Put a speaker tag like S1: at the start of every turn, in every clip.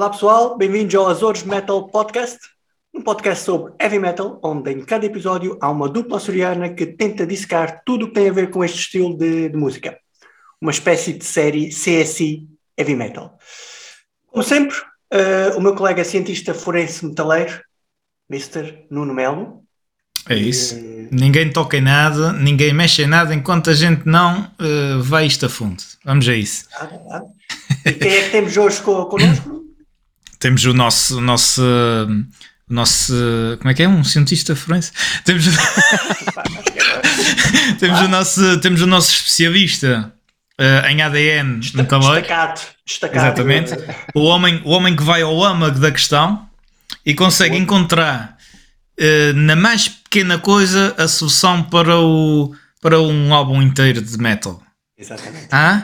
S1: Olá pessoal, bem-vindos ao Azores Metal Podcast, um podcast sobre heavy metal, onde em cada episódio há uma dupla açoriana que tenta dissecar tudo o que tem a ver com este estilo de, de música. Uma espécie de série CSI Heavy Metal. Como sempre, uh, o meu colega cientista forense metaleiro, Mr. Nuno Melo.
S2: É isso. E, ninguém toca em nada, ninguém mexe em nada enquanto a gente não uh, vai isto a fundo. Vamos a isso.
S1: Ah, ah. E quem é que temos hoje connosco?
S2: temos o nosso, o nosso, o nosso, como é que é? Um cientista forense? Temos, temos, o nosso, temos o nosso especialista uh, em ADN
S1: Desta, destacado, destacado.
S2: Exatamente. O homem, o homem que vai ao âmago da questão e consegue encontrar uh, na mais pequena coisa a solução para, o, para um álbum inteiro de metal.
S1: Exatamente.
S2: Ah?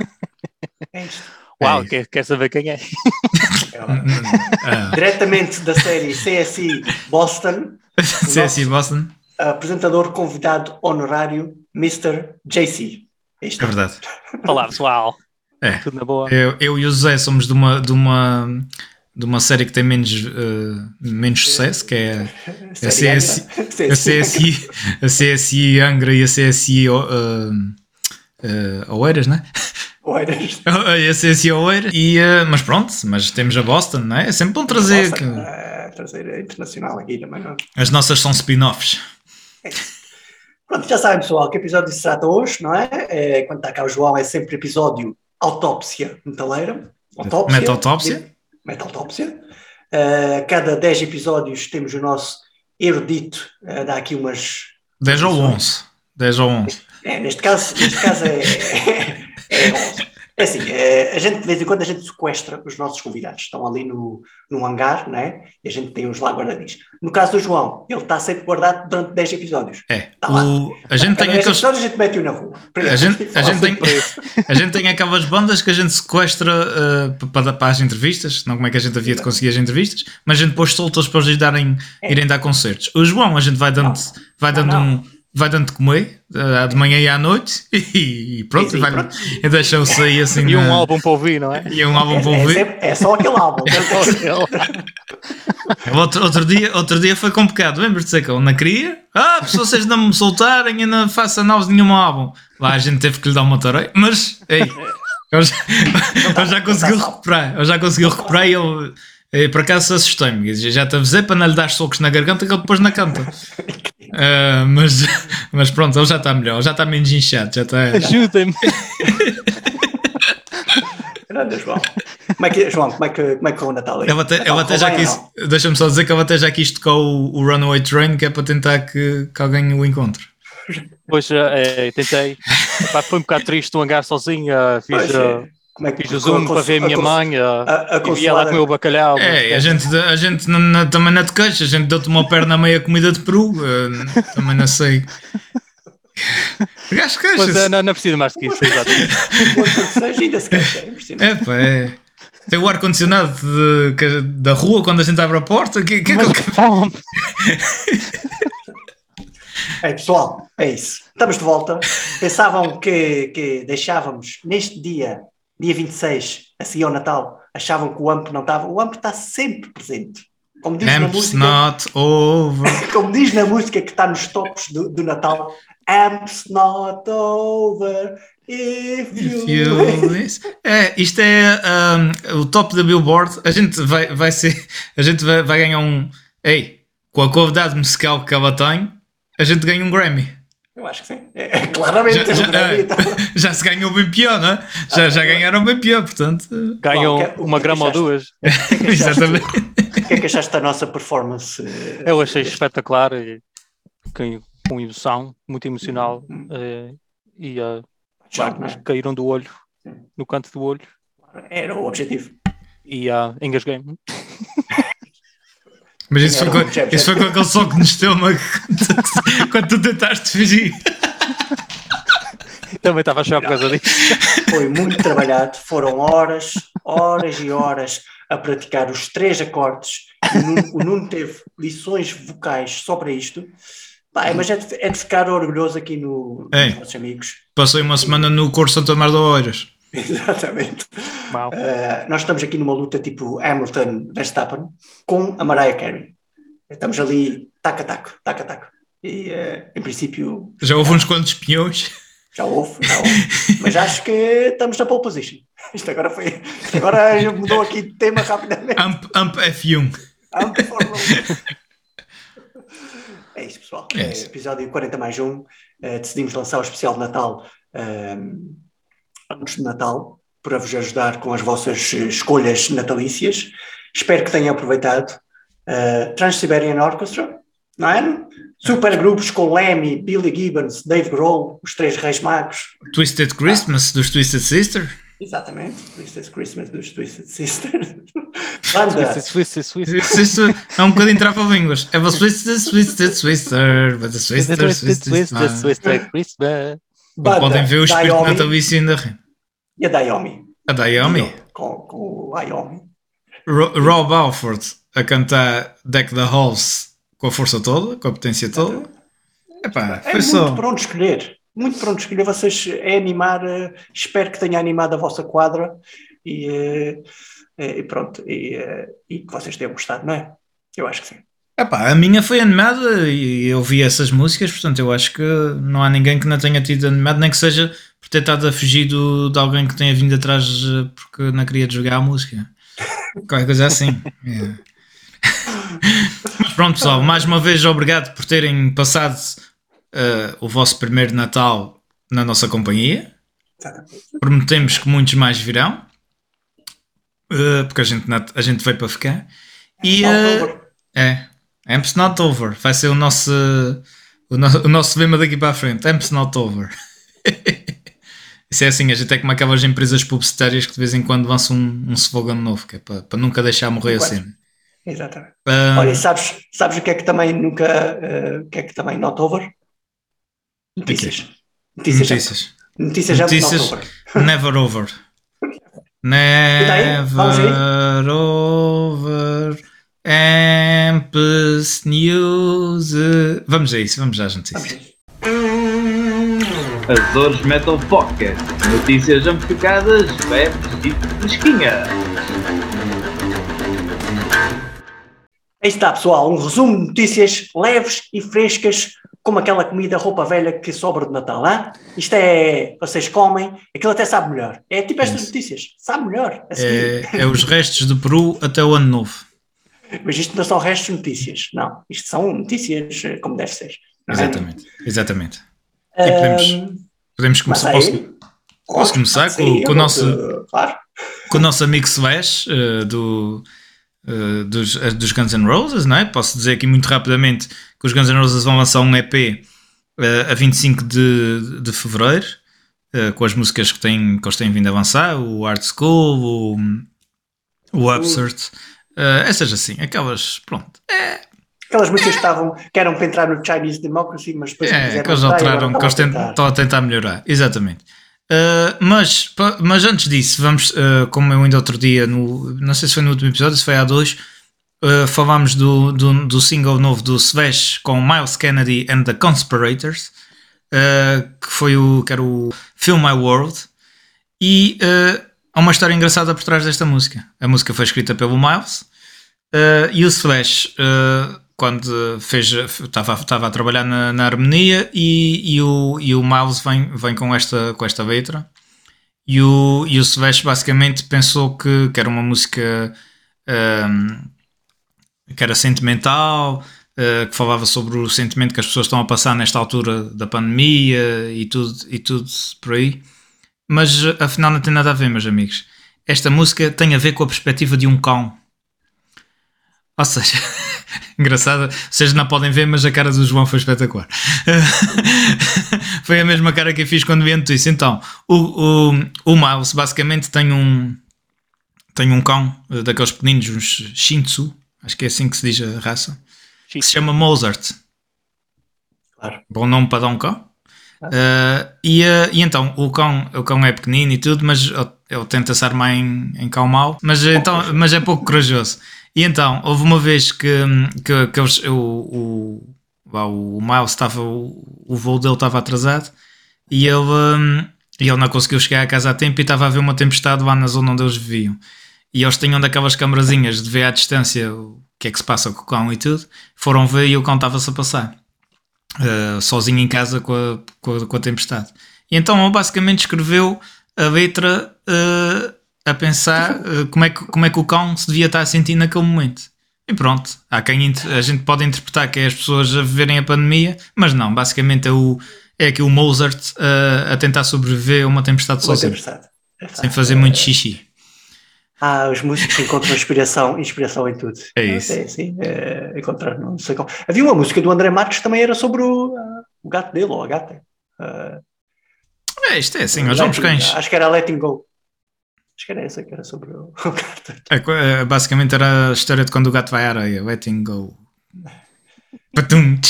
S1: É isto.
S3: Uau, é quer, quer saber quem é?
S1: é Diretamente da série CSI Boston.
S2: CSI Boston.
S1: Apresentador convidado honorário, Mr. JC.
S2: É, é verdade.
S3: Olá, pessoal.
S2: É.
S3: Tudo na boa.
S2: Eu, eu e o José somos de uma, de uma, de uma série que tem menos, uh, menos sucesso, que é a CSI, a CSI, a CSI Angra e a CSI uh, uh, Oeiras, né?
S1: Oeiras.
S2: Ia ser assim Oeiras. E, uh, mas pronto, mas temos a Boston, não é? É sempre bom trazer.
S1: Boston, que... uh, trazer internacional aqui também, não?
S2: As nossas são spin-offs.
S1: É. Pronto, já sabem, pessoal, que episódio se trata hoje, não é? é quando está cá o João, é sempre episódio autópsia metaleira.
S2: Autópsia. Metaautópsia.
S1: Metaautópsia. Uh, cada 10 episódios temos o nosso erudito, uh, dá aqui umas.
S2: 10 ou 11. 10 ou 11.
S1: É, neste caso, neste caso é, é, é assim, é, a gente de vez em quando a gente sequestra os nossos convidados, estão ali no, no hangar, né? E a gente tem uns lá guardadinhos. No caso do João, ele está sempre guardado durante 10 episódios.
S2: É. Está o, a gente tem aqueles...
S1: episódios a gente mete-o na rua.
S2: A gente, a, gente tem, a gente tem aquelas bandas que a gente sequestra uh, para, para as entrevistas, não como é que a gente havia de conseguir as entrevistas, mas a gente depois solta-os para eles darem, é. irem dar concertos. O João, a gente vai dando, não. vai dando não, não. um vai dando de comer uh, de manhã e à noite e, pronto, sim, sim, vai, pronto. e deixa-o sair assim.
S3: E um álbum para ouvir, não é?
S2: E um álbum para ouvir.
S1: É, é, é só aquele álbum.
S2: outro, outro, dia, outro dia foi complicado, lembras-te que eu não queria? Ah, se vocês não me soltarem, eu não faço análise de nenhum álbum. Lá a gente teve que lhe dar uma tarefa, mas ei, eu já, eu já conseguiu recuperar, eu já conseguiu recuperar e ele. Por acaso assustei-me, já te avisei para não lhe dar socos na garganta que ele depois na canta. Uh, mas, mas pronto, ele já está melhor, já está menos inchado, já está.
S3: Ajudem-me.
S1: Grande João. Como é que, João, como é que, como é que o Natal?
S2: Eu até, eu até já quis, deixa-me só dizer que eu até já quis tocar o, o Runaway Train, que é para tentar que, que alguém o encontre.
S3: Pois, é, tentei. Epá, foi um bocado triste o hangar sozinho, fiz, uh, como é que, Fiz o zoom para ver a minha mãe a, a, a e ela comer o bacalhau.
S2: É, a gente, a gente não, não, também não te queixa, a gente deu-te uma perna a meia comida de peru, uh, também não sei. Gajo queixa
S3: Pois é, não, não precisa mais do que isso, exato.
S1: ainda se queixa,
S2: é pá, é. Tem o ar-condicionado da rua quando a gente abre a porta. Que, que,
S3: Mas, que...
S1: É, pessoal, é isso. Estamos de volta. Pensavam que, que deixávamos neste dia dia 26, a seguir ao Natal, achavam que o AMP não estava. O AMP está sempre presente.
S2: Como diz Amp's na música, not over.
S1: como diz na música que está nos tops do, do Natal, Amp's not over. If you, If you
S2: é, isto é um, o top da Billboard. A gente vai, vai ser, a gente vai, vai ganhar um. Ei, com a qualidade musical que ela tem, a gente ganha um Grammy.
S1: Eu acho que sim. É, é claramente. Já, já,
S2: já, se ganhou bem pior, não é? Já, ah, já ganharam bem pior, portanto.
S3: Ganham Bom, uma grama ou duas.
S1: Que Exatamente. O que é que achaste da nossa performance?
S3: Eu achei espetacular e com emoção, muito emocional. Uh, e uh, lágrimas caíram do olho, no canto do olho.
S1: Era o objetivo.
S3: E uh, engasguei-me.
S2: Mas isso foi, com, isso foi com aquele soco no estômago quando tu tentaste fugir.
S3: Também estava a chorar por causa disso.
S1: Foi muito trabalhado, foram horas, horas e horas a praticar os três acordes. O Nuno, o Nuno teve lições vocais só para isto. Pá, mas é de, é de, ficar orgulhoso aqui no, nos nossos amigos.
S2: Passei uma semana no curso Santa Mar de Oeiras.
S1: Exatamente. Uh, nós estamos aqui numa luta tipo Hamilton Verstappen com a Mariah Carey. Estamos ali taca taco, taca taco. E uh, em princípio.
S2: Já houve uns quantos espiões.
S1: Já houve, já houve. Mas acho que estamos na pole position. Isto agora foi. Isto agora mudou aqui de tema rapidamente.
S2: Amp, Amp F1.
S1: Amp Fórmula 1. É isso, pessoal.
S2: É isso.
S1: Episódio 40 mais 1. Uh, decidimos lançar o especial de Natal uh, antes de Natal para vos ajudar com as vossas escolhas natalícias. Espero que tenham aproveitado. Uh, Trans-Siberian Orchestra, não é? Super grupos com Lemmy, Billy Gibbons, Dave Grohl, os três reis magos.
S2: Twisted Christmas dos Twisted Sister.
S1: Exatamente, Twisted Christmas dos Twisted Sisters. Banda.
S3: Twisted, twisted, twisted.
S2: Isso é um bocadinho trava-línguas. É você Twisted, Twisted, Twister, but the Twister,
S3: Twisted,
S2: Twisted,
S3: twisted, twisted Christmas.
S1: Banda
S2: Podem ver o espírito
S1: Naomi
S2: natalício ainda.
S1: E a Naomi.
S2: A Naomi.
S1: Com, com o Naomi.
S2: Ro- Rob Alford a cantar Deck the Halls com a força toda, com a potência toda. Epá,
S1: É muito
S2: só.
S1: pronto escolher. Muito pronto escolher. Vocês é animar. eh, espero que tenha animado a vossa quadra e, eh, eh, e pronto. E, e que vocês tenham gostado, não é? Eu acho que sim.
S2: Epá, a minha foi animada e eu vi essas músicas, portanto eu acho que não há ninguém que não tenha tido animado, nem que seja por ter estado a fugir do- de alguém que tenha vindo atrás eh, porque não queria jogar a música. Qualquer coisa assim. É. Mas pronto, pessoal, mais uma vez obrigado por terem passado eh, o vosso primeiro Natal na nossa companhia. Prometemos que muitos mais virão, eh, porque a gente, a gente veio para ficar. E,
S1: favor.
S2: é, Amps Not Over. Vai ser o nosso, o nosso, o nosso lema daqui para a frente. Amps Not Over. Isso é assim, a gente é como aquelas empresas publicitárias que de vez em quando lançam um, um slogan novo, que é para, para nunca deixar morrer a
S1: Enquanto.
S2: cena.
S1: Exatamente.
S2: Ah,
S1: Olha, sabes, sabes o que é que também nunca. eh, o que é que também not over? Notícias. Notícias.
S2: notícias.
S1: Notícias já
S2: Notícias.
S1: not over.
S2: Never over. Never over. Amps News. Vamos a isso, vamos às notícias.
S4: Azores Metal Podcast. Notícias amplificadas, bebes e fresquinha.
S1: Aí está, pessoal, um resumo de notícias leves e frescas, como aquela comida roupa velha que sobra de Natal. Hein? Isto é. Vocês comem, aquilo até sabe melhor. É tipo estas
S2: Isso.
S1: notícias, sabe melhor.
S2: É, é os restos do Peru até o ano novo.
S1: Mas isto não são restos de notícias, não. Isto são notícias eh, como deve ser. não é?
S2: Exatamente. Exatamente. E podemos, podemos começar. Posso, posso começar com, com o nosso,
S1: Claro.
S2: com o nosso amigo Slash eh, do, eh, dos, dos Guns N' Roses, não é? Posso dizer aqui muito rapidamente que os Guns N' Roses vão lançar um EP eh, a 25 de, de fevereiro eh, com as músicas que, têm, que eles têm vindo a lançar, o Art School, o, o Absurd, eh, essas assim, aquelas, pronto.
S1: Aquelas músicas que, estavam, que eram para entrar no Chinese Democracy, mas depois não
S2: É, que eles alteraram, que eles
S1: estão a
S2: tentam,
S1: tentar.
S2: estão a tentar melhorar. Exatamente. Uh, mas, mas antes disso, vamos, uh, como eu ainda outro dia, no, não sei se foi no último episódio, se foi há dois, uh, falámos do, do, do single novo do Svesh com Miles Kennedy and the Conspirators, uh, que foi o, que era o Film My World, e uh, há uma história engraçada por trás desta música. A música foi escrita pelo Miles, Uh, e o Slash, uh, quando fez, estava, a trabalhar na, na harmonia e, e, o, e o Miles vem, vem com, esta, com esta letra. E o, e o Slash basicamente pensou que, que era uma música um, que era sentimental, uh, que falava sobre o sentimento que as pessoas estão a passar nesta altura da pandemia e tudo, e tudo por aí. Mas afinal não tem nada a ver, meus amigos. Esta música tem a ver com a perspectiva de um cão. Ou seja, engraçada, vocês não podem ver, mas a cara do João foi espetacular. foi a mesma cara que eu fiz quando vi a notícia. Então, o, o, o Miles basicamente tem um tem um cão eh, daqueles pequeninos, uns Shih Tzu, acho que é assim que se diz a raça, que se chama Mozart.
S1: Claro.
S2: Bom nome para dar um cão. Uh, e, uh, e então o cão, o cão é pequenino e tudo, mas ele, tenta se armar em, em cão mau, mas, então, mas é pouco corajoso. E então houve uma vez que, que, que eles, o, o, o Miles estava, o, o voo dele estava atrasado e ele, um, E ele não conseguiu chegar à casa a tempo e estava a haver uma tempestade lá na zona onde eles viviam. E eles tinham daquelas câmarazinhas de ver à distância o que é que se passa com o cão e tudo. Foram ver e o cão estava-se a passar. Uh, sozinho em casa com a, com a, com a tempestade. E então ele basicamente escreveu a letra uh, a pensar uh, como, é que, como é que o cão se devia estar a sentir naquele momento. E pronto, há quem a gente pode interpretar que é as pessoas a viverem a pandemia, mas não, basicamente é, o, é aqui o Mozart uh, a tentar sobreviver a uma tempestade sozinho, sem fazer muito xixi.
S1: Ah, os músicos encontram inspiração, inspiração em tudo.
S2: É isso.
S1: É, sim, é, encontrar, não sei como. Havia uma música do André Marques que também era sobre o, ah, o gato dele, ou a gata. Ah,
S2: É isto, é assim, aos vamos cães.
S1: Acho que era Letting Go. Acho que era essa que era sobre o, o gato.
S2: É, é, basicamente era a história de quando o gato vai à areia, letting go. Patum,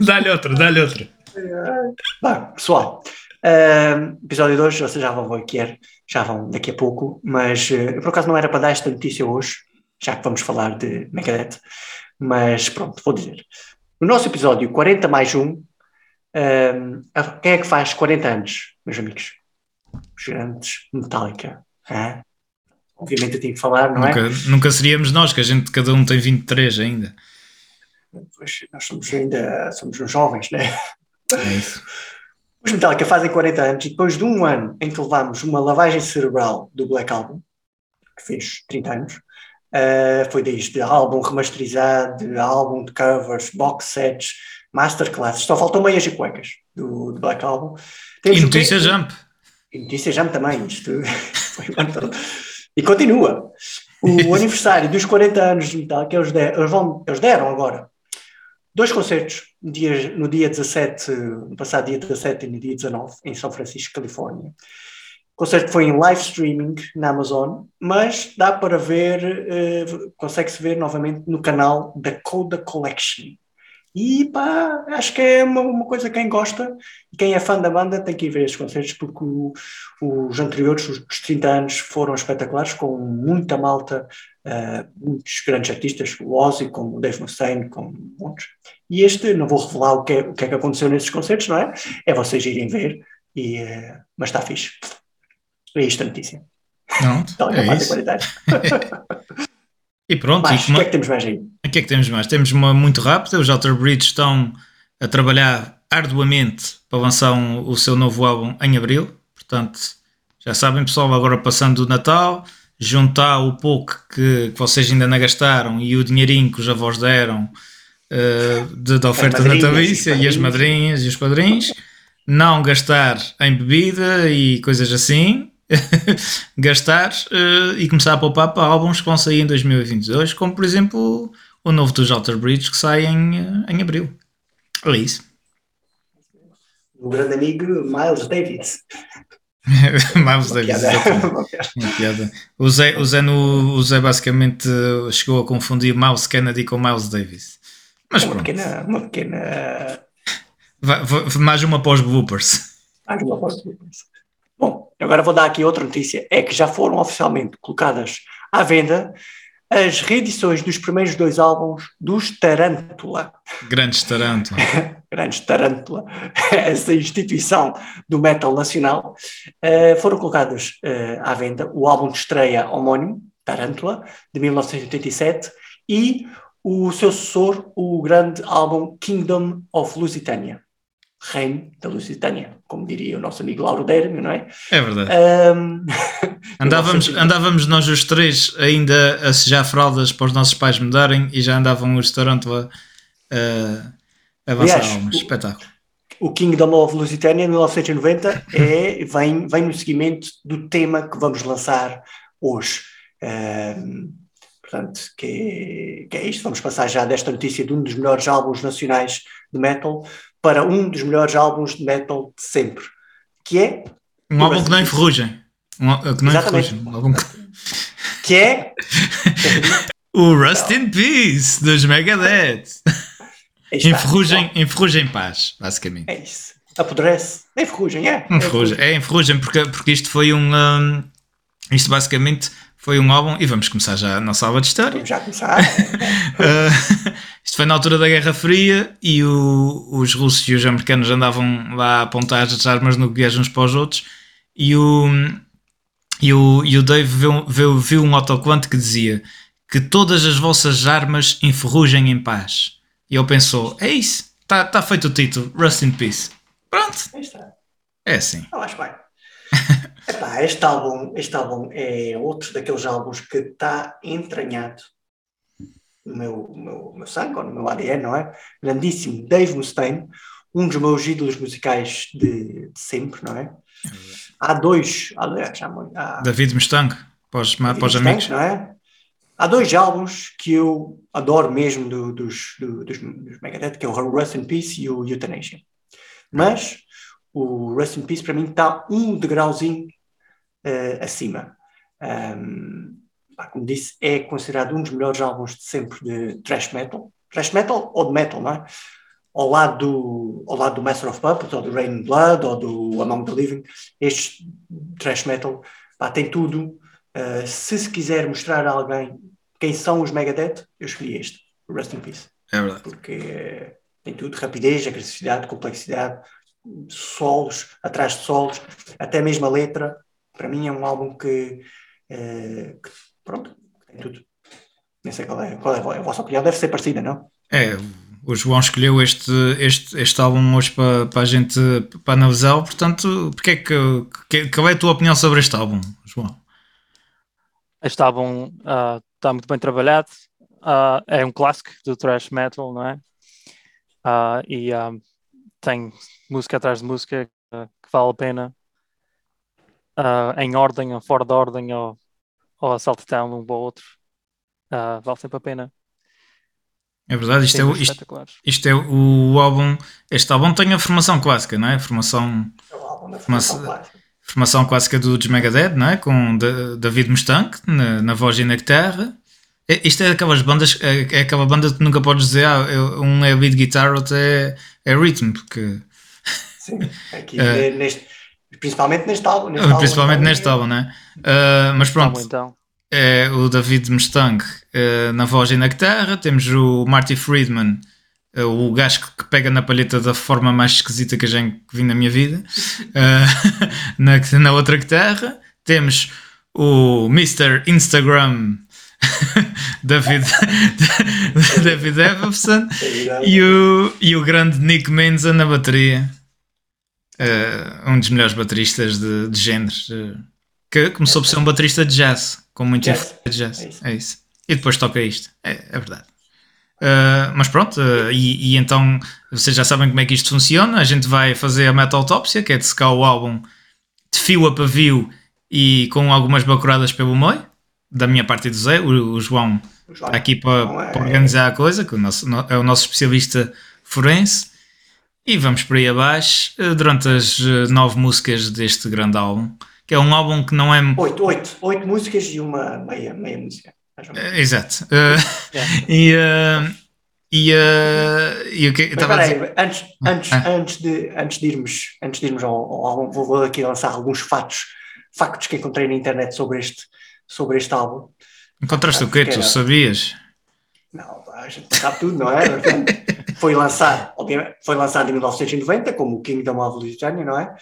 S2: dá-lhe outra, dá-lhe outra.
S1: Bem, pessoal, ah, episódio 2, vocês já vão ver o que é, já vão daqui a pouco, mas eu por acaso não era para dar esta notícia hoje, já que vamos falar de Megadeth, mas pronto, vou dizer. No nosso episódio 40 mais 1, ah, quem é que faz 40 anos, meus amigos? Os grandes Metallica. hã? Obviamente eu tenho que falar, não é?
S2: Nunca, nunca seríamos nós, que a gente, cada um tem 23 ainda.
S1: Pois, nós somos ainda somos uns jovens, né?
S2: É isso.
S1: Os Metallica fazem 40 anos e depois de um ano em que levámos uma lavagem cerebral do Black Album, que fez 30 anos, eh, foi desde álbum remasterizado, de álbum de covers, box sets, masterclasses, só faltam meias e cuecas do, do Black Album.
S2: E
S1: Temos o
S2: notícia
S1: quê?
S2: jump.
S1: E notícia já também, isto foi. E continua. O aniversário dos 40 anos de Metallica, eles, der, eles, vão, eles deram agora dois concertos no dia, no dia 17, no passado dia 17 e no dia 19, em São Francisco, Califórnia. O concerto foi em live streaming na Amazon, mas dá para ver, eh, consegue-se ver novamente no canal da Coda Collection. E pá, acho que é uma, uma coisa quem gosta e quem é fã da banda tem que ir ver estes concertos porque o- os anteriores, os, os 30 anos, foram espetaculares, com muita malta, eh, muitos grandes artistas, o Ozzy, como o Dave Mustaine, como muitos. E este, não vou revelar o que, é, o que é que aconteceu nesses concertos, não é? É vocês irem ver, e, eh, mas está fixe. É isto a notícia.
S2: Não,
S1: Então,
S2: é
S1: fazem
S2: isso.
S1: 40 anos.
S2: E pronto,
S1: Mas,
S2: e
S1: o que é que temos mais aí?
S2: O que é que temos mais? Temos uma muito rápida. Os Outer Bridge estão a trabalhar arduamente para lançar um- o seu novo álbum em abril. Portanto, já sabem, pessoal, agora passando o Natal, juntar o pouco que, que vocês ainda não gastaram e o dinheirinho que os avós deram eh, de, da oferta natalícia e as madrinhas e os padrinhos. Não gastar em bebida e coisas assim. gastar eh, e começar a poupar para álbuns que vão sair em 2022, como por exemplo o novo dos Outer Bridge que sai em, eh, em abril. É isso.
S1: O grande amigo Miles Davis.
S2: Miles Davis,
S1: piada.
S2: O Zé, o, Zé no, o Zé basicamente eh, chegou a confundir Miles Kennedy com Miles Davis. Mas
S1: Uma
S2: pronto,
S1: pequena, uma pequena
S2: vai- vai- mais uma pós bloopers.
S1: Mais uma imprensa. Bom, agora vou dar aqui outra notícia. É que já foram oficialmente colocadas à venda as reedições dos primeiros dois álbuns dos Tarântula.
S2: Grandes Taranto.
S1: Grandes Tarântula, essa instituição do metal nacional, eh, foram colocados eh, à venda o álbum de estreia homónimo, Tarântula, de 1987, e o seu sucessor, o grande álbum Kingdom of Lusitânia, Reino da Lusitânia, como diria o nosso amigo Lauro Derme, não é?
S2: É verdade.
S1: Ahm,
S2: Andávamos,
S1: 1980.
S2: andávamos nós os três ainda a sujar fraldas para os nossos pais mudarem e já andavam os Tarântula a avançar
S1: Aliás,
S2: álbuns.
S1: o-
S2: Espetáculo.
S1: O Kingdom of Lusitânia, em 1990, é, vem, vem no seguimento do tema que vamos lançar hoje. Ahm, portanto, que é, que é isto. Vamos passar já desta notícia de um dos melhores álbuns nacionais de metal para um dos melhores álbuns de metal de sempre, que é,
S2: Um álbum que não enferrugem. Um, que não
S1: Exatamente.
S2: enferrugem. Um álbum que-
S1: que é,
S2: O Rust in Peace dos Megadeth. Enferrugem, enferrugem em paz, basicamente.
S1: É isso. Apodrece. Ferrugem, é. É
S2: Enferrugem. É enferrugem porque, porque isto foi um. um, isto basicamente foi um álbum. E vamos começar já a nossa aula de história.
S1: Vamos já começar.
S2: Uh, isto foi na altura da Guerra Fria e o- os russos e os americanos andavam lá a apontar as armas nucleares uns para os outros e o, e o, e o Dave viu, viu, viu um autocolante que dizia que todas as vossas armas enferrugem em paz. E ele pensou, é isso, está tá feito o título, Rust in Peace. Pronto, é assim.
S1: Eu acho bem. Epá, este, álbum, este álbum é outro daqueles álbuns que está entranhado no meu, meu, meu sangue, ou no meu ADN, não é? Grandíssimo Dave Mustaine, um dos meus ídolos musicais de, de sempre, não é? Há dois, há, muito- há,
S2: David Mustang, os, para os
S1: Mustangs,
S2: amigos.
S1: não é? Há dois álbuns que eu adoro mesmo do- dos, do- dos, dos Megadeth, que é o Rust in Peace e o Euthanasia. Mas o Rust in Peace para mim está um degrauzinho eh, acima. Ahm, pá, como disse, é considerado um dos melhores álbuns de sempre de thrash metal. Thrash metal ou de metal, não é? Ao lado do, ao lado do Master of Puppets, ou do Rain and Blood, ou do Among the Living, este thrash metal pá, tem tudo. Uh, se se quiser mostrar a alguém quem são os Megadeth, eu escolhi este, Rest in Peace,
S2: É verdade.
S1: porque eh, tem tudo, rapidez, agressividade, complexidade, solos, atrás de solos, até mesmo a letra, para mim é um álbum que, eh, que, pronto, tem tudo. Nem sei qual é, qual é a vossa opinião, deve ser parecida, não?
S2: É, o João escolheu este, este, este álbum hoje para, para a gente para analisar, portanto, porque é que, que, qual é a tua opinião sobre este álbum, João?
S3: Este álbum ah, está muito bem trabalhado. Ah, é um clássico do thrash metal, não é? Ah, e tem música atrás de música que vale a pena em ordem ou fora de ordem ou, ou a saltitão um para o outro. Ah, vale sempre a pena.
S2: É verdade, isto é, o- isto, isto é o álbum. Este álbum tem a formação clássica, não é? A formação,
S1: É o álbum da
S2: Mas-
S1: formação clássica.
S2: formação clássica do dos Megadeth, não é? Com Da- David Mustank na, na voz e na guitarra. É- Isto é aquelas bandas, é, é aquela banda que nunca podes dizer, ah, um é lead guitar, outro é, é rhythm, porque
S1: Sim, aqui
S2: É.
S1: neste, principalmente neste álbum. Neste álbum,
S2: principalmente
S1: então,
S2: neste álbum, não é? Ah, mas pronto,
S3: Álbum, então.
S2: é o David Mustang eh, na voz e na guitarra, temos o Marty Friedman, eh, o gajo que- que pega na palheta da forma mais esquisita que eu já vi na minha vida, eh, na, na outra guitarra, temos o Mr. Instagram David, David Everson e o, e o grande Nick Menza na bateria. Eh, um dos melhores bateristas de, de géneros. eh, que começou por ser um baterista de jazz, com muito
S1: Jazz.
S2: influência de jazz.
S1: É isso.
S2: É isso. E depois toca isto. É, é verdade. Eh, mas pronto, eh, e, e então vocês já sabem como é que isto funciona. A gente vai fazer a metaltópsia, que é de secar o álbum de fio a pavio e com algumas bacuradas pelo meio. Da minha parte e do Zé, o, o João
S1: O João.
S2: está aqui para,
S1: é-
S2: para organizar a coisa, que o nosso- no- é o nosso especialista forense. E vamos por aí abaixo eh, durante as eh, nove músicas deste grande álbum, que é um álbum que não é.
S1: Oito, oito, oito músicas e uma meia, meia música.
S2: Eh, Exato.
S3: Yeah.
S2: e, eh, e, eh, e o que
S1: Mas
S2: estava a
S1: espera
S2: dizer?
S1: aí, antes, antes,
S2: Ah.
S1: antes, de, antes de irmos, antes de irmos ao, ao álbum, vou, vou aqui lançar alguns fatos, factos que encontrei na internet sobre este, sobre este álbum.
S2: Encontraste o quê? Tu sabias?
S1: Não, a gente sabe tudo, não é? foi lançado, obviamente, foi lançado em 1990, como o Kingdom of Lusitania, não é?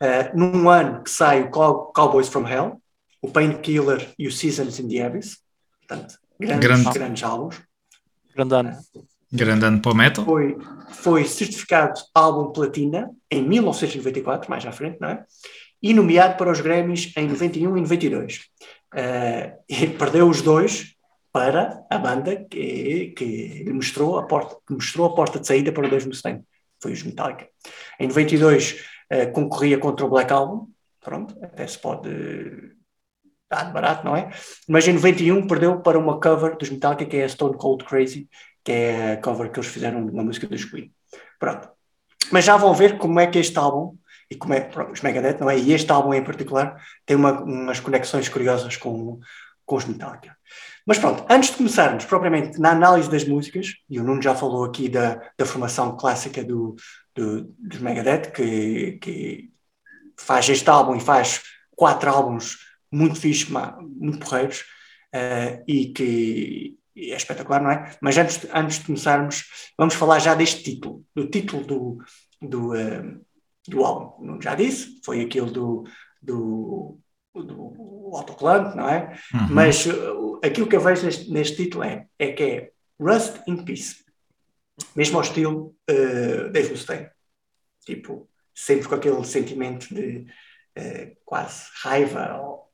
S1: Eh, num ano que sai o Cow- Cowboys from Hell, o Painkiller e o Seasons in the Abyss. Portanto, grandes,
S2: Grande.
S1: grandes álbuns.
S3: Grande ano.
S2: Grande ano para o metal.
S1: Foi, foi certificado álbum platina em 1994, mais à frente, não é? E nomeado para os Grammys em 91 e 92. Eh, e perdeu os dois para a banda que, que mostrou a, porta, mostrou a porta de saída para o Dave Mustaine. Foi os Metallica. Em 92 eh, concorria contra o Black Album, pronto, até se pode dar de barato, não é? Mas em 91 perdeu para uma cover dos Metallica que é a Stone Cold Crazy, que é a cover que eles fizeram de uma música dos Queen. Pronto. Mas já vão ver como é que este álbum, e como é, pronto, os Megadeth, não é? E este álbum em particular tem uma, umas conexões curiosas com, com os Metallica. Mas pronto, antes de começarmos propriamente na análise das músicas, e o Nuno já falou aqui da, da formação clássica do, do, dos Megadeth, que, que faz este álbum e faz quatro álbuns muito fixos, muito porreiros, eh, e que e é espetacular, não é? Mas antes, antes de começarmos, vamos falar já deste título, do título do, do, eh, do álbum. Não já disse, foi aquele do, do, do autocolante, não é?
S2: Uhum.
S1: Mas uh, aquilo que eu vejo neste, neste título é, é que é Rust in Peace. Mesmo ao estilo uh, Dave Mustaine. Tipo, sempre com aquele sentimento de uh, quase raiva ou,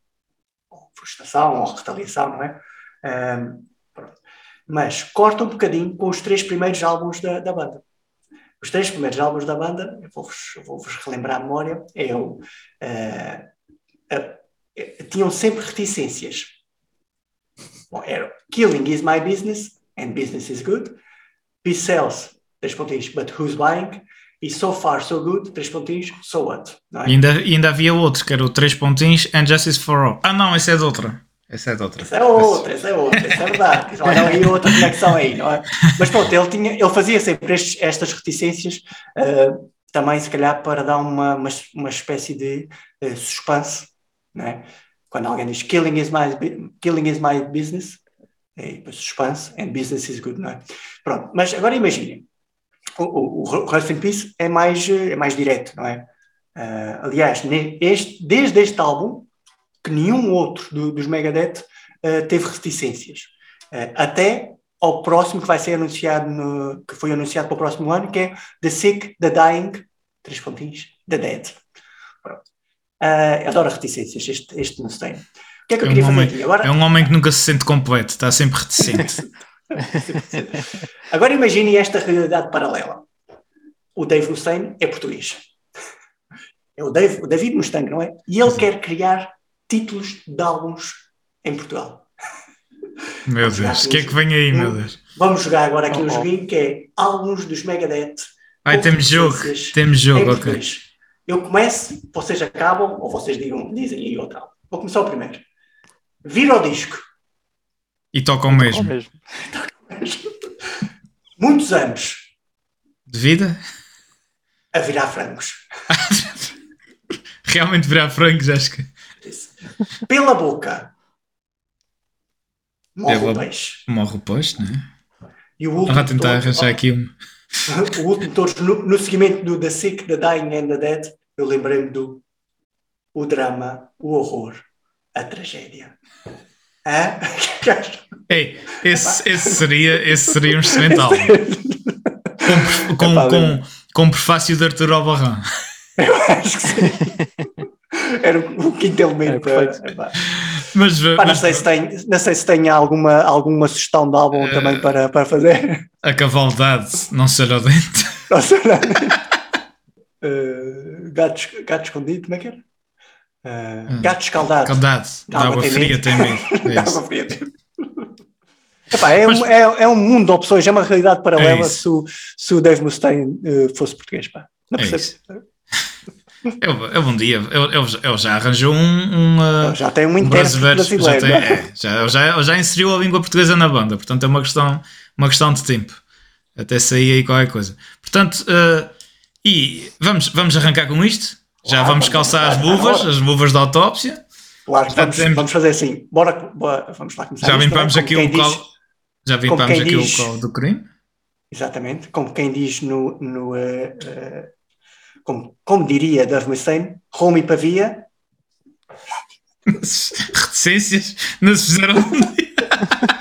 S1: ou frustração ou retaliação, não é? Um. Mas corta um bocadinho com os três primeiros álbuns da, da banda. Os três primeiros álbuns da banda, eu vou-vos vou relembrar a memória, é o. uh, tinham sempre reticências. Bom, era Killing is my business and business is good. Peace sells, três pontinhos, but who's buying? E so far so good, três pontinhos, so what? É?
S2: Ainda, ainda havia outro, que era o 3 pontinhos and Justice for All. Ah não, esse é de outra. Esse é de outra.
S1: Essa é outra, essa é outra, essa é verdade. Olha aí outra conexão aí, não é? Mas pronto, ele, tinha, ele fazia sempre estes, estas reticências uh, também, se calhar, para dar uma, uma, uma espécie de uh, suspense, não é? Quando alguém diz killing is my, killing is my business, é suspense and business is good, não é? Pronto, mas agora imaginem, o, o, o Rust in Peace é mais, é mais direto, não é? Uh, aliás, este, desde este álbum, que nenhum outro do, dos Megadeth uh, teve reticências. Uh, até ao próximo que vai ser anunciado, no, que foi anunciado para o próximo ano, que é The Sick, The Dying, três pontinhos, The Dead. Pronto. Uh, adoro reticências, este, este não tem. O que é que eu
S2: É um,
S1: queria fazer
S2: homem,
S1: aqui? Agora,
S2: é um homem que nunca se sente completo, está sempre reticente.
S1: Agora imagine esta realidade paralela. O Dave Mustaine é português. É o, Dave, o David Mustaine, não é? E ele quer criar títulos de álbuns em Portugal.
S2: Meu Deus, o que é que vem aí, meu Deus?
S1: Vamos jogar agora aqui
S3: Oh,
S1: um
S3: oh.
S1: joguinho que é álbuns dos Megadeth.
S2: Ai, temos jogo, temos
S1: em
S2: jogo, ok.
S1: português. Eu começo, vocês acabam, ou vocês digam, dizem aí outro álbum. Vou começar o primeiro. Vira o disco.
S2: E tocam
S3: Ou
S2: mesmo.
S3: mesmo.
S1: Muitos anos
S2: De vida?
S1: a virar frangos.
S2: Realmente virar frangos, acho que.
S1: Pela boca. Morre
S2: Pela-
S1: o peixe.
S2: Morre o posto, não é?
S1: E o último
S2: Estava a tentar
S1: de todos-
S2: arranjar aqui um.
S1: o último todos, no, no seguimento do The Sick, The Dying and The Dead, eu lembrei-me do o drama, o horror, a tragédia. Hã?
S2: Ei, esse, esse, seria, esse seria um excelente álbum. Com, com,
S1: Epá,
S2: com, com prefácio de Arthur Albarrán.
S1: Eu acho que sim. Era o quinto elemento.
S3: É perfeito.
S1: Epá.
S2: Mas,
S1: Pá, não,
S2: mas
S1: sei se tem, não sei se tem alguma, alguma sugestão de álbum
S2: Eh,
S1: também para, para fazer.
S2: a cavaldade não se olha ao dente.
S1: Não sei lá. Eh, gato, gato escondido, como é que era? Eh,
S2: Hum.
S1: gato escaldado.
S2: Caldade, de
S1: Água tem
S2: fria tem medo. É
S1: Dá ver. Epá, é,
S2: Mas-
S1: um, é, é um mundo de opções, é uma realidade paralela
S2: É
S1: se, o, se o Dave Mustaine eh, fosse português. Pá. Não
S2: É
S1: percebo.
S2: Eu, eu um dia, eu, eu já arranjou um, um, uh,
S1: Já tem um
S2: um
S1: intérprete
S2: brasileiro, já, tem,
S1: é?
S2: é, já, já, já inseriu a língua portuguesa na banda, portanto é uma questão, uma questão de tempo. Até sair aí qualquer coisa. Portanto, uh, e vamos, vamos arrancar com isto. Já
S1: Claro,
S2: vamos
S1: vamos
S2: calçar as luvas, as luvas da autópsia.
S1: Claro, vamos,
S2: temos-
S1: vamos fazer assim. Bora, bora vamos lá começar.
S2: Já limpamos
S1: não é?
S2: aqui o colo.
S1: diz-
S2: Já limpamos aqui
S1: diz-
S2: o colo do crime.
S1: Exatamente, como quem diz no. no eh, eh, como, como diria Dave Mustaine, Roma e Pavia,
S2: Reticências não se fizeram.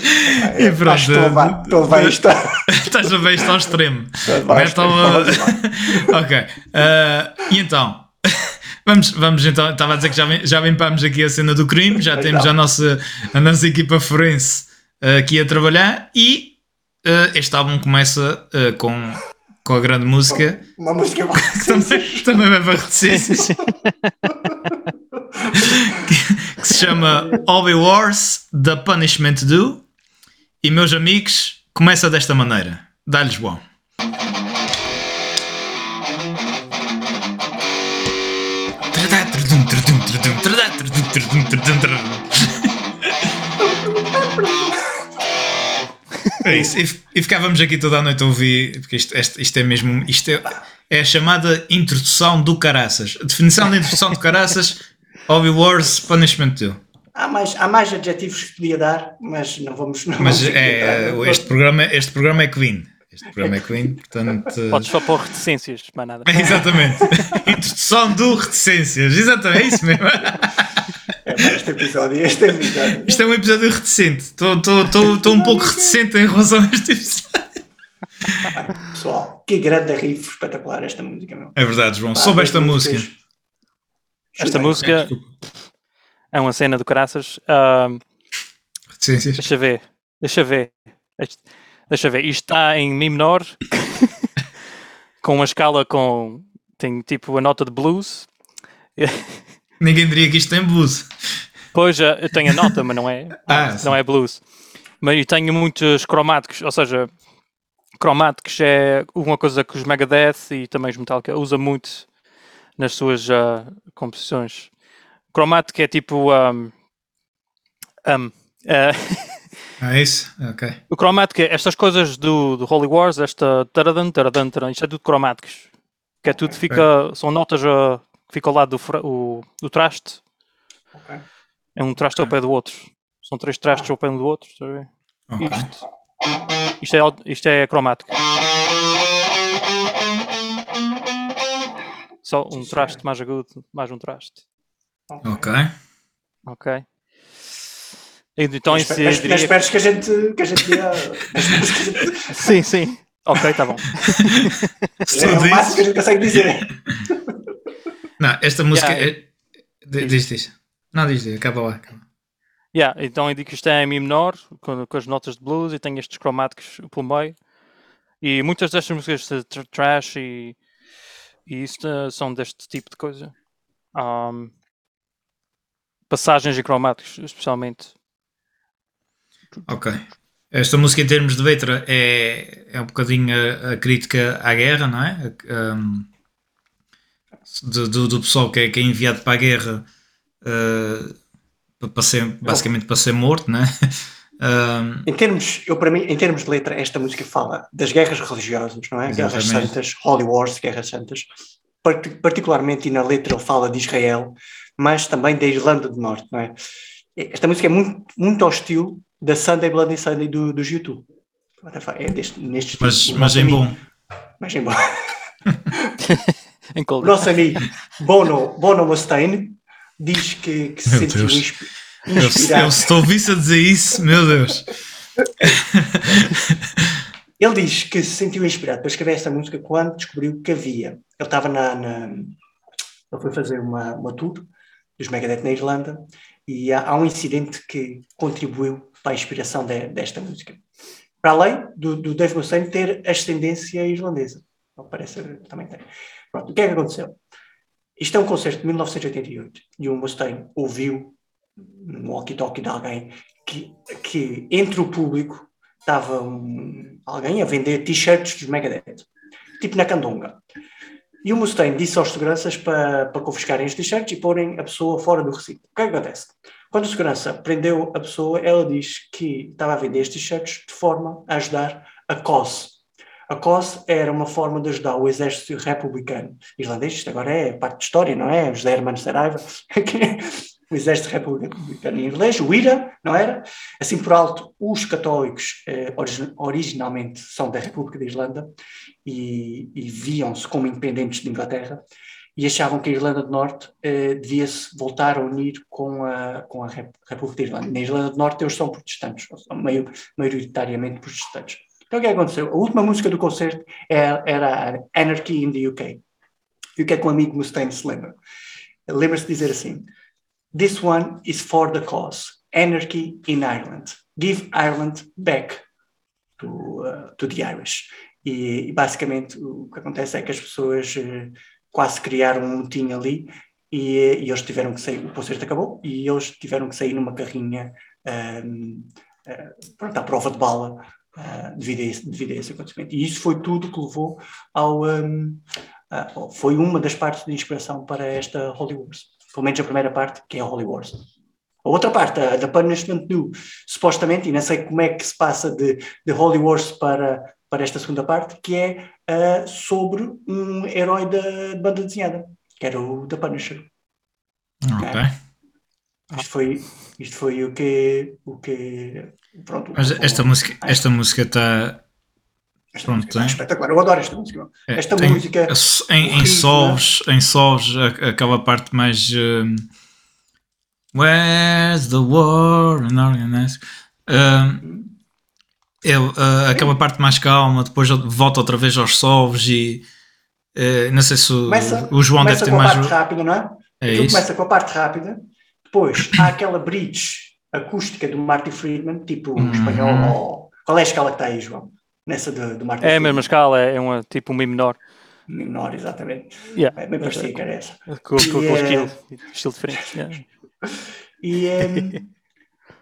S2: e pronto.
S1: acho que estou a- estou isto.
S2: Estás a ver isto ao extremo.
S1: Estou a lá.
S2: ok. Uh, e então, vamos, vamos então, estava a dizer que já, já limpámos aqui a cena do crime, já temos a nossa, a nossa equipa forense uh, aqui a trabalhar e uh, este álbum começa com, com a grande música
S1: Uma música
S2: que também, também leva reticências que, se chama All the Wars The Punishment Do e meus amigos começa desta maneira dá-lhes bom É isso, e, ficávamos aqui toda a noite a ouvir, porque isto, este- isto é mesmo, isto é, é a chamada introdução do caraças. A definição da introdução do caraças, Hobby Wars Punishment 2.
S1: Há, mais, há mais adjetivos que podia dar, mas não vamos. Não
S2: Mas
S1: vamos
S2: é, este, programa, este programa é Queen. Este programa é Queen, portanto.
S3: Podes só pôr reticências, mais nada.
S2: Exatamente. Introdução do reticências. Exatamente, é isso mesmo.
S1: É este episódio. Este episódio.
S2: Isto é um episódio reticente. Estou um pouco reticente em relação a este episódio.
S1: Pessoal, que grande riff espetacular esta música, meu.
S2: É verdade, João.
S1: Pá,
S2: Soube esta música.
S3: Esta música é uma cena do caraças. Ahm,
S2: Reticências.
S3: deixa ver, deixa ver. Deixa ver. Isto está em Mi menor, com uma escala com. Tem tipo a nota de blues.
S2: Ninguém diria que isto tem blues.
S3: Pois já, eu tenho a nota, mas não é,
S2: Ah, sim.
S3: não é blues. Mas eu tenho muitos cromáticos, ou seja, cromáticos é uma coisa que os Megadeth e também os Metallica usa muito nas suas ah, composições. Cromático é tipo. ahm, ahm, ah,
S2: Ah, isso? Ok.
S3: o cromático é estas coisas do, do Holy Wars, esta taradan, taradan, taradan, isto é tudo cromáticos. Que é tudo, fica, são notas ah, que ficam ao lado do, o, do traste.
S1: Ok.
S3: É um traste ao pé do outro. São três trastes ao pé um do outro. Está a ver?
S2: ok.
S3: Isto. Isto é, isto é cromático. Só um traste mais agudo, mais um traste.
S2: Ok.
S3: Ok. Então isso
S1: mas, mas
S3: diria...
S1: esperes que a gente. Que a gente diga- mas esperes que a gente-
S3: Sim, sim. Ok, tá bom.
S2: Se
S1: é
S2: tu
S1: o máximo que a gente consegue dizer.
S2: Não, esta música.
S3: Yeah,
S2: é... di- Diz, diz. Não, diz, diz. Acaba lá. acaba.
S3: Yeah, então eu digo que isto é em Mi menor, com, com as notas de blues e tem estes cromáticos pelo meio. E muitas destas músicas de tr- trash e, e isso eh, são deste tipo de coisa. Ahm, passagens e cromáticos, especialmente.
S2: Ok. Esta música, em termos de letra, é, é um bocadinho a, a crítica à guerra, não é? Um, do, do, do pessoal que é, que é enviado para a guerra uh, para, ser, basicamente para ser morto, não é? Um,
S1: Em termos, eu para mim, em termos de letra, esta música fala das guerras religiosas, não é? Guerras
S2: Exatamente.
S1: santas, Holy Wars, guerras santas. Parti- Particularmente, e na letra ele fala de Israel, mas também da Irlanda do Norte, não é? Esta música é muito, muito ao estilo da Sunday Bloody Sunday do, dos YouTube. É deste, neste
S2: mas, mas em bom.
S1: Mas em bom.
S3: Em
S1: nosso amigo Bono, Bono Mustaine diz que, que se sentiu
S2: Deus.
S1: inspi-
S2: Eu, eu,
S1: inspirado.
S2: se ouvisse a dizer isso, meu Deus.
S1: Ele diz que se sentiu inspirado para escrever esta música quando descobriu que havia. Ele estava na. na- ele foi fazer uma, uma tour dos Megadeth na Irlanda e há, há um incidente que contribuiu para a inspiração de- desta música. Para além do, do Dave Mustaine ter ascendência irlandesa. Não parece, também tem. Pronto, o que é que aconteceu? Isto é um concerto de 1988 e o Mustaine ouviu no walkie-talkie de alguém que, que entre o público estava um- alguém a vender t-shirts dos Megadeth, tipo na Candonga. E o Mustaine disse aos seguranças para, para confiscarem os t-shirts e porem a pessoa fora do recinto. O que é que acontece? Quando a segurança prendeu a pessoa, ela diz que estava a vender estes t-shirts de forma a ajudar a COS. A COS era uma forma de ajudar o exército republicano irlandês, isto agora é parte de história, não é? José Hermano Saraiva, o exército republicano irlandês, o IRA, não era? Assim por alto, os católicos eh, origi- originalmente são da República da Irlanda e, e viam-se como independentes de Inglaterra e achavam que a Irlanda do Norte eh, devia-se voltar a unir com a, com a Rep- República da Irlanda. Na Irlanda do Norte eles são protestantes, são meio, maioritariamente protestantes. Então o que é que aconteceu? A última música do concerto era, era Anarchy in the UK. E o que é que um amigo Mustaine se lembra? Lembra-se de dizer assim: This one is for the cause. Anarchy in Ireland. Give Ireland back to, uh, to the Irish. E, basicamente o que acontece é que as pessoas eh, quase criaram um motim ali e, e eles tiveram que sair, o concerto acabou e eles tiveram que sair numa carrinha ahm, ah, pronto, à prova de bala ah, devido, a esse, devido a esse acontecimento. E isso foi tudo que levou ao. ah, foi uma das partes de inspiração para esta Holy. Pelo menos a primeira parte, que é a Holy Wars. A outra parte, a da Punishment Do, supostamente, e não sei como é que se passa de, de Holy Wars para, para esta segunda parte, que é ah, sobre um herói da de banda desenhada, que era o The Punisher.
S2: Ok.
S1: Isto foi, isto foi o que. O que pronto,
S2: Mas
S1: o-
S2: esta música esta música está
S1: esta
S2: pronto,
S1: música
S2: tem.
S1: espetacular. Eu adoro esta música.
S2: É,
S1: Esta
S2: tem-
S1: música.
S2: em, em solos, em solos, a- aquela parte mais um, Where's the war and organized? Um, eu, uh, aquela parte mais calma, depois volta outra vez aos solos e uh, não sei se o,
S1: Começa,
S2: o João deve
S1: começa
S2: ter
S1: com a
S2: mais.
S1: parte rápida, não é?
S2: É isso.
S1: começa com a parte rápida, depois há aquela bridge acústica do Marty Friedman, tipo um
S2: Uhum.
S1: espanhol. Qual é a escala que está aí, João? Nessa do, do Marty
S3: É a mesma escala, é uma, tipo um Mi menor.
S1: Menor, exatamente.
S3: Yeah.
S1: É bem parecia que era essa.
S3: Com, com, com o
S1: eh,
S3: estilo, estilo diferente. yeah.
S1: E, em,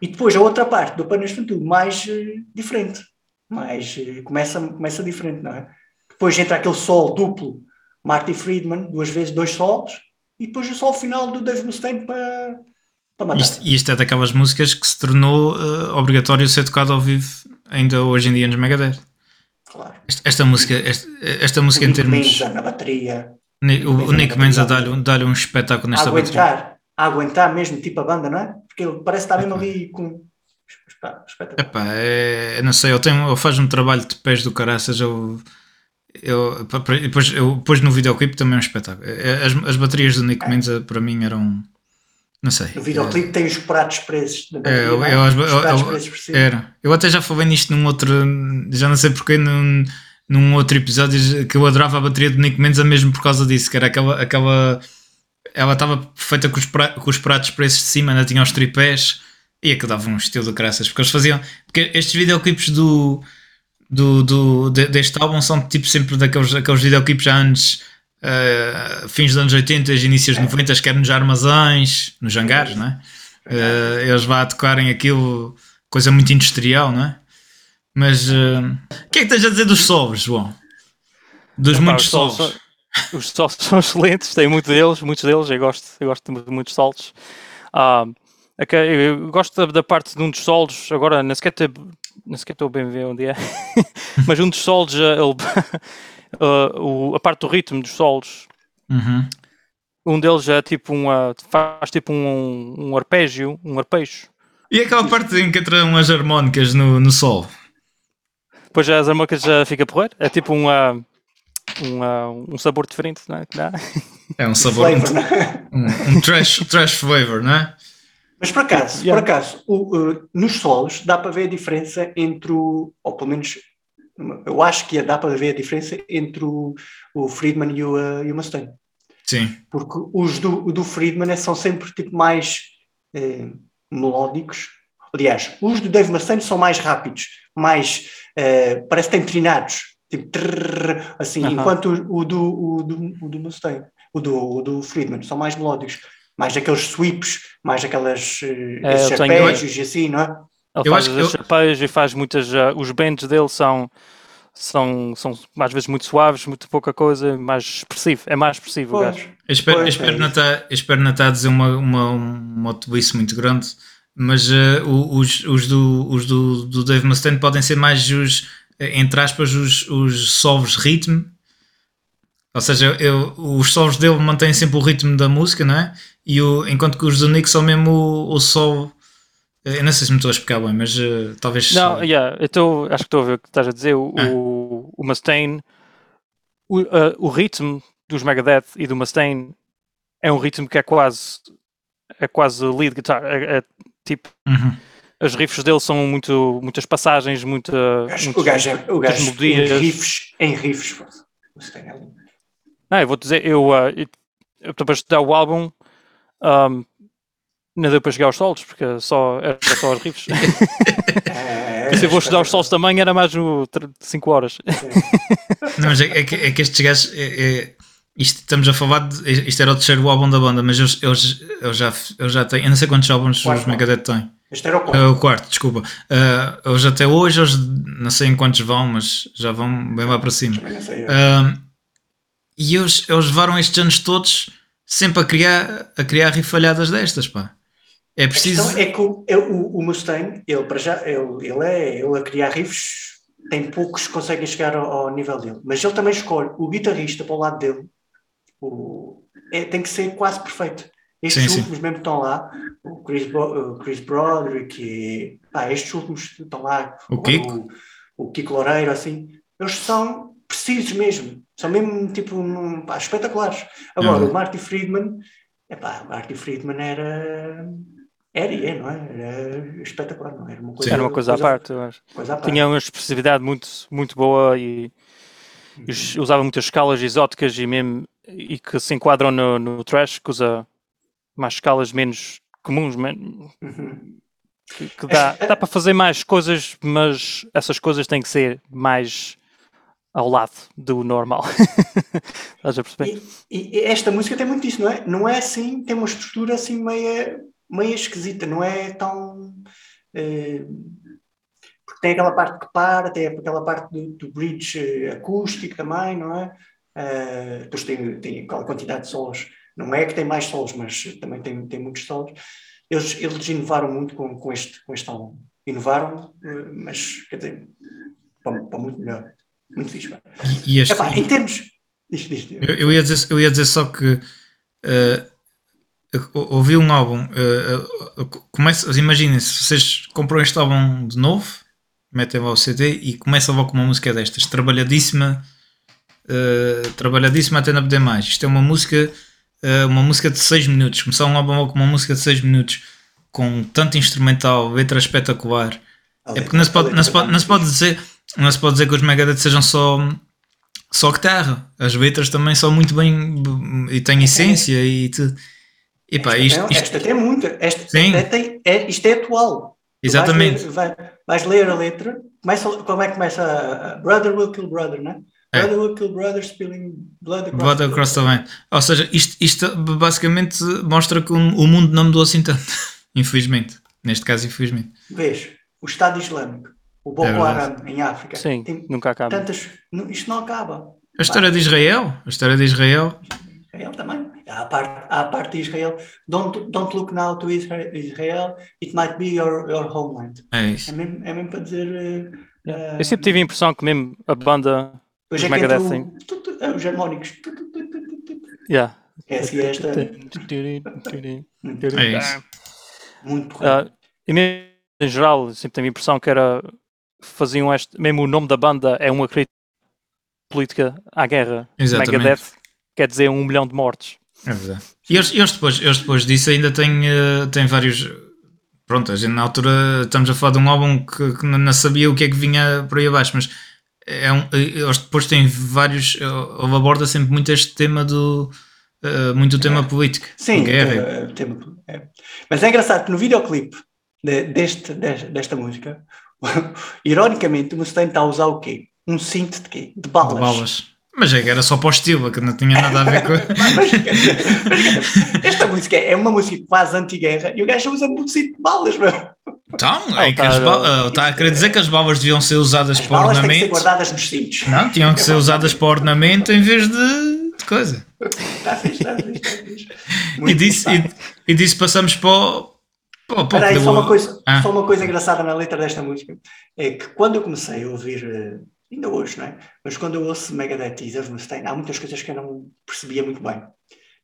S1: e depois a outra parte do Panas tudo mais eh, diferente. Mais, eh, começa, começa diferente, não é? Depois entra aquele sol duplo, Marty Friedman, duas vezes dois solos, e depois o sol final do Dave Mustaine para, para.
S2: Isto, e isto é daquelas músicas que se tornou uh, obrigatório ser tocado ao vivo ainda hoje em dia nos Megadeth.
S1: Claro.
S2: Esta, esta música, esta, esta
S1: O
S2: música em
S1: Nick
S2: termos.
S1: Menza na bateria,
S2: Ni- O, o Nick Menza dá-lhe dá um espetáculo
S1: a
S2: nesta bateria.
S1: aguentar, a aguentar mesmo tipo a banda, não é? Porque ele parece estar mesmo ali com. Espetacular.
S2: Epá, é, não sei, eu, tenho, eu faço um trabalho de pés do caraças, eu, eu, depois, eu, depois no videoclipe também é um espetáculo. É, As, as baterias do Nick Menza para mim eram, não sei.
S1: No videoclipe tem os pratos presos
S2: É, eu,
S1: é?
S2: eu,
S1: Os
S2: eu-
S1: pratos presos por cima.
S2: era. Eu até já falei nisto num outro, já não sei porquê, num, num outro episódio que eu adorava a bateria do Nick Menza mesmo por causa disso, que era aquela, aquela ela estava feita com os, pra- com os pratos preços de cima, ainda tinha os tripés e aquilo dava um estilo de graças, porque eles faziam, porque estes videoclipes do, do, do, de- deste álbum são tipo sempre daqueles aqueles videoclipes já anos eh, fins dos anos 80, inícios de 90, quer nos armazéns, nos hangares, não é? Eh, eles a tocarem aquilo, coisa muito industrial, não é? Mas eh, o que é que tens a dizer dos solos, João? Dos
S3: Epá,
S2: muitos
S3: os solos Os solos são excelentes, tem muito deles, muitos deles, eu gosto, eu gosto de muitos solos. Ah, ok, eu gosto da, da parte de um dos solos, agora nem sequer, te- nem sequer estou bem a ver onde é, mas um dos solos, ah, ele, ah, o- a parte do ritmo dos solos,
S2: Uhum.
S3: um deles é tipo um, ah, faz tipo um, um arpégio, um arpejo.
S2: E aquela parte em que entram umas harmónicas no, no sol?
S3: Depois as harmônicas já fica por é tipo um, ah, um, ah, um sabor diferente, não é? que dá.
S2: É um sabor, um,
S1: Flavor, é?
S2: um, um trash, trash flavor, não é?
S1: Mas por acaso,
S3: Yeah.
S1: por acaso o, uh, nos solos dá para ver a diferença entre o, ou pelo menos eu acho que dá para ver a diferença entre o, o Friedman e o, uh, e o Mustaine.
S2: Sim.
S1: Porque os do, do Friedman é- são sempre tipo mais eh, melódicos. Aliás, os do Dave Mustaine são mais rápidos, mais eh, parece que têm trinados, tipo trrr, assim,
S3: Aham.
S1: enquanto o, o do, o, do, o do Mustaine, o do, o do Friedman, são mais melódicos, mais aqueles sweeps, mais aquelas eh,
S3: É,
S1: e assim, não é?
S3: Ele
S2: Eu
S3: faz
S2: acho que
S3: as
S2: eu-
S3: chapéus e faz muitas. ah, os bends dele são, são, são às vezes muito suaves, muito pouca coisa, mais expressivo. É mais expressivo o gajo.
S2: Eu espero, eu
S1: Pois,
S2: espero
S1: é
S2: não estar, eu espero não estar a dizer uma, uma, uma tolice muito grande, mas o- os, os, do, os do, do Dave Mustaine podem ser mais os, eh, entre aspas, os, os solos ritmo. Ou seja, eu, os solos dele mantêm sempre o ritmo da música, não é? E o, enquanto que os do Nick são mesmo o, o sol. Eh, Eu não sei se me estou a explicar bem, mas eh, talvez.
S3: Não, yeah, eu tô, acho que estou a ver o que estás a dizer. O,
S2: Ah.
S3: o, o Mustaine, o, ah, o ritmo dos Megadeth e do Mustaine é um ritmo que é quase. É quase lead guitar. É, é tipo.
S2: Uhum.
S3: As riffs dele são muito, muitas passagens, muita,
S1: O gajo,
S3: muitos-
S1: o gajo, é- o
S3: muitas
S1: em riffs, em riffs. Mustaine é lindo.
S3: Não, eu vou dizer, eu, ah, eu, eu estou para estudar o álbum, ahm, não deu para chegar aos solos, porque só, era só os riffs.
S1: É,
S3: Se eu vou estudar os solos também, era mais no 5 horas.
S2: Não, mas é, é que, é que estes gajos. É, é- isto, estamos a falar de. Isto era o terceiro álbum da banda, mas eu, eu, eu, já, eu já tenho. Eu não sei quantos álbuns
S1: Quarto
S2: os Megadeth têm.
S1: Este era o
S2: É
S1: quarto.
S2: o quarto, desculpa. Uh, eles até hoje, eles não sei em quantos vão, mas já vão bem lá para cima.
S1: Sei.
S2: Um, e eles, eles levaram estes anos todos sempre a criar, a criar rifalhadas destas, pá. É
S1: A
S2: preciso.
S1: questão é que o, eu- o, o Mustaine, ele para já, ele, ele é ele a criar riffs, tem poucos que conseguem chegar ao, ao nível dele, mas ele também escolhe o guitarrista para o lado dele, o, é, tem que ser quase perfeito. Estes
S2: Sim, sim.
S1: últimos mesmo que estão lá, o Chris, o Chris Broderick e pá, estes últimos estão lá,
S2: O Kiko?
S1: o, o Kiko Loureiro, assim, eles são precisos mesmo, são mesmo tipo um, pá, espetaculares. Agora,
S2: Uhum.
S1: o Marty Friedman, epá, o Marty Friedman era. Era, é, não é? Era espetacular, não é? era uma coisa,
S3: Era uma coisa à parte, eu acho.
S1: coisa à parte.
S3: Tinha uma expressividade muito, muito boa e, e us- usava muitas escalas exóticas e mesmo e que se enquadram no, no trash, que usa mais escalas menos comuns,
S1: Uhum.
S3: que, que dá, dá para fazer mais coisas, mas essas coisas têm que ser mais ao lado do normal. Estás a perceber?
S1: E, e esta música tem muito disso, não é? Não é assim, tem uma estrutura assim meia, meia esquisita, não é tão. eh, porque tem aquela parte que para, tem aquela parte do, do bridge eh, acústico também, não é? Eh, depois tem, tem aquela quantidade de solos, não é que tem mais solos, mas também tem, tem muitos solos. Eles, eles inovaram muito com, com, este, com este álbum. Inovaram, eh, mas quer dizer, para, para muito melhor. Muito fixe. pá.
S2: E, este,
S1: Epá, em termos. Diz.
S2: eu, eu ia dizer, eu ia dizer só que eu ouvi um álbum. eh, começa, imaginem se vocês compram este álbum de novo, metem lá o CD e começam logo com uma música destas, trabalhadíssima, eh, trabalhadíssima até não poder mais. Isto é uma música, eh, uma música de 6 minutos. Começar um álbum logo com uma música de 6 minutos, com tanto instrumental, letra espetacular. É porque não se pode, não se pode, não se pode dizer, não se pode dizer que os Megadeth sejam só, só guitarra. As letras também são muito bem e têm essência e tudo. E pá,
S1: esta,
S2: isto, isto-
S1: esta tem muita. Esta,
S2: Sim.
S1: esta tem, é, isto é atual. Tu
S2: exatamente.
S1: Vais ler, vai- vais ler a letra. Começa, como é que começa? a- a Brother will kill brother, né?
S2: É.
S1: Brother will kill brother, spilling blood across,
S2: Blood across the line. Ou seja, isto, isto basicamente mostra que o o mundo não mudou assim tanto. Infelizmente. Neste caso, infelizmente.
S1: Vês, o Estado Islâmico, o Boko
S2: É.
S1: Haram em África.
S3: Sim,
S1: Tem
S3: nunca acaba.
S1: tantas. não- Isto não acaba.
S2: A história de Israel, a história de Israel,
S1: Israel também. Há a parte, há a parte de Israel. Don't, don't look now to Isra- Israel, it might be your, your homeland.
S2: é isso.
S1: É mesmo, é mesmo para dizer. eh,
S3: Eu sempre tive a impressão que mesmo a banda.
S1: Hoje é
S3: Os
S1: que entra o- tu- tu- os harmónicos.
S3: Yeah.
S1: É assim esta.
S2: É isso.
S1: Muito
S3: Ah, e mesmo em geral, eu sempre tive a impressão que era. Faziam este. Mesmo o nome da banda é uma crítica política à guerra.
S2: Exatamente.
S3: Megadeth quer dizer um milhão de mortes.
S2: É verdade. E eles, eles depois, eles depois disso ainda têm, eh, têm vários. Pronto, a gente na altura estamos a falar de um álbum que, que não sabia o que é que vinha por aí abaixo, mas é um, eh, eles depois têm vários. eh, Ele aborda sempre muito este tema do. eh, muito o tema político.
S1: Sim,
S2: guerra.
S1: eh, tema- é. mas é engraçado que no videoclipe de- deste, des- desta música, ironicamente, o Mustaine está a usar o quê? Um cinto de quê? De balas.
S2: de balas. Mas é que era só para o estilo, que não tinha nada a ver com.
S1: Mas, esta música é uma música quase anti-guerra e o gajo usa um cinto de balas, meu.
S2: Então, é que
S3: tá,
S2: as balas. Está a querer dizer que as balas deviam ser usadas
S1: As
S2: para
S1: balas têm que ser
S2: ornamento.
S1: guardadas nos cintos.
S2: Não, tinham que ser usadas para ornamento em vez de, de coisa.
S1: Está fixe, está fixe, está fixe.
S2: E disso, e, e disso passamos para o. Para o para o
S1: Espera aí, só uma, coisa,
S2: Ah.
S1: só uma coisa engraçada na letra desta música é que quando eu comecei a ouvir, eh, ainda hoje, não é? Mas quando eu ouço Megadeth e Dave Mustaine, há muitas coisas que eu não percebia muito bem.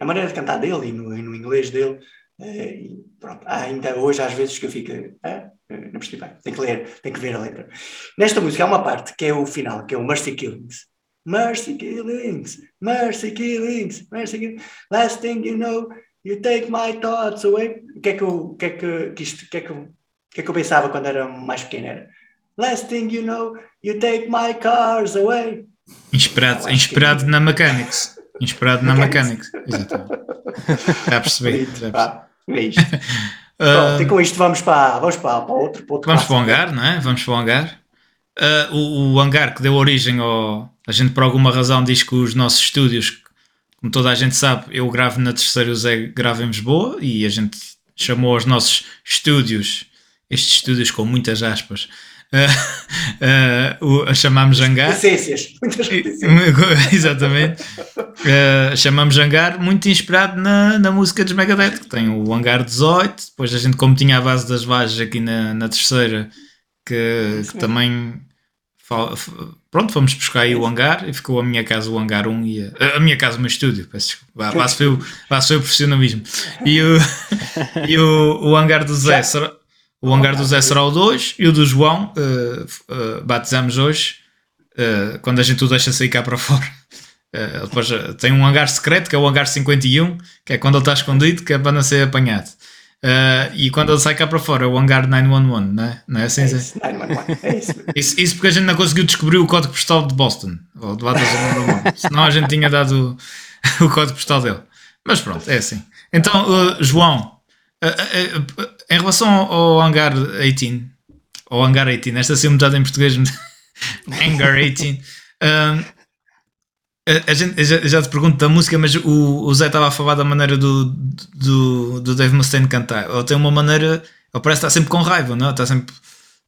S1: A maneira de cantar dele e no, e no inglês dele, eh, e pronto, há ainda hoje às vezes que eu fico, ah, não percebi bem, tenho que ler, tenho que ver a letra. Nesta música há uma parte que é o final, que é o Mercy Killings. Mercy Killings, Mercy Killings, Mercy Killings, last thing you know, You take my thoughts away. O que é que eu, que é que, que isto, que é que, que é que eu pensava quando era mais pequeno? Era Last thing you know, you take my cars away.
S2: Inspirado, inspirado na Mechanics. Inspirado na
S1: Mechanics.
S2: Exatamente. Já percebi. Já percebi.
S1: É isto.
S2: Ah,
S1: Pronto, e com isto vamos para, vamos para, para outro, outro
S2: Vamos para o hangar, não é? Vamos para o hangar. Ah, o, o hangar que deu origem ao. A gente, por alguma razão, diz que os nossos estúdios, como toda a gente sabe, eu gravo na terceira, o Zé grava em Lisboa e a gente chamou os nossos estúdios, estes estúdios com muitas aspas, ah, ah, o- a chamámos.
S1: Muitas reticências.
S2: Exatamente. Uh, chamamos Hangar muito inspirado na, na música dos Megadeth, que tem o Hangar 18. Depois a gente, como tinha a base das vagens aqui na, na terceira, que, que também pronto, fomos buscar aí o hangar e ficou a minha casa, o hangar 1 e a, a minha casa, o meu estúdio. Peço desculpa. Lá, lá se foi o, lá se foi o profissionalismo. E o, e o, o hangar do Zé será, o hangar do Zé será o 2 e o do João f- eh, batizamos hoje eh, quando a gente o deixa sair cá para fora. Depois tem um hangar secreto que é o hangar 51, que é quando ele está escondido, que é para não ser apanhado. Eh, e quando ele sai cá para fora é o hangar 911, não é? Não é assim?
S1: É isso, 911, é isso.
S2: Isso, isso porque a gente não conseguiu descobrir o código postal de Boston, ou de Batas Senão a gente tinha dado o, o código postal dele. Mas pronto, é assim. Então, uh, João, uh, uh, uh, em relação ao, ao Hangar 18, ou Hangar 18, esta assim mudada em português, Hangar 18, um, a, a gente, já, já te pergunto da música, mas o, o Zé estava a falar da maneira do, do, do Dave Mustaine cantar. Ele tem uma maneira, ele parece estar sempre com raiva, não? é? Está sempre.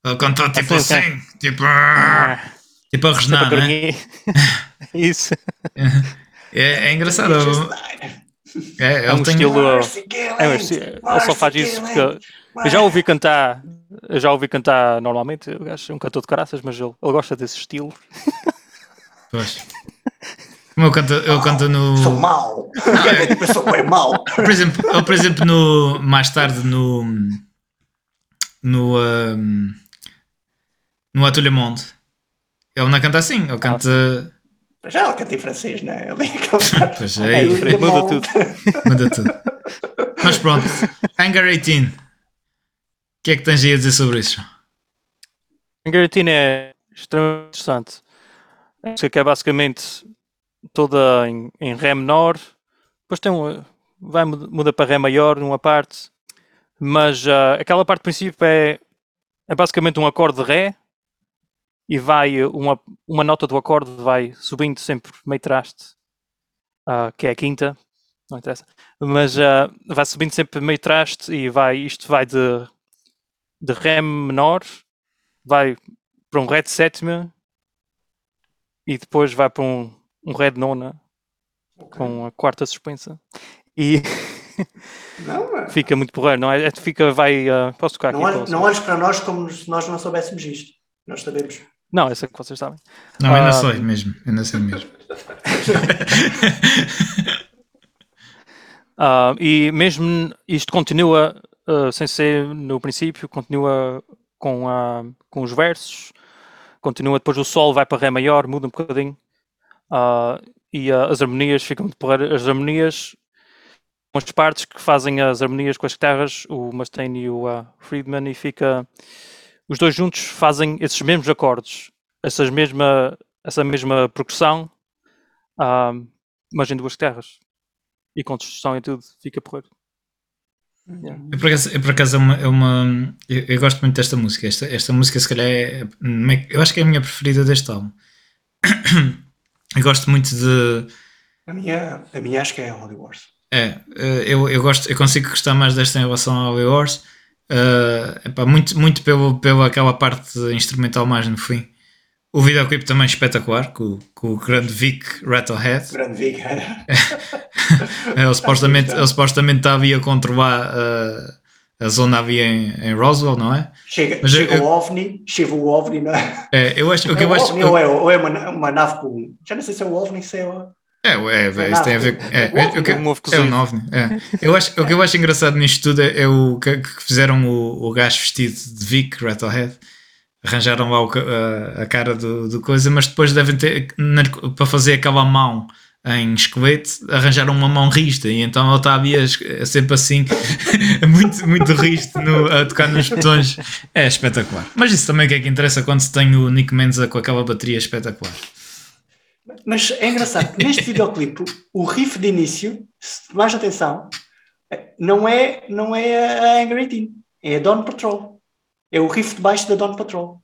S2: Ele canta tipo
S3: Assim,
S2: assim, tipo,
S3: Ah,
S2: tipo a resnar, não é?
S3: Isso.
S2: É, é engraçado. É,
S3: É um
S2: tem,
S3: estilo. É,
S1: Killings,
S3: ele só faz isso porque eu já ouvi cantar. Eu já ouvi cantar normalmente. O gajo é um cantor de caraças, mas ele, ele gosta desse estilo.
S2: Pois. Como ele canta, ele canta no.
S1: Sou mau. Eu sou bem mau.
S2: Por exemplo, ele, por exemplo, no, mais tarde no. No. Um, no Atelier Monde. Ele não canta assim, ele canta.
S1: Já ela canta em francês, não é? Ele é aquele-
S2: Pois
S3: É
S2: é,
S3: diferente, muda tudo.
S2: muda tudo. Mas pronto, Hangar 18. O que é que tens aí a dizer sobre isso?
S3: A Garatina é extremamente interessante. A música que é basicamente toda em, em Ré menor. Depois tem um, vai, muda para Ré maior numa parte. Mas ah, aquela parte do princípio é, é basicamente um acorde de Ré e vai uma, uma nota do acorde vai subindo sempre meio traste, ah, que é a quinta, não interessa, mas ah, vai subindo sempre meio traste e vai, isto vai de, de Ré menor, vai para um Ré de sétima e depois vai para um, um Ré de nona com a quarta suspensa e
S1: Não,
S3: fica muito porreiro, não é? É- Fica, vai, ah, posso tocar aqui?
S1: não, olhes-
S3: posso?
S1: não olhes para nós como se nós não soubéssemos isto. Nós sabemos.
S3: Não, essa que vocês sabem.
S2: Não, não
S3: Ah,
S2: sei mesmo. Não sei mesmo.
S3: Ah, e mesmo isto continua ah, sem ser no princípio, continua com, ah, com os versos, continua depois o sol vai para Ré maior, muda um bocadinho ah, e ah, as harmonias ficam de porreiro. As harmonias, as partes que fazem as harmonias com as guitarras, o Mustaine e o Friedman, e fica os dois juntos fazem esses mesmos acordes, essas mesma, essa mesma progressão, ah, mas em duas guitarras e com distorção e tudo, fica porreiro.
S2: Eu por acaso, eu por acaso é uma. é uma- eu, eu gosto muito desta música. Esta, esta música, se calhar, é. Eu acho que é a minha preferida deste álbum. Eu gosto muito de.
S1: A minha, a minha acho que é a Holy Wars.
S2: É, eh, eu, eu, gosto, eu consigo gostar mais desta em relação ao The Wars. Eh, epá, muito muito pelo, pela aquela parte instrumental mais no fim. O videoclipe também espetacular, com, com o grande Vic Rattlehead.
S1: Grande Vig.
S2: Ele supostamente, ele supostamente estava a controlar eh, a zona havia em, em Roswell, não é?
S1: Chega,
S2: Mas eu-
S1: chega
S2: eu-
S1: o OVNI, chega o OVNI, não é?
S2: É, eu acho, o que
S1: É
S2: eu acho,
S1: OVNI ou é, ou é uma, uma nave com. Já não sei se é o OVNI, se é o.
S2: É, é, é, isso tem a ver com. É,
S1: É
S2: é, o que- é o
S3: cozido.
S2: novo, é. Eu acho, o que eu acho engraçado nisto tudo é, é o que, que fizeram o, o gajo vestido de Vic Rattlehead. Arranjaram lá o a, a cara do, do coisa, mas depois devem ter, para fazer aquela mão em esqueleto, arranjaram uma mão rista e então ele está ali a es- a sempre assim, muito, muito risto no- a tocar nos botões. É espetacular. Mas isso também é que é que interessa quando se tem o Nick Menza com aquela bateria espetacular.
S1: Mas é engraçado, neste videoclipe, o riff de início, se mais atenção, não é, não é a Anger 18, é a Dawn Patrol. É o riff de baixo da Dawn Patrol.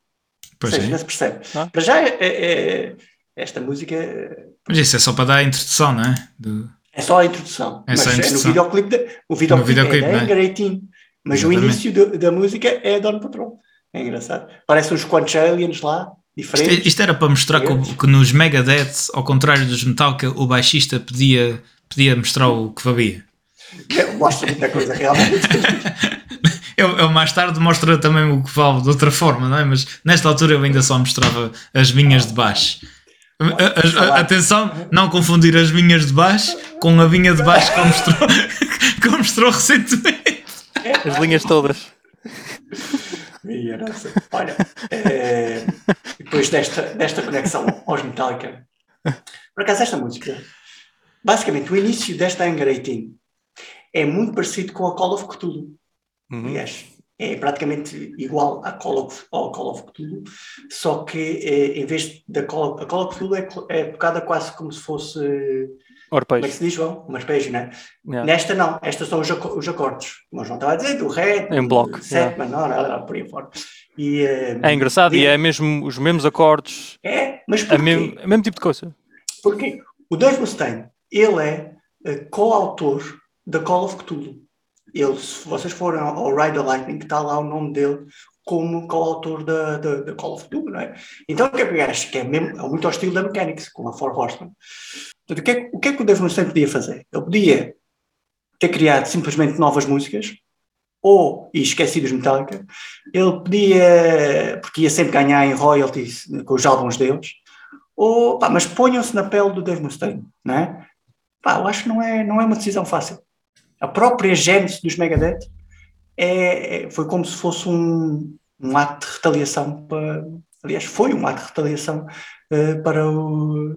S2: Pois
S1: Ou seja,
S2: é.
S1: não se percebe.
S3: Ah.
S1: Para já, é- é- é- esta música é
S2: Mas isso é só para dar a introdução, não é? Do-
S1: é só a introdução.
S2: É
S1: mas
S2: só a
S1: é no
S2: introdução.
S1: videoclipe, de- o videoclipe,
S2: videoclipe,
S1: é da
S2: é?
S1: Anger 18. Mas o
S2: Exatamente.
S1: início do- da música é a Dawn Patrol. É engraçado. Parecem uns quantos aliens lá, diferentes.
S2: isto era para mostrar que, o- que nos Megadeth, ao contrário dos Metallica, o baixista podia, podia mostrar o que valia.
S1: É, Mostra muita coisa realmente.
S2: eu, eu mais tarde mostro também o que vale de outra forma, não é? Mas nesta altura eu ainda só mostrava as vinhas de baixo. A- a- a- atenção, não confundir as vinhas de baixo com a vinha de baixo que mostrou, que mostrou recentemente.
S3: As linhas todas.
S1: Minha nossa. Olha, eh, depois desta, desta conexão aos Metallica, por acaso esta música, basicamente o início desta Anger 18 é muito parecido com a Call of Cthulhu.
S3: Uhum.
S1: Aliás, é praticamente igual a Call of, ao Call of Cthulhu, só que eh, em vez da Call, a Call of Cthulhu é, é tocada quase como se fosse, eh, como é que se diz, João? Uma arpejo, não é?
S3: Yeah.
S1: Nesta não, estas são os, aco- os acordes. Mas não estava a dizer do ré,
S3: Em bloco,
S1: do sétima, não, não, não, por aí fora. E, eh,
S3: É engraçado e
S1: e-
S3: é mesmo os mesmos acordes,
S1: É, mas
S3: é
S1: porquê?
S3: mesmo, é mesmo tipo de coisa.
S1: Porque o Dave Mustaine, ele é eh, coautor da Call of Cthulhu. Ele, se vocês forem ao, Ride the Lightning, está lá o nome dele como coautor da, da, da Call of Cthulhu, não é? Então o que é que acho? Que é, mesmo, é muito ao estilo da Mechanics, como a Four Horsemen. Portanto, o, que é, o que é que o Dave Mustaine podia fazer? Ele podia ter criado simplesmente novas músicas, ou, e esquecido os Metallica, ele podia, porque ia sempre ganhar em royalties com os álbuns deles, ou, pá, mas ponham-se na pele do Dave Mustaine, não é? Pá, eu acho que não é, não é uma decisão fácil. A própria gênese dos Megadeth é, é- foi como se fosse um, um ato de retaliação para, aliás, foi um ato de retaliação eh, para o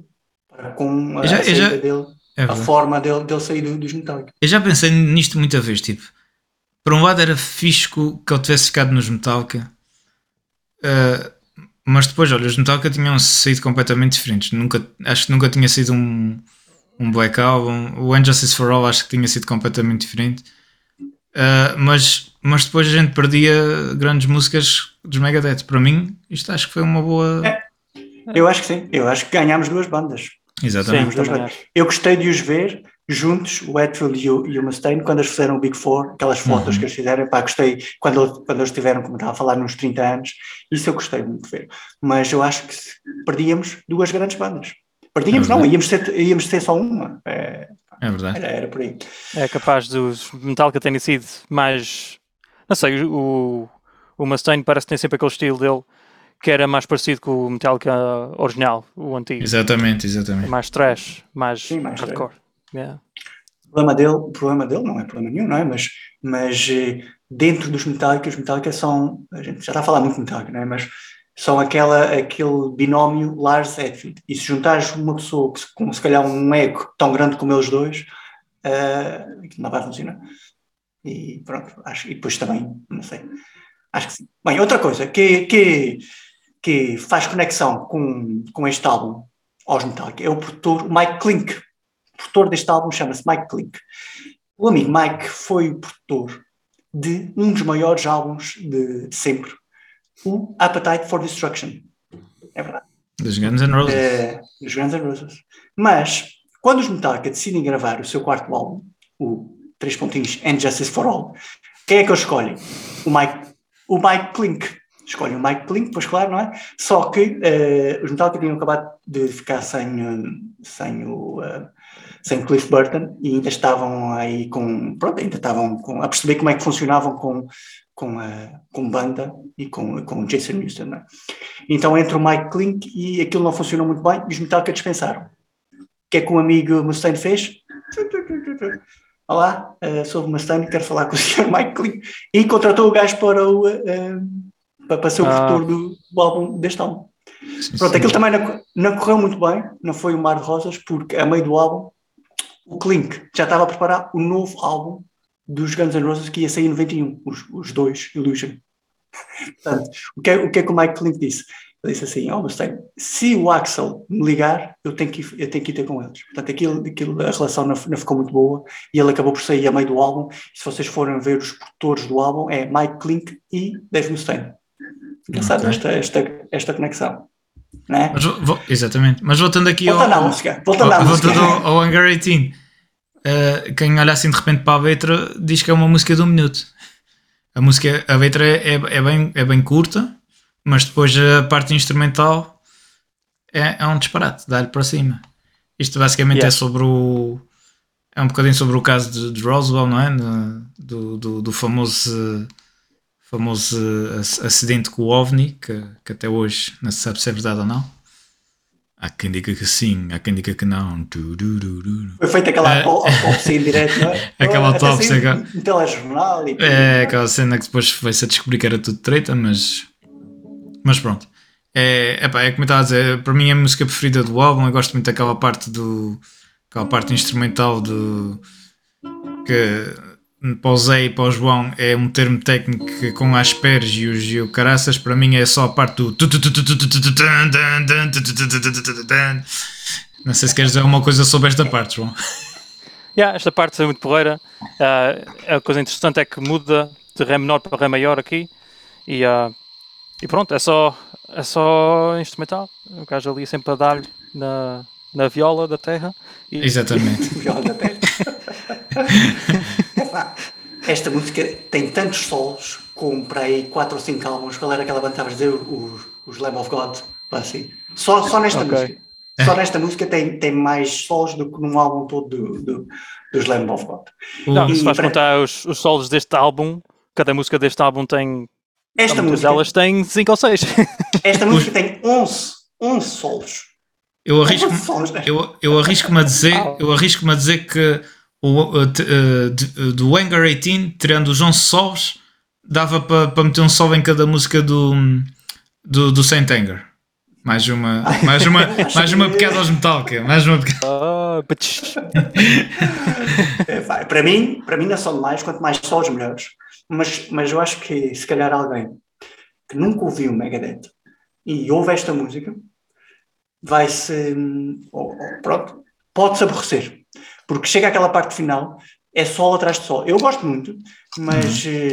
S1: com a,
S2: já-
S1: saída
S2: já-
S1: dele,
S2: É
S1: a forma dele, dele sair do- dos Metallica.
S2: Eu já pensei nisto muita vez, tipo, por um lado era fixe que ele tivesse ficado nos Metallica, eh, mas depois, olha, os Metallica tinham saído completamente diferentes. Nunca, acho que nunca tinha sido um, um Black Album. O Injustice for All acho que tinha sido completamente diferente. Eh, mas, mas depois a gente perdia grandes músicas dos Megadeth. Para mim, isto acho que foi uma boa.
S1: É. Eu acho que sim, eu acho que ganhámos duas bandas.
S2: Exatamente.
S3: Sim.
S1: Eu gostei de os ver juntos, o Hetfield e o, e o Mustaine, quando eles fizeram o Big Four, aquelas fotos
S2: Uhum.
S1: que eles fizeram, pá, gostei, quando, quando eles tiveram, como estava a falar, nos 30 anos, isso eu gostei muito de ver. Mas eu acho que perdíamos duas grandes bandas. Perdíamos,
S2: É
S1: não, íamos ter, íamos ter só uma. É,
S2: É verdade.
S1: era, era por aí.
S3: É capaz dos Metallica terem sido mais. Não sei, o, o Mustaine parece que tem sempre aquele estilo dele que era mais parecido com o Metallica original, o antigo.
S2: Exatamente, exatamente.
S3: Mais trash, mais,
S1: Sim, mais
S3: hardcore. Yeah.
S1: O problema dele, o problema dele não é problema nenhum, não é? Mas, mas eh, dentro dos Metallica, os Metallica são, a gente já está a falar muito de Metallica, não é? Mas são aquela, aquele binómio Lars Hetfield. E se juntares uma pessoa que, com se calhar um ego tão grande como eles dois, aquilo não vai funcionar. E pronto, acho, e depois também, não sei, acho que sim. Bem, outra coisa que, que, que faz conexão com, com este álbum aos Metallica é o produtor o Mike Klink. O produtor deste álbum chama-se Mike Klink. O amigo Mike foi o produtor de um dos maiores álbuns de, de sempre, o Appetite for Destruction. É verdade.
S2: Dos Guns N' Roses.
S1: Eh, dos Guns N' Roses. Mas, quando os Metallica decidem gravar o seu quarto álbum, o Três Pontinhos and Justice for All, quem é que eles escolhem? O Mike, o Mike Klink. Escolhem o Mike Klink, pois claro, não é? Só que eh, os Metallica tinham acabado de ficar sem, eh, sem o... eh, sem Cliff Burton e ainda estavam aí com pronto, ainda estavam com, a perceber como é que funcionavam com, com, a, com banda e com, com Jason Newsted, é? Então entra o Mike Klink e aquilo não funcionou muito bem e os Metallica dispensaram. O que é que um amigo Mustaine fez? Olá, uh, sou o Mustaine, quero falar com o Sr. Mike Klink e contratou o gajo para, o, uh, para, para ser o
S3: Ah.
S1: produtor do, do álbum deste álbum.
S2: Sim,
S1: Pronto,
S2: sim.
S1: aquilo também não, não correu muito bem, não foi um mar de rosas, porque a meio do álbum o Klink já estava a preparar o novo álbum dos Guns N' Roses que ia sair em 91, os, os dois, Illusion. Portanto, o que, é, o que é que o Mike Klink disse? Ele disse assim, oh, Mustaine, se o Axel me ligar, eu tenho que, ir- eu tenho que ir ter com eles. Portanto, aquilo, aquilo, a relação não, não ficou muito boa e ele acabou por sair a meio do álbum. E se vocês forem ver os produtores do álbum, é Mike Klink e Dave Mustaine. Engraçado
S2: Ok.
S1: esta, esta, esta conexão. Não é?
S2: Mas vou- exatamente. Mas voltando aqui
S1: Voltando à
S2: ao,
S1: música. Voltando à música.
S2: voltando ao, ao Hunger 18, eh, quem olha assim de repente para a letra diz que é uma música de um minuto. A música, a letra é, é, é bem, é bem curta, mas depois a parte instrumental é, é um disparate, dá-lhe para cima. Isto basicamente é
S3: Yes.
S2: sobre o. É um bocadinho sobre o caso de, de Roswell, não é? Do, do, do famoso famoso ac- acidente com o OVNI, que, que até hoje não se sabe se é verdade ou não. Há quem diga que sim, há quem diga que não. Turururu.
S1: Foi feita aquela auto- autópsia em direto, não é?
S2: Aquela autópsia,
S1: saiu
S2: cara.
S1: Um telejornal e tudo,
S2: É
S1: é?
S2: aquela cena que depois foi-se a descobrir que era tudo treta, mas. Mas pronto. É, epá, é como eu estava a dizer, para mim é a música preferida do álbum. Eu gosto muito daquela parte do. aquela parte instrumental do. que para o Zé e para o João é um termo técnico com aspergios e o caraças, para mim é só a parte do. Não sei se queres dizer alguma coisa sobre esta parte, João.
S3: Yeah, esta parte é muito porreira. Ah, a coisa interessante é que muda de Ré menor para Ré maior aqui. E, ah, e pronto, é só, é só instrumental. O gajo ali sempre a dar na, na viola da terra. E,
S2: Exatamente.
S1: Viola da terra. Epá, Esta música tem tantos solos como para aí 4 ou 5 álbuns. Qual era aquela banda que estavas a dizer? Os, os Lamb of God. Assim. Só, só nesta
S3: Ok.
S1: música. Só nesta música tem, tem mais solos do que num álbum todo do, do, dos Lamb of God.
S3: Não,
S1: E
S3: se vais
S1: para-
S3: contar os, os solos deste álbum, cada música deste álbum tem.
S1: Esta música,
S3: delas têm 5 ou 6.
S1: esta música tem 11, 11 solos.
S2: Eu arrisco,
S1: 11 solos, né?
S2: eu, eu arrisco-me a dizer, eu arrisco-me a dizer que o, uh, t- uh, de- do Hangar 18, tirando os 11 solos, dava para para meter um solo em cada música do, do, do Saint Anger. Mais uma, mais uma, mais uma pecada aos Metallica. Mais uma.
S3: Ah, patch.
S1: É, vai. Para mim, para mim não são demais, quanto mais solos melhores. Mas, mas eu acho que se calhar alguém que nunca ouviu Megadeth e ouve esta música vai-se ou- ou, pronto, pode-se aborrecer. Porque chega àquela parte final, é solo atrás de solo. Eu gosto muito, mas eh,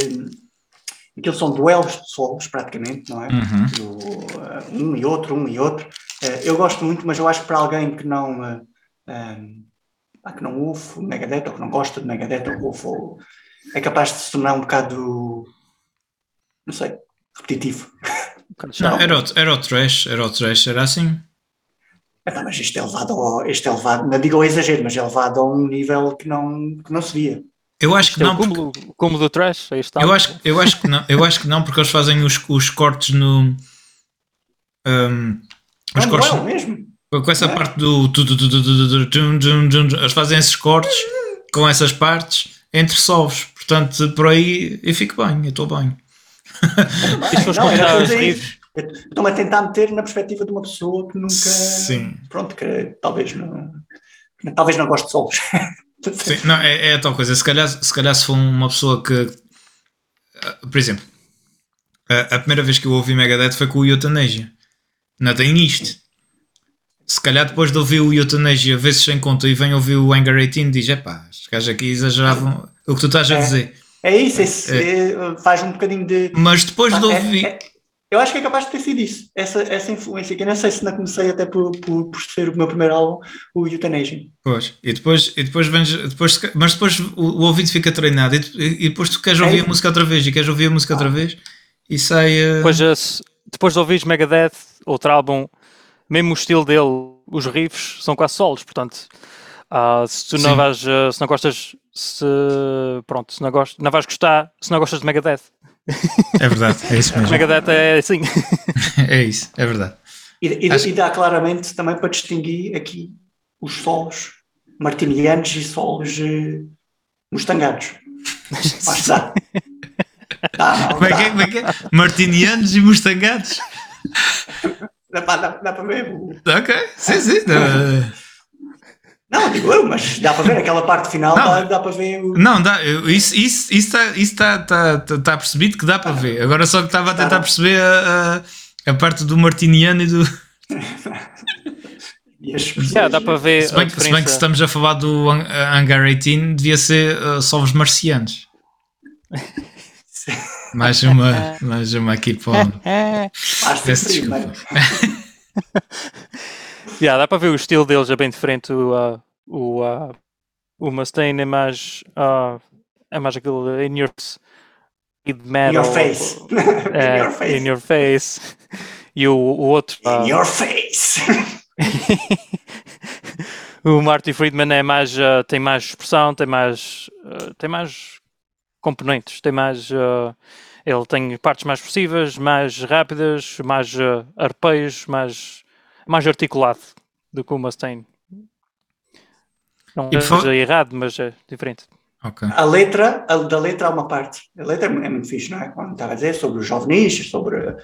S1: aquilo são duelos de solos praticamente, não é?
S2: Uhum.
S1: Do, eh, um e outro, um e outro. Eh, eu gosto muito, mas eu acho que para alguém que não, que não ouve Megadeth ou que não gosta de Megadeth ou, ouve, ou é capaz de se tornar um bocado, não sei, repetitivo.
S2: Não, era, o, era o trash, era o trash, era assim.
S1: Epá, mas isto é levado, ao, isto é levado, não digo ao exagero, mas é levado a um nível que não, que não se via.
S2: Eu acho que
S3: Isto é
S2: não,
S3: o
S2: porque,
S3: cúmulo, o cúmulo do trash. Aí está.
S2: eu acho, eu acho que não, eu acho que não, porque eles fazem os, os cortes no. um,
S1: É
S2: os
S1: um
S2: cortes
S1: duelo mesmo.
S2: com essa
S1: Não é?
S2: parte do. Eles fazem esses cortes com essas partes entre solos. Portanto, por aí eu fico bem, eu estou bem.
S3: E se fores
S1: Não, era
S3: contar os riffs,
S1: Estou-me a tentar meter na perspectiva de uma pessoa que nunca.
S2: Sim.
S1: Pronto, que talvez não. Talvez não goste de solos.
S2: Sim, não, é, é a tal coisa. Se calhar, se calhar se for uma pessoa que. ah, Por exemplo, a, a primeira vez que eu ouvi Megadeth foi com o Euthanasia. Não tem isto. Se calhar depois de ouvir o Euthanasia, vezes sem conta, e vem ouvir o Anger 18, diz: epá, os gajos aqui exageravam o que tu estás a
S1: É.
S2: dizer.
S1: É isso, esse, é, faz um bocadinho de.
S2: Mas depois de
S1: É-
S2: ouvir.
S1: É- eu acho que é capaz de ter sido isso, essa, essa influência, que eu não sei se não comecei até por, por, por ser o meu primeiro álbum, o Euthanasia.
S2: Pois, e depois, e depois vens, depois, mas depois o, o ouvido fica treinado e, e depois tu queres
S1: É
S2: ouvir
S1: isso.
S2: a música outra vez e queres ouvir a música outra vez e sai. eh,
S3: depois, eh, depois de ouvires Megadeth, outro álbum, mesmo o estilo dele, os riffs são quase solos, portanto, ah, se tu não
S2: Sim.
S3: vais, eh, se não gostas, se pronto, se não, gostas, não vais gostar, se não gostas de Megadeth.
S2: É verdade, é isso mesmo.
S3: Megadeth é assim.
S2: é isso, é verdade.
S1: E, e-
S2: Acho-
S1: e dá claramente também para distinguir aqui os solos martinianos e solos eh, mustangados. Dá. Dá, não,
S2: Como é que é?
S1: dá.
S2: Como é que é? Martinianos e mustangados.
S1: Dá, para- dá- dá para ver. o-
S2: Ok, sim, sim. Não,
S1: Não, digo eu, mas dá para ver aquela parte final,
S2: Não.
S1: dá, dá para ver o.
S2: não dá, isso está isso, isso tá, isso tá, tá, tá, tá percebido que dá para ver. Agora só que estava a tentar
S1: Tá.
S2: perceber a, a, a parte do martiniano e do.
S1: e
S3: Yeah, dá para ver
S2: Se bem, que, se bem que estamos a falar do Hang- Hangar 18, devia ser uh, só os marcianos. Mais uma, mais uma aqui para.
S1: Faz
S3: Yeah, dá para ver o estilo deles é bem diferente. O, ah, o, ah, o Mustaine é mais. ah, é mais aquele in your face.
S1: In
S3: Metal,
S1: your face.
S3: É,
S1: In your face.
S3: in your face. E o, o outro. ah,
S1: In your face.
S3: o Marty Friedman é mais, tem mais expressão, tem mais, tem mais componentes, tem mais. Ele tem partes mais expressivas, mais rápidas, mais uh, arpeios, mais, mais articulado do que o Mustaine. Não
S2: E
S3: é
S2: foi-
S3: errado, mas é diferente.
S2: Ok.
S1: A letra, a, da letra há uma parte. A letra é muito fixe, não é? Quando estava a dizer sobre os jovens, sobre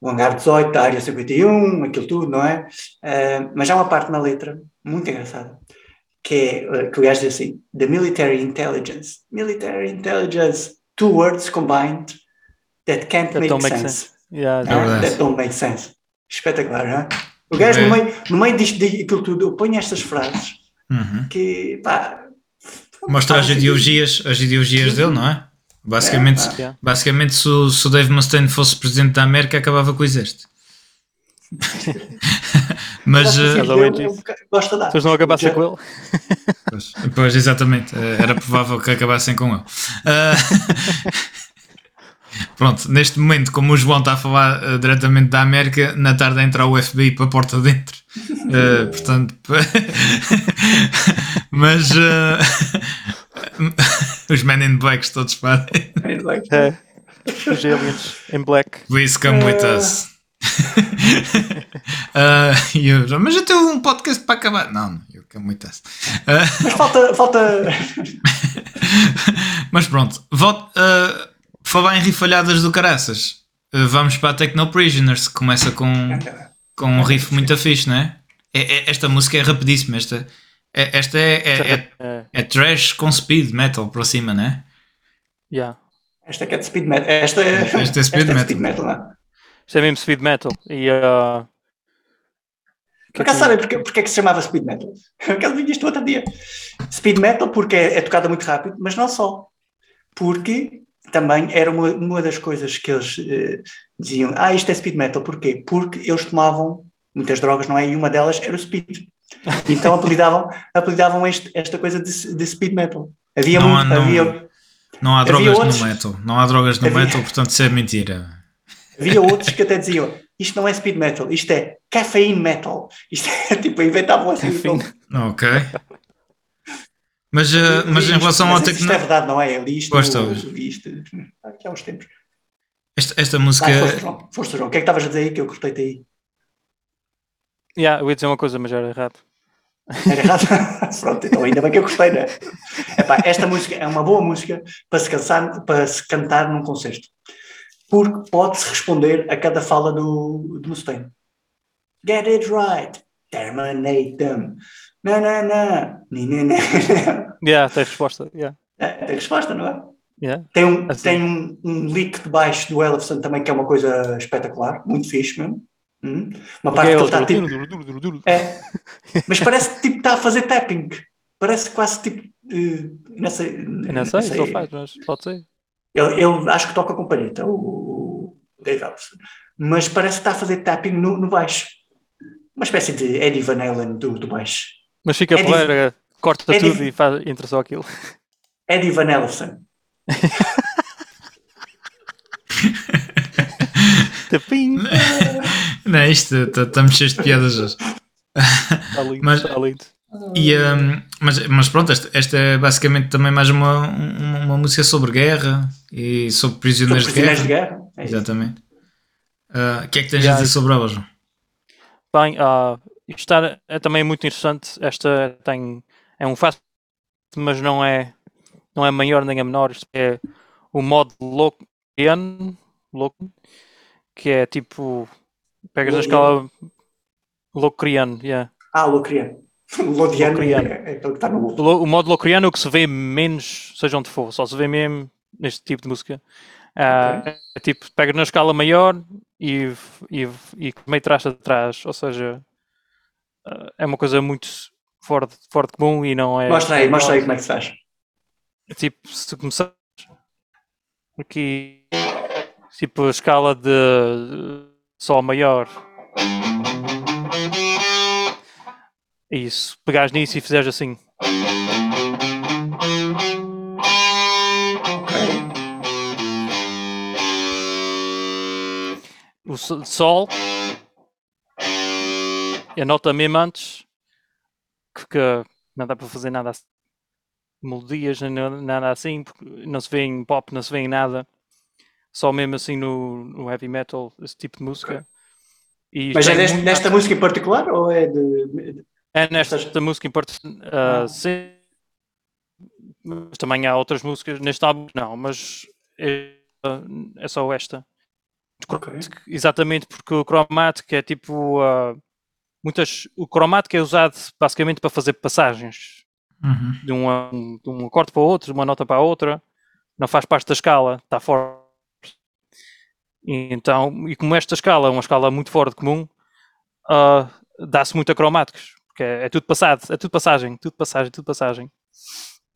S1: o hangar 18, da área 51, aquilo tudo, não é? Uh, mas há uma parte na letra muito engraçada que é uh, que o gajo diz assim: The military intelligence. Military intelligence, two words combined that can't
S3: That
S1: make,
S3: don't make
S1: sense.
S3: Yeah,
S1: é?
S2: verdade.
S1: That don't make sense. Espetacular, não é? O gajo, no
S2: É.
S1: meio, no meio disto, daquilo tudo, põe estas frases
S2: Uhum.
S1: que, pá.
S2: Mostra as ideologias, as ideologias dele, não é? Basicamente,
S1: É, pá.
S2: Basicamente se, o, se o Dave Mustaine fosse presidente da América, acabava com o exército. Mas,
S1: Gosta
S2: eh,
S1: assim, ele Gosta de
S3: não acabassem
S1: Já-
S3: com ele.
S2: Pois, pois, exatamente. eh, Era provável que acabassem com ele. Ah, Pronto, neste momento, como o João está a falar eh, diretamente da América, na tarde entra o FBI para a porta dentro. Eh, portanto, mas eh, os Men in Blacks todos fazem.
S3: É. Os aliens em black.
S2: Please come with us. Ah, e eu, mas eu tenho um podcast para acabar. Não, não, eu come with us. Ah,
S1: Mas falta. falta...
S2: Mas pronto, volto, uh, falar em rifalhadas do caraças. Uh, vamos para a Techno Prisoners, que começa com, com um riff muito fixe, não é? É- é- Esta música é rapidíssima. Esta, é, esta é, é, é,
S3: É,
S2: é trash com speed metal para cima, não é?
S3: yeah.
S1: Esta é que é de speed metal. Esta é,
S2: Esta é speed
S1: de
S2: metal.
S1: speed metal, não é?
S3: Isto é mesmo speed metal. E uh,
S1: Por acaso sabem porque, porque é que se chamava speed metal? Por acaso vi isto outro dia. Speed metal porque é, é tocada muito rápido, mas não só. Porque também era uma, uma das coisas que eles eh, diziam: Ah, isto é speed metal. Porquê? Porque eles tomavam muitas drogas, não é? E uma delas era o speed. Então apelidavam, apelidavam este- esta coisa de, de speed metal. Havia
S2: Não
S1: muito.
S2: não-
S1: havia,
S2: Não há drogas
S1: outros-
S2: no metal. Não há drogas no
S1: Havia-
S2: metal, portanto isso é mentira.
S1: Havia outros que até diziam: isto não é speed metal, isto é caffeine metal. Isto é tipo, inventavam assim. Então,
S2: Ok. Mas, uh, mas em
S1: isto-
S2: relação
S1: mas
S2: ao
S1: Isto
S2: Techno...
S1: é verdade, não é? Eu li isto. Isto aqui há uns tempos.
S2: Esta, esta música...
S1: Vai, força, João. Força, João. O que é que estavas a dizer aí que eu cortei-te aí?
S3: yeah, eu ia dizer uma coisa, mas era errado.
S1: Era errado? Pronto, então ainda bem que eu gostei, não é? Epá, esta música é uma boa música para se, cansar, para se cantar num concerto. Porque pode-se responder a cada fala do, do Mustaine. Get it right. Terminate them. Não, não, não. Ni, ni.
S3: Yeah, tem resposta. Yeah.
S1: É, tem resposta, não é?
S3: Yeah.
S1: Tem um,
S3: Assim.
S1: tem um, um leak de baixo do Ellefson também que é uma coisa espetacular, muito fixe mesmo. Hum. Uma parte que ele está tipo.
S3: Duro, duro, duro.
S1: É, mas parece que tipo, está a fazer tapping. Parece quase tipo. Uh, não sei,
S3: não sei, se ele faz, mas pode ser.
S1: Ele, ele acho que toca com palheta, o, o Dave Ellefson. Mas parece que está a fazer tapping no, no baixo. Uma espécie de Eddie Van Halen do, do baixo.
S3: Mas fica
S1: É dif-
S3: poeira, corta
S1: é
S3: tudo e faz, entra só aquilo.
S1: Eddie Van Halen.
S3: Tapim!
S2: Não é isto, estamos cheios de piadas hoje.
S3: Está lindo,
S2: Mas-
S3: está lindo.
S2: E, hum, mas, mas pronto, esta, esta é basicamente também mais uma, uma, uma música sobre guerra e sobre prisioneiros,
S1: Sobre prisioneiros
S2: de
S1: de
S2: guerra.
S1: guerra. É isso.
S2: Exatamente. Ah, O que é que tens
S3: Yeah,
S2: a dizer sobre ela, João?
S3: Bem, ah, isto está, é também muito interessante. Esta tem, é um fácil, mas não é, não é maior nem é menor. Isto é o modo Lokian, que é tipo, pegas a
S1: Lodian.
S3: escala Locriano, yeah.
S1: Ah, Locriano. Lodiano é, é
S3: Locriano.
S1: aquele que está no
S3: O lo- o modo Locriano é o que se vê menos, seja onde for, só se vê mesmo neste tipo de música. Ah, é tipo, pega na escala maior e, e, e meio trás atrás, ou seja, é uma coisa muito fora fora de comum e não é.
S1: Mostra aí, mostra aí como é que se faz.
S3: Tipo, se começar aqui, tipo, a escala de Sol maior. Isso, pegares nisso e fizeres assim. O so- Sol e a nota mesmo antes que, que não dá para fazer nada assim. melodias, nada assim, porque não se vê em pop, não se vê em nada. só mesmo assim no, no heavy metal, esse tipo de música. E
S1: Mas é
S3: muito-
S1: nesta música em particular ou é de.
S3: É nesta música em particular,
S1: Ah.
S3: sim. Mas também há outras músicas neste álbum, não, mas é, é só esta.
S1: Ok.
S3: Exatamente porque o Chromatic é tipo. ah, muitas, o Chromatic é usado basicamente para fazer passagens
S2: Uhum.
S3: de um, de um acorde para o outro, de uma nota para a outra, não faz parte da escala, está fora. E então, e como esta escala é uma escala muito fora de comum, ah, dá-se muito a cromáticos, porque é, é tudo passado, é tudo passagem, tudo passagem, tudo passagem.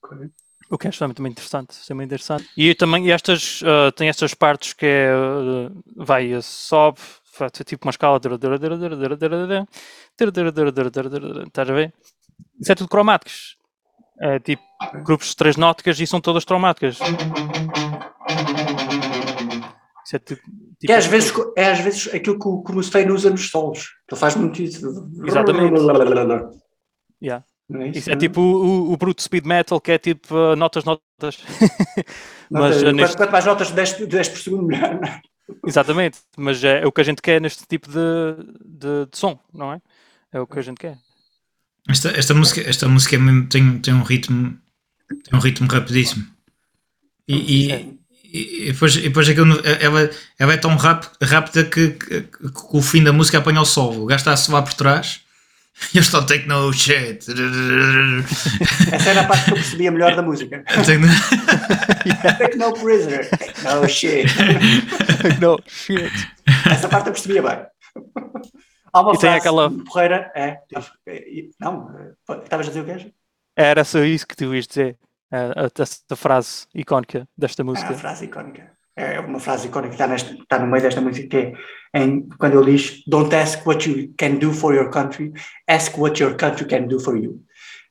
S1: Ok.
S3: O que é extremamente interessante, extremamente interessante. E também e estas, ah, tem estas partes que é, ah, vai, sobe, tipo uma escala, estás a ver? Isso é tudo cromáticos. É tipo grupos de três nóticas e são todas cromáticas. Isso é tipo,
S1: Que é às vezes, é às vezes aquilo que o, Mustaine usa nos solos. Ele faz muito isso.
S3: Exatamente. Yeah.
S1: É isso?
S3: Isso é tipo o, o bruto speed metal que é tipo ah, notas, notas. mas ah, neste-
S1: quanto, mais notas de 10, de 10 por segundo, melhor. É?
S3: Exatamente, mas é, o que a gente quer neste tipo de, de, de som, não é? É o que a gente quer.
S2: Esta, esta música, esta música é mesmo- tem, tem um ritmo tem um ritmo rapidíssimo. E, e,
S3: É.
S2: e- depois, e depois aquilo, no- ela, ela é tão rápida que, que- que o fim da música apanha o sol. O gajo está a soar por trás e eu estou take no shit.
S1: Essa era a parte que eu percebia melhor da música.
S2: Take no-
S1: Take no prisoner. Take no shit.
S3: não, shit.
S1: Essa parte eu percebia bem. Há uma
S3: E
S1: frase
S3: aquela-
S1: porreira, é, é, não, é, estavas a dizer o que és?
S3: Era só isso que tu ias dizer. A, a- essa frase icónica desta
S1: É
S3: música.
S1: uma frase icónica. É uma frase icónica que está, nesta, está no meio desta música que é em, quando ele diz Don't ask what you can do for your country, ask what your country can do for you.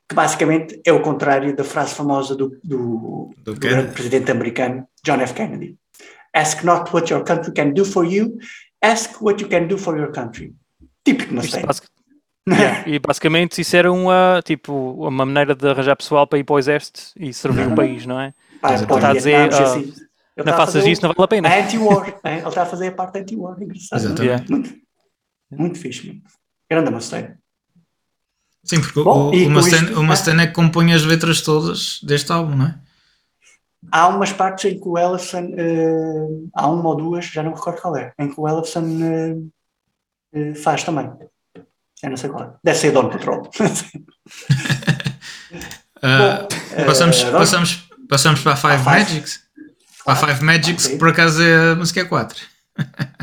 S1: Que basicamente é o contrário da frase famosa do, do,
S2: Do
S1: do grande presidente americano, John F. Kennedy. Ask not what your country can do for you, ask what you can do for your country. Típico Mustang.
S3: basic- Yeah, E basicamente isso era uma, tipo, uma maneira de arranjar pessoal para ir para o exército e servir o país, não é?
S1: Pá,
S3: Está a dizer,
S1: assim. Ele
S3: Não
S1: está a
S3: faças
S1: fazer
S3: isso, não vale a pena.
S1: A anti-war. hein? Ele está a fazer a parte anti-war. Engraçado. é?
S2: Exatamente.
S1: Muito, muito fixe. Muito. Grande Mustang.
S2: Sim, porque
S1: Bom,
S2: o, Mustaine,
S1: isto-
S2: o Mustaine é que compõe as letras todas deste álbum, não é?
S1: Há umas partes em que o Ellison, eh, há uma ou duas, já não me recordo qual é, em que o Ellison eh, eh, faz também. Já não sei qual é. Deve ser Don Patrol. Bom,
S2: passamos, passamos, passamos para a Five,
S1: Five.
S2: Magics. A Five Magics,
S1: Ok.
S2: que por acaso é a música 4.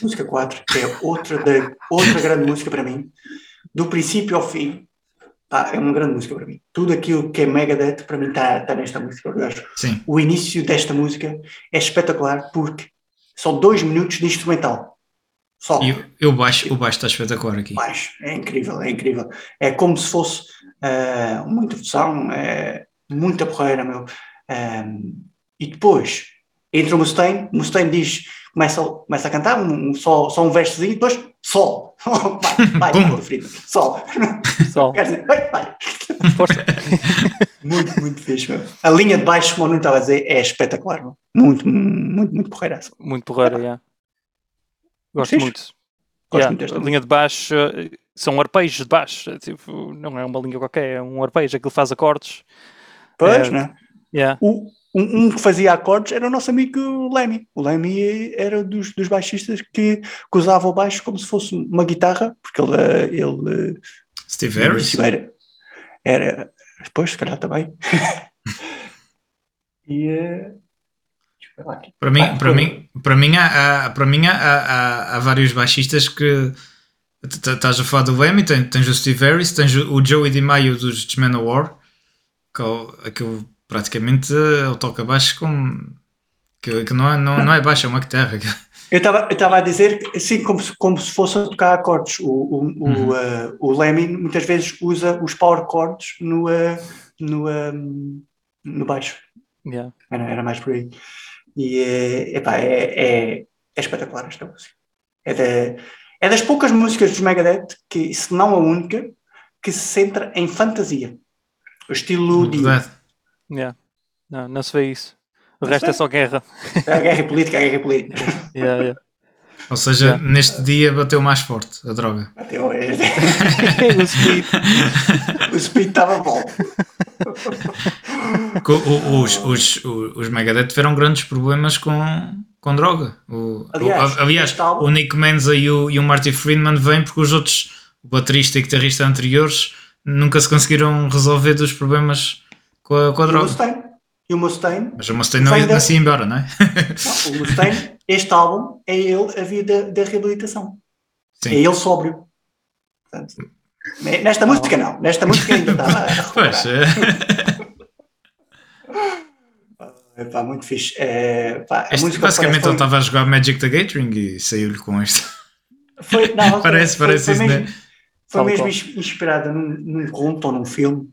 S1: Música 4 é outra, da, outra grande música para mim. Do princípio ao fim, pá, é uma grande música para mim. Tudo aquilo que é Megadeth para mim está está nesta música. Eu acho.
S2: Sim.
S1: O início desta música é espetacular porque são dois minutos de instrumental. Só.
S2: E, e o baixo, o baixo está espetacular aqui.
S1: baixo. É incrível, é incrível. É como se fosse eh, uma introdução, é muita porreira, meu. Ehm, e depois entra o Mustaine, o Mustaine diz, começa, começa a cantar, um, um- só, só um versozinho, depois sol. vai, vai, sol.
S3: Só.
S1: Quer dizer, vai, vai.
S3: Força.
S1: Muito, muito fixe, meu. A linha de baixo, como eu não estava a dizer, é espetacular, meu. Muito, muito, muito porreira.
S3: Muito porreira, yeah. Gosto
S1: Fixe.
S3: muito.
S1: Gosto
S3: Yeah,
S1: muito desta
S3: a linha de baixo eh, são arpejos de baixo, é tipo, não é uma linha qualquer, é um arpejo, aquilo faz acordes.
S1: Pois,
S3: É.
S1: né?
S3: Yeah.
S1: O, um, um que fazia acordes era o nosso amigo Lemmy. O Lemmy era dos, dos baixistas que, que usava o baixo como se fosse uma guitarra, porque ele, eh, ele eh,
S2: Steve Harris.
S1: era, era. Depois, se calhar também. e. eh.
S2: Para mim,
S1: Ah,
S2: para mim, para mim, há, há- para mim há, há, há vários baixistas que estás a falar do Lemmy, tens, tens o Steve Harris, tens o o Joey DiMaio dos Manowar, que é o- aquele praticamente eh, ele toca baixo com que, que não, é, não, não é baixo, é uma guitarra.
S1: Eu estava eu estava a dizer que, assim como se, como se fosse a tocar acordes. O, o,
S2: Uhum.
S1: o, eh, o Lemmy muitas vezes usa os power chords no, eh, no, eh, no baixo.
S3: Yeah.
S1: Era, era mais por aí. E é, epá, é, é, é espetacular esta música. É, da- é das poucas músicas dos Megadeth, que, se não a única, que se centra em fantasia. O estilo de.
S3: Yeah. Não, não se vê isso. O resto é só guerra.
S1: A guerra política, a guerra política.
S3: Yeah, yeah.
S2: Ou seja,
S3: Yeah.
S2: neste dia bateu mais forte a droga.
S1: Até hoje.
S3: o speed.
S1: O speed estava bom.
S2: Co- o- Os, os, os, os Megadeth tiveram grandes problemas com, com droga. O,
S1: Aliás,
S2: o- aliás, o Nick Menza e o, e o Marty Friedman vêm porque os outros, o baterista e guitarrista anteriores, nunca se conseguiram resolver dos problemas com a, com a
S1: E o
S2: droga.
S1: Mustaine. E o Mustaine.
S2: Mas o Mustaine não ia
S1: da-
S2: nascer embora, não é?
S1: Não, o Mustaine, este álbum é ele a vida da reabilitação. É
S2: Sim.
S1: ele sóbrio. Portanto, ne- nesta música não. Nesta música ainda estava. a
S2: Pois,
S1: recuperar.
S2: é.
S1: É, pá, muito fixe. É, pá,
S2: Este- basicamente ele estava a jogar Magic the Gathering e saiu-lhe com isto.
S1: Foi, não,
S2: Parece-
S1: foi,
S2: parece
S1: foi
S2: isso,
S1: mesmo,
S2: né?
S1: Foi mesmo inspirada num, num conto ou num filme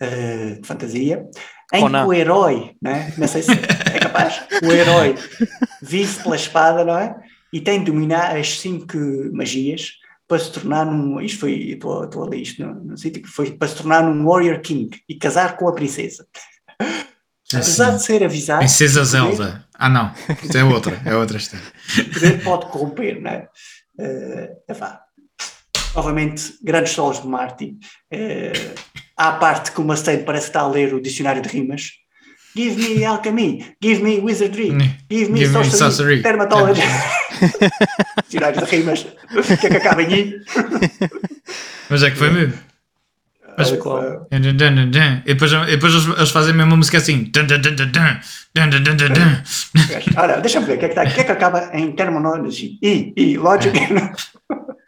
S1: eh, de fantasia, em
S3: Conan.
S1: que o herói, né? não sei se é capaz, o herói vive pela espada, não é? E tem de dominar as cinco magias para se tornar num. Isto foi, estou estou a ler isto no, no sítio, que foi para se tornar num Warrior King e casar com a princesa. Apesar de ser avisado,
S2: Princesa
S1: poder-
S2: Zelda. Ah, não. Isto é outra. É outra história.
S1: o poder pode corromper, não é? Eh, epá, Novamente, grandes solos de Marty. Eh, à parte que o Mustaine parece estar a ler o dicionário de rimas. Give me alchemy, give me wizardry, give me
S2: give sorcery, me
S1: sorcery. dermatology. dicionário de rimas, que é que acaba em I.
S2: Mas é que foi mesmo. Mas,
S1: claro.
S2: e depois, e depois eles, fazem mesmo uma música assim.
S1: Ora, deixa-me ver, o que, é que, tá, que, é que acaba em terminology? I, I, logic. É.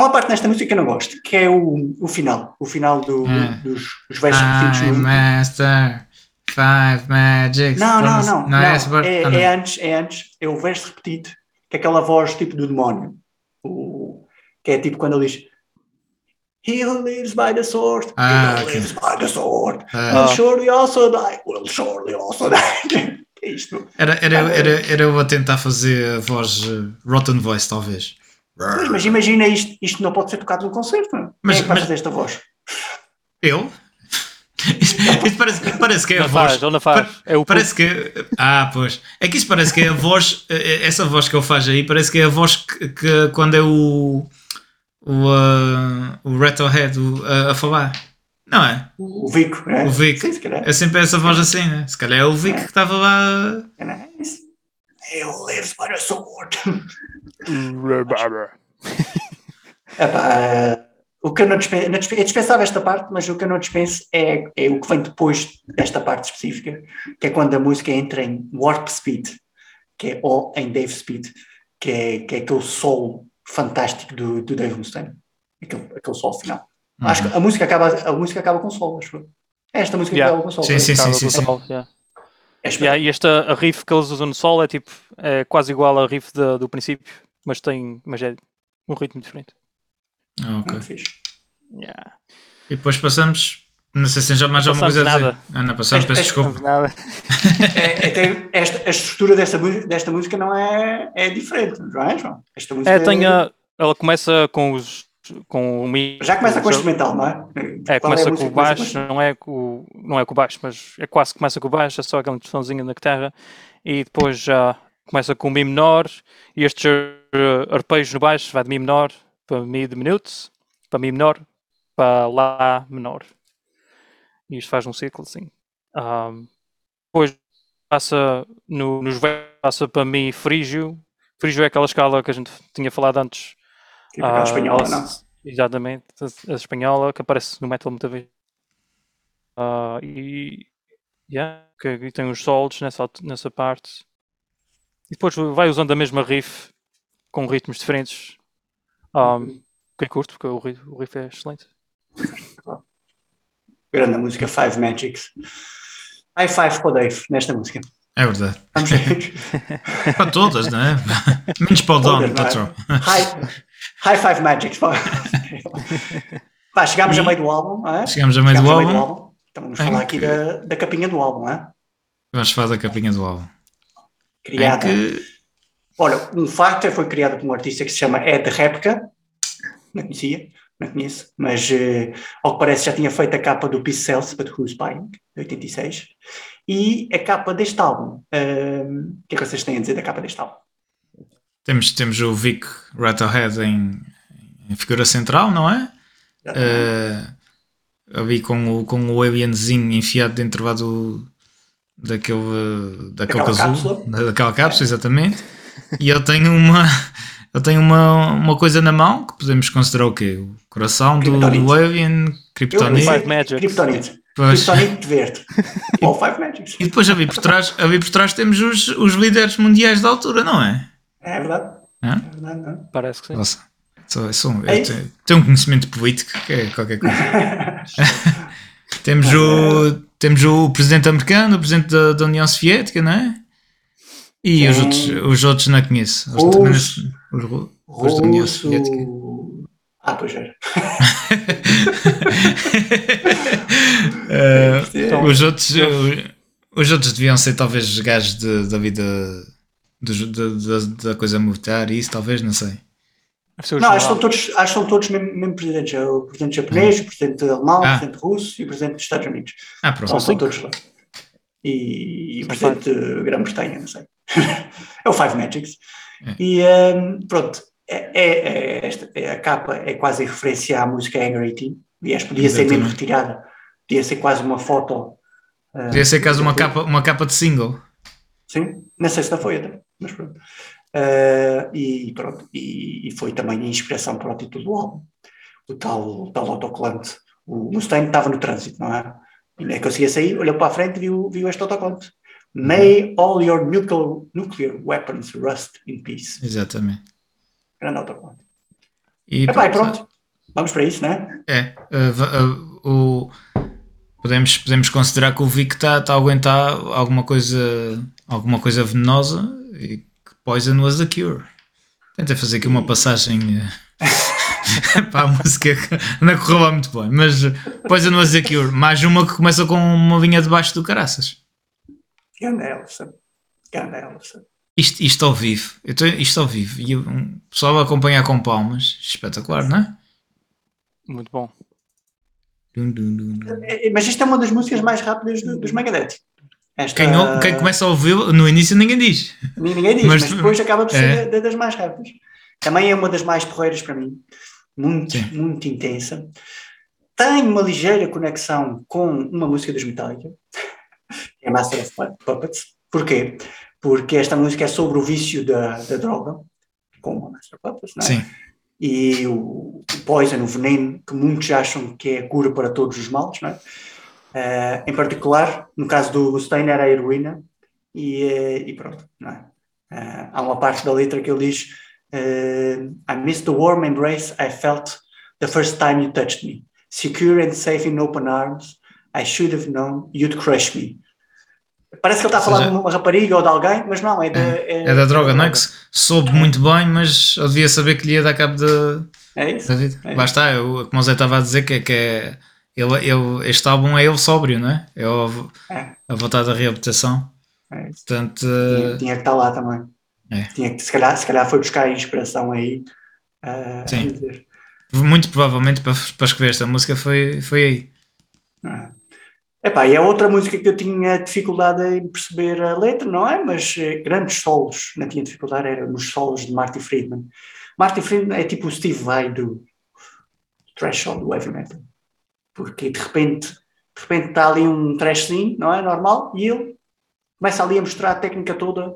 S1: Há uma parte nesta música que eu não gosto, que é o, o final. O final do-
S2: Ah.
S1: dos, dos versos repetidos no,
S2: master five magics.
S1: Não, não, não.
S2: Não é essa
S1: não.
S2: parte?
S1: É,
S2: Ah,
S1: é antes, é antes. É o verso repetido, que é aquela voz tipo do demónio. O, que é tipo quando ele diz He who lives by the sword,
S2: Ah,
S1: he who
S2: ok.
S1: lives by the sword,
S2: Ah.
S1: will surely also die, will surely also die. É isto?
S2: Era, era, era, era eu a tentar fazer a voz eh, Rotten Voice, talvez.
S1: Pois, mas imagina isto, isto não pode ser tocado num concerto. Não? é?
S2: Mas-
S1: Quem é que
S2: mas-
S1: fazer esta voz?
S2: Eu? Isto parece, parece que é a
S3: Não
S2: voz.
S3: faz, faz. É o
S2: Parece que. Ah, pois. É que isso parece que é a voz. eh, Essa voz que ele faz aí parece que é a voz que, que quando é o. O, ah, o Rattlehead o- a, a falar. Não é?
S1: O Vico, né?
S2: O Vico.
S1: Sim, se calhar.
S2: É sempre essa voz assim, né? Se calhar é o Vic que estava lá.
S1: Não é isso? Who lives by the sword. Epá, o que eu não dispenso, não dispenso, é dispensável esta parte, mas o que eu não dispenso é, é o que vem depois desta parte específica, que é quando a música entra em Warp Speed, que é ou em Dave Speed, que é, que é aquele solo fantástico do, do Dave Mustaine, aquele, aquele solo final. Acho que a música acaba, a música acaba com solo, acho eu. É Esta música
S3: Yeah.
S1: acaba com solo.
S2: Sim, sim, sim, sim.
S3: sol, yeah.
S1: É
S3: Yeah, e esta a riff que eles usam no sol é tipo é quase igual a riff da- do princípio, mas tem mas é um ritmo diferente.
S2: Ah, ok.
S1: Muito fixe.
S3: Yeah.
S2: E depois passamos. Não sei se já mais alguma coisa a dizer. Ah, não, passamos, peço desculpa.
S3: Nada.
S1: É, é, tem- esta, a estrutura desta, desta música não é, é diferente, não é, João? Esta música
S3: É, tem a, ela começa com os com o mi-
S1: Já começa com o instrumental, não é?
S3: É,
S1: Qual
S3: começa com o
S1: começa
S3: baixo, não é com o, não é com o baixo, mas é quase que começa com o baixo, é só aquela introduçãozinha na guitarra e depois já começa com Mi menor e estes uh, arpejos no baixo vai de Mi menor para Mi diminuto, para Mi menor, para Lá menor. E isto faz um ciclo assim. Ahm, depois passa no, nos passa para Mi frígio. Frígio é aquela escala que a gente tinha falado antes
S1: Tipo
S3: ah,
S1: espanhola, não?
S3: Exatamente, a, a espanhola que aparece no metal muita vez. Ah, e yeah, que, que tem os solos nessa, nessa parte. E depois vai usando a mesma riff com ritmos diferentes. Ah, que é curto, porque o riff, o riff é excelente.
S1: Grande a música Five Magics. High five para o Dave nesta música.
S2: É verdade. Para todas, não é? Menos para o Dom,
S1: não é?
S2: patrão.
S1: high, high Five Magics. pá. Pá, chegámos a meio do álbum, não é?
S2: Chegamos a meio do
S1: Chegámos a
S2: álbum.
S1: Então vamos
S2: Em
S1: falar aqui da, da capinha do álbum, não é?
S2: Vamos falar da capinha do álbum.
S1: Criada.
S2: que.
S1: Olha, um facto foi criada por um artista que se chama Ed Repka. Não conhecia, não conheço, mas eh, ao que parece já tinha feito a capa do Peace Cells, but Who's Buying, de 86. E a capa deste álbum, um, o que é que vocês têm a dizer da capa deste álbum?
S2: Temos, temos o Vic Rattlehead em, em figura central, não é? Uh, ali com o, com o alienzinho enfiado dentro lá do, daquele, daquele
S1: Daquela
S2: casulo,
S1: cápsula.
S2: da- daquela cápsula, exatamente. E eu tenho uma. Eu tenho uma, uma coisa na mão que podemos considerar o quê? O coração do, do Alien, Kryptonite.
S3: Five Magics.
S1: Kryptonite.
S2: Pois.
S1: Kryptonite verde. Ou Five Magics.
S2: E depois ali por trás, ali por trás temos os, os líderes mundiais da altura, não é?
S1: É verdade.
S2: Hã?
S1: É verdade, não.
S3: Parece que sim.
S2: Nossa, sou, sou,
S1: É
S2: eu
S1: isso.
S2: tenho, tenho um conhecimento político que é qualquer coisa. temos, o, temos o presidente americano, o presidente da, da União Soviética, não é? E os outros, os outros não conheço. Os,
S1: Os-
S2: não- os ru- os da União Soviética.
S1: Ah, pois é.
S3: Então,
S2: os, outros, eh, os outros deviam ser talvez gajos de- da vida dos- da, da, da coisa militar e isso, talvez, não sei.
S1: Não, acho que são todos, acho que são todos mesmo, mesmo presidentes. É o presidente japonês, o presidente alemão,
S2: Ah.
S1: o presidente russo e o presidente dos Estados Unidos.
S2: Ah, pronto.
S1: São, todos lá. E, e o presidente da Grã-Bretanha, não sei. é o Five Magics.
S2: É.
S1: E ehm, pronto, é, é- é esta, é a capa é quase referência à música Angry Teen. Aliás, podia ser mesmo
S2: Exatamente.
S1: retirada. Podia ser quase uma foto. eh,
S2: Podia ser caso uma capa, uma capa de single.
S1: Sim, não sei se não foi até, mas pronto. Eh, e pronto, e, e foi também a inspiração para o título do álbum. O tal, o tal autocolante. O Mustaine estava no trânsito, não é? E nem conseguia sair, olhou para a frente e viu, viu este autocolante. May all your nuclear, nuclear weapons rust in peace.
S2: Exatamente.
S1: Grande autocolante.
S2: E
S1: Epá, e pronto, vamos para isso, não é?
S2: É, uh, uh, o, podemos, podemos considerar que o Vic está tá a aguentar alguma coisa, alguma coisa venenosa e Poison was the cure. Tentei fazer aqui uma passagem uh, para a música que não correu lá muito bem, mas Poison was the cure. Mais uma que começa com uma linha debaixo do caraças.
S1: Grande Ellison.
S2: Isto, isto ao vivo, eu tô, isto ao vivo, e um pessoal a acompanhar com palmas, espetacular, não é?
S3: Muito bom.
S2: Dum, dum, dum, dum.
S1: Eh, Mas isto é uma das músicas mais rápidas do- dos Megadeth. Esta,
S2: Quem, quem começa a ouvir no início ninguém diz.
S1: Ninguém diz,
S2: Mas-
S1: mas, depois acaba por
S2: é.
S1: ser da- das mais rápidas. Também é uma das mais porreiras para mim. Muito,
S2: Sim.
S1: muito intensa. Tem uma ligeira conexão com uma música dos Metallica, que é Master of Puppets. Porquê? Porque esta música é sobre o vício da, da droga, como a Master of Puppets, não é?
S2: Sim.
S1: e o, o poison, o veneno, que muitos acham que é a cura para todos os males, não é? Eh, em particular, no caso do Mustaine era a heroína e, eh, e pronto, é? Eh, há uma parte da letra que ele diz eh, I miss the warm embrace I felt the first time you touched me. Secure and safe in open arms, I should have known you'd crush me. Parece que ele está a falar
S2: seja,
S1: de uma rapariga ou de alguém, mas não, é, de,
S2: É da droga, não é? Que soube muito bem, mas eu devia saber que lhe ia dar cabo da,
S1: É isso.
S2: da vida.
S1: É.
S2: Lá está, eu, como o Zé estava a dizer, que, é- que é. Ele, ele, este álbum é ele sóbrio, não é? É o-
S1: É.
S2: a vontade da reabilitação.
S1: É.
S2: Portanto,
S1: Tinha, tinha que estar lá também.
S2: É.
S1: Tinha que, se, calhar, se calhar foi buscar a inspiração aí. ah,
S2: Sim. muito provavelmente para, para escrever esta música foi, foi aí.
S1: Ah. Epá, e é outra música que eu tinha dificuldade em perceber a letra, não é? Mas eh, grandes solos, não tinha dificuldade, era nos solos de Marty Friedman. Marty Friedman é tipo o Steve Vai do threshold do heavy metal. Porque de repente, de repente está ali um trashzinho, não é? Normal, e ele começa ali a mostrar a técnica toda,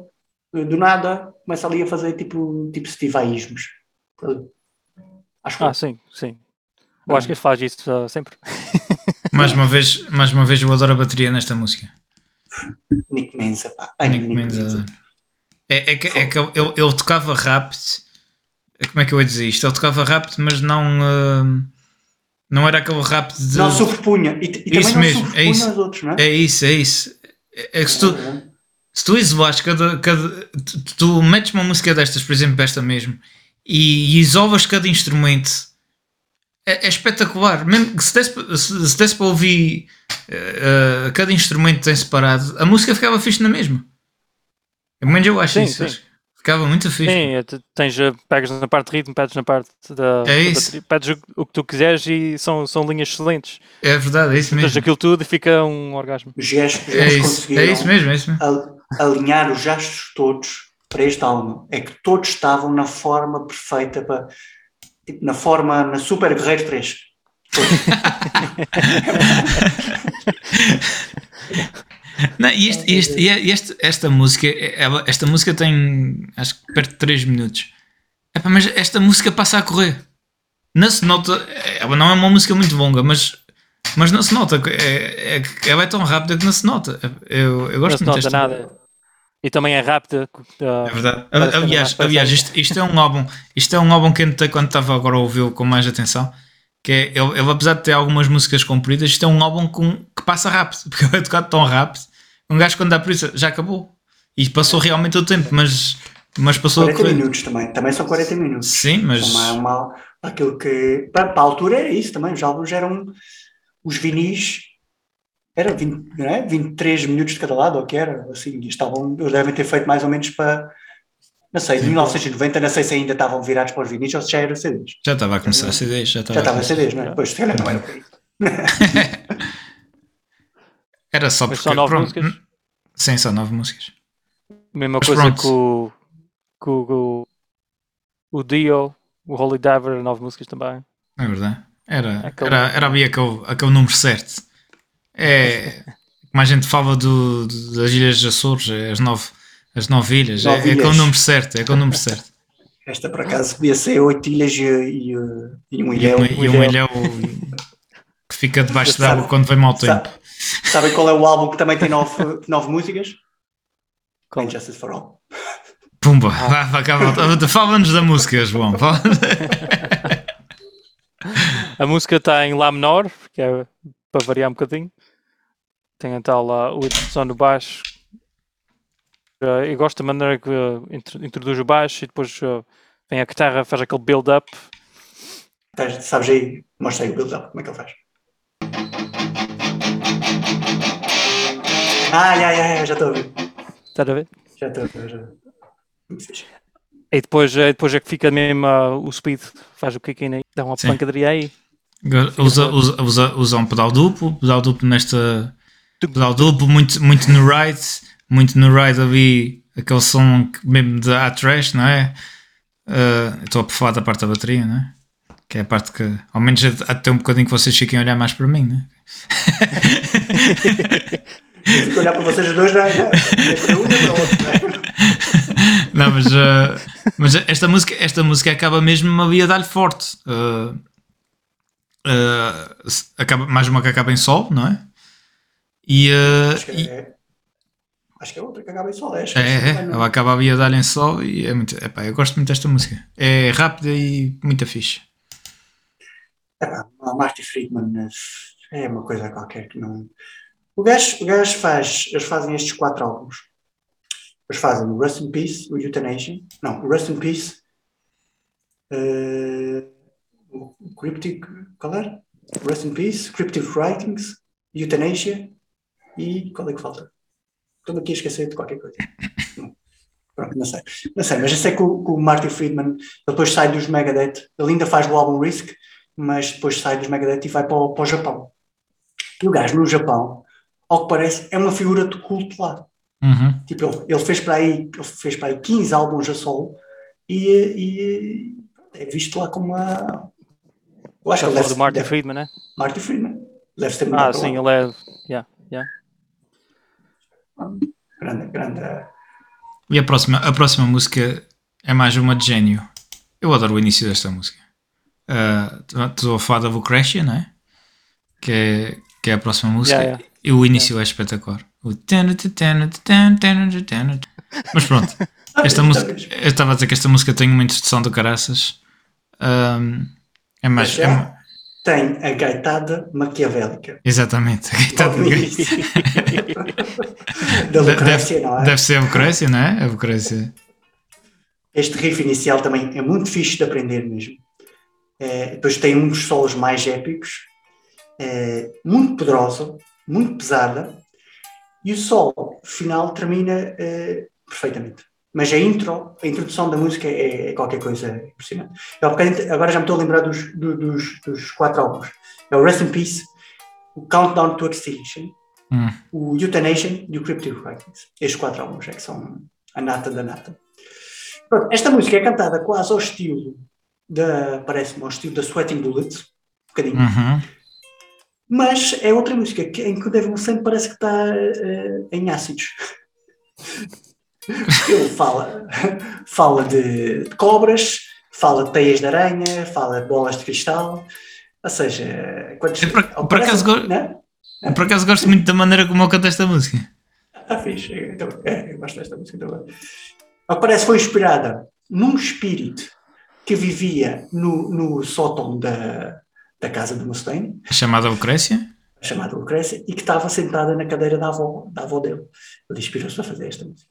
S1: eh, do nada, começa ali a fazer tipo, tipo Steve Vaísmos. Acho que
S3: Ah, sim, sim. Eu acho que ele faz isso uh, sempre.
S2: Mais uma vez, mais uma vez eu adoro a bateria nesta música.
S1: Nick Menza, pá. Ai,
S2: Nick Menza. É, é que, é que ele, ele- tocava rápido. Como é que eu ia dizer isto? Ele tocava rápido, mas não. hum, não era aquele rápido de.
S1: Não sobrepunha. E, e
S2: Isso
S1: também não
S2: mesmo, é isso.
S1: os outros, não é?
S2: É isso, é isso. É é que se tu, se tu isolares cada, cada tu, tu metes uma música destas, por exemplo, esta mesmo, e, e isolas cada instrumento, é, é espetacular. Mesmo que se desse, se, se desse para ouvir eh, cada instrumento em separado, a música ficava fixe na mesma. Pelo menos eu acho
S3: Sim,
S2: isso.
S3: sim.
S2: acho Ficava muito fixe.
S3: Sim, é, tu tens, eh, pegas na parte de ritmo, pedes na parte da.
S2: É
S3: da
S2: isso.
S3: bateria, pedes o, o que tu quiseres e são, são linhas excelentes.
S2: É verdade, é isso
S3: Tens
S2: mesmo.
S3: aquilo tudo e fica um orgasmo.
S1: Os gajos, os
S2: É isso,
S1: conseguiram
S2: é isso mesmo, é isso mesmo.
S1: al- alinhar os astros todos para este álbum. É que todos estavam na forma perfeita para. Tipo, na forma, na Super Guerreiro 3.
S2: Não, e isto- isto- e é- este- esta música, ela- esta música tem acho que perto de 3 minutos. Epá, mas esta música passa a correr. Não se nota, ela não é uma música muito longa, mas, mas não se nota. É, é, ela é tão rápida que não se nota. Eu, eu
S3: Não
S2: gosto
S3: se
S2: muito
S3: nota
S2: desta.
S3: nada. E também é rápida. uh,
S2: É verdade. Aliás,
S3: é
S2: aliás isto, isto é um álbum, isto é um álbum que eu notei quando estava agora a ouvi-lo com mais atenção. Que é, ele, ele, apesar de ter algumas músicas compridas, isto é um álbum com, que passa rápido, porque ele é tocado tão rápido. Um gajo quando dá por isso já acabou. E passou realmente o tempo, mas, mas passou a
S1: 40
S2: correr.
S1: minutos também. Também são 40 minutos.
S2: Sim, mas
S1: Uma, uma, aquilo que. Para, para a altura era isso também. Os álbuns eram. Os vinis. Era 20, não é? 23 minutos de cada lado, ou o que era? Assim, estavam, eles devem ter feito mais ou menos para. Não sei, de 1990, não sei se ainda estavam virados para os vinis ou se já eram CDs.
S2: já estava a começar a CDs. Já estava
S1: Já
S2: a
S1: estavam
S2: começar.
S1: CDs, não é? Pois, se calhar não era por aí.
S2: Era só
S3: Mas
S2: porque.
S3: são nove
S2: pronto,
S3: músicas?
S2: Sim, são nove músicas.
S3: Mesma
S2: Mas
S3: coisa
S2: pronto.
S3: que o, que o, o, o Dio, o Holy Diver, nove músicas também.
S2: É verdade. Era,
S3: Aquele-
S2: era, era ali aquele, aquele número certo. É como a gente fala do, das Ilhas Açores, é as nove, as nove ilhas.
S1: Nove
S2: é, é com o número certo, é com o número certo.
S1: Esta, por acaso, podia ser oito ilhas e, e, uh, e um
S2: E,
S1: ilhéu.
S2: um, e um ilhéu que fica debaixo
S1: Sabe-
S2: d'água quando vem mau tempo.
S1: Sabe- Sabem qual é o álbum que também tem nove, nove músicas?
S3: Qual?
S1: Injustice for All.
S2: Pumba, vá, vá cá, volta. fala-nos da música, João.
S3: A música está em Lá menor, que é para variar um bocadinho. Tem então lá o introdução do baixo. Uh, eu gosto da maneira que uh, intro- introduz o baixo e depois uh, vem a guitarra, faz aquele build-up.
S1: Sabes aí? Mostra aí o build-up, como é que ele faz. Ah, já, já, já, já estou a ver.
S3: Estás a ver?
S1: Já estou a ver. Já.
S3: E depois, depois é que fica mesmo uh, o speed, faz o kick-in aí, dá uma
S2: Sim.
S3: pancadaria aí.
S2: Usa, usa, usa, usa um pedal duplo, pedal duplo nesta. Pedal duplo, muito, muito no ride, muito no ride ali, aquele som mesmo de a trash, não é? Uh, Estou a falar da parte da bateria, não é? Que é a parte que, ao menos até um bocadinho que vocês fiquem a olhar mais para mim, não é?
S1: Fico a olhar para vocês os dois, já. É para um para o outro. não é?
S2: Não, mas, uh, mas esta, música, esta música acaba mesmo ali a dar-lhe forte. Uh, uh, acaba, mais uma que acaba em sol, não é? E,
S1: Acho que
S2: e-
S1: é. Acho que é outra que acaba em sol. É,
S2: É, é, ela acaba ali a dar em sol e é muito. Epá, eu gosto muito desta música. É rápida e muito fixe.
S1: Epá, a Marty Friedman é uma coisa qualquer que não. O gajo, o gajo faz. Eles fazem estes quatro álbuns. Eles fazem o Rust in Peace, o Euthanasia. Não, o Rust in Peace. eh, o o Cryptic. Qual era? Rust in Peace, Cryptic Writings, Euthanasia e. Qual é que falta? Estou-me aqui a esquecer de qualquer coisa. Não. Pronto, não sei. Não sei, mas eu sei que o, que o Marty Friedman depois sai dos Megadeth. Ele ainda faz o álbum Risk, mas depois sai dos Megadeth e vai para o, para o Japão. E o gajo no Japão, ao que parece, é uma figura de culto lá.
S2: Uhum.
S1: Tipo, ele, ele fez para aí, ele fez para aí 15 álbuns a solo e, e é visto lá como uma. Eu acho que ele deve,
S3: do Martin
S1: deve,
S3: Friedman, né?
S1: Marty Friedman. Deve ter
S3: Ah, sim, ele é. Yeah, yeah.
S1: Grande, grande.
S2: E a próxima, a próxima música é mais uma de gênio. Eu adoro o início desta música. Uh, Estou a falar da Lucretia, não é? Que é, que é a próxima música.
S3: Yeah, yeah.
S2: E o início é espetacular. O. Mas pronto, esta música, eu estava a dizer que esta música tem uma introdução do caraças. Um, é mais.
S1: Mas
S2: é
S1: tem a gaitada maquiavélica.
S2: exatamente.
S1: Início.
S2: bem.
S1: da Lucrécia, não é?
S2: Deve ser a Lucrécia, não é? A Lucrécia.
S1: Este riff inicial também é muito fixe de aprender mesmo. É, depois tem um dos solos mais épicos, é, muito poderosa, muito pesada, e o solo final termina é, perfeitamente. Mas a intro, a introdução da música é, é qualquer coisa impressionante. Eu, agora já me estou a lembrar dos, do- dos, dos quatro álbuns. É o Rest in Peace, o Countdown to Extinction,
S2: Hum.
S1: o Euthanasia e o Cryptic Writings. Estes quatro álbuns é que são a nata da nata. Pronto, esta música é cantada quase ao estilo da, parece-me, ao estilo da Sweating Bullets, um bocadinho.
S2: Uhum.
S1: Mas é outra música que, em que o Dave Mustaine parece que está eh, em ácidos. Ele fala, fala de, de cobras, fala de teias de aranha, fala de bolas de cristal. Ou seja, quando
S2: Eu por- acaso go- Por acaso gosto muito da maneira como eu canto esta música.
S1: Ah, fixe. Então, é, eu gosto desta música também. Ao que parece foi inspirada num espírito que vivia no, no sótão da, da casa do Mustaine,
S2: A chamada Lucrécia.
S1: chamada Lucrécia, e que estava sentada na cadeira da avó, da avó dele. Ele inspirou-se a fazer esta música.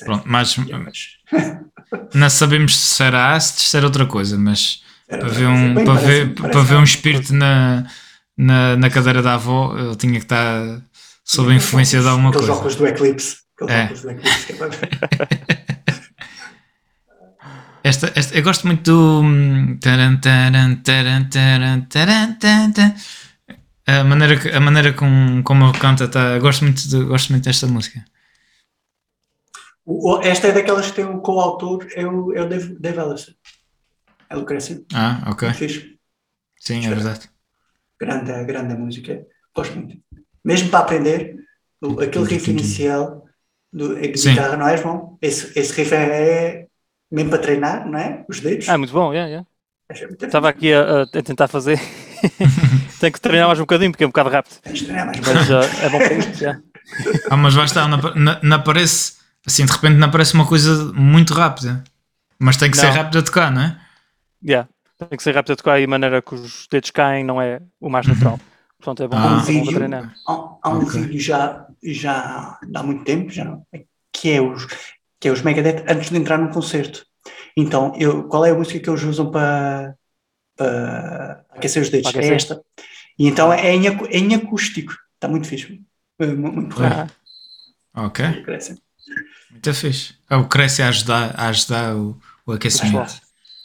S1: É-
S2: Pronto, mas
S1: mas
S2: não sabemos se ácido, se era outra coisa, mas para ver um, para ver, para ver um espírito na, na, na cadeira da avó, ele tinha que estar sob a influência de alguma
S1: Aqueles
S2: coisa.
S1: óculos do Eclipse. Aqueles
S2: É.
S1: óculos do Eclipse. é para-
S2: Esta, esta, eu gosto muito do. hum. A maneira, a maneira com, como ele canta, tá, gosto, muito de- gosto muito desta música.
S1: O- Esta é daquelas que tem o coautor, é o, é o Dave, Dave Ellison. É Lucrécia.
S2: Ah, ok.
S1: Muito fixe.
S2: Sim, é verdade.
S1: grande, grande música. Gosto muito. Mesmo para aprender, o- aquele riff inicial do, a
S2: Sim.
S1: guitarra, não é, João? Esse, esse riff é, é mesmo para treinar, não é? Os dedos.
S3: Ah, muito bom, yeah, yeah.
S1: Muito
S3: Estava aqui a, a- tentar fazer. Tenho que treinar mais um bocadinho porque é um bocado rápido.
S1: Tens de treinar mais
S3: Mas ah, é bom para isto. yeah.
S2: Ah, mas vai estar, não, apa- não, não aparece, assim, de repente não aparece uma coisa muito rápida. Mas tem que ser
S3: Não.
S2: rápido a tocar, não é?
S3: Yeah. Tem que ser rápido a tocar e a maneira que os dedos caem não é o mais natural. Portanto, é bom,
S2: Ah.
S1: Há um
S3: é
S1: vídeo,
S3: treinar.
S1: há, há um
S2: Ok.
S1: vídeo já, já há muito tempo, já que, é os, que é os Megadeth antes de entrar no concerto. Então, eu, qual é a música que eles usam para, para aquecer os dedos?
S3: Para aquecer.
S1: É esta. E então é em, é em acústico. Está muito fixe. É mu- Muito raro.
S3: Ah,
S2: Ok,
S1: Cresce.
S2: Muito fixe. É o cresce a ajudar, a ajudar o, o aquecimento.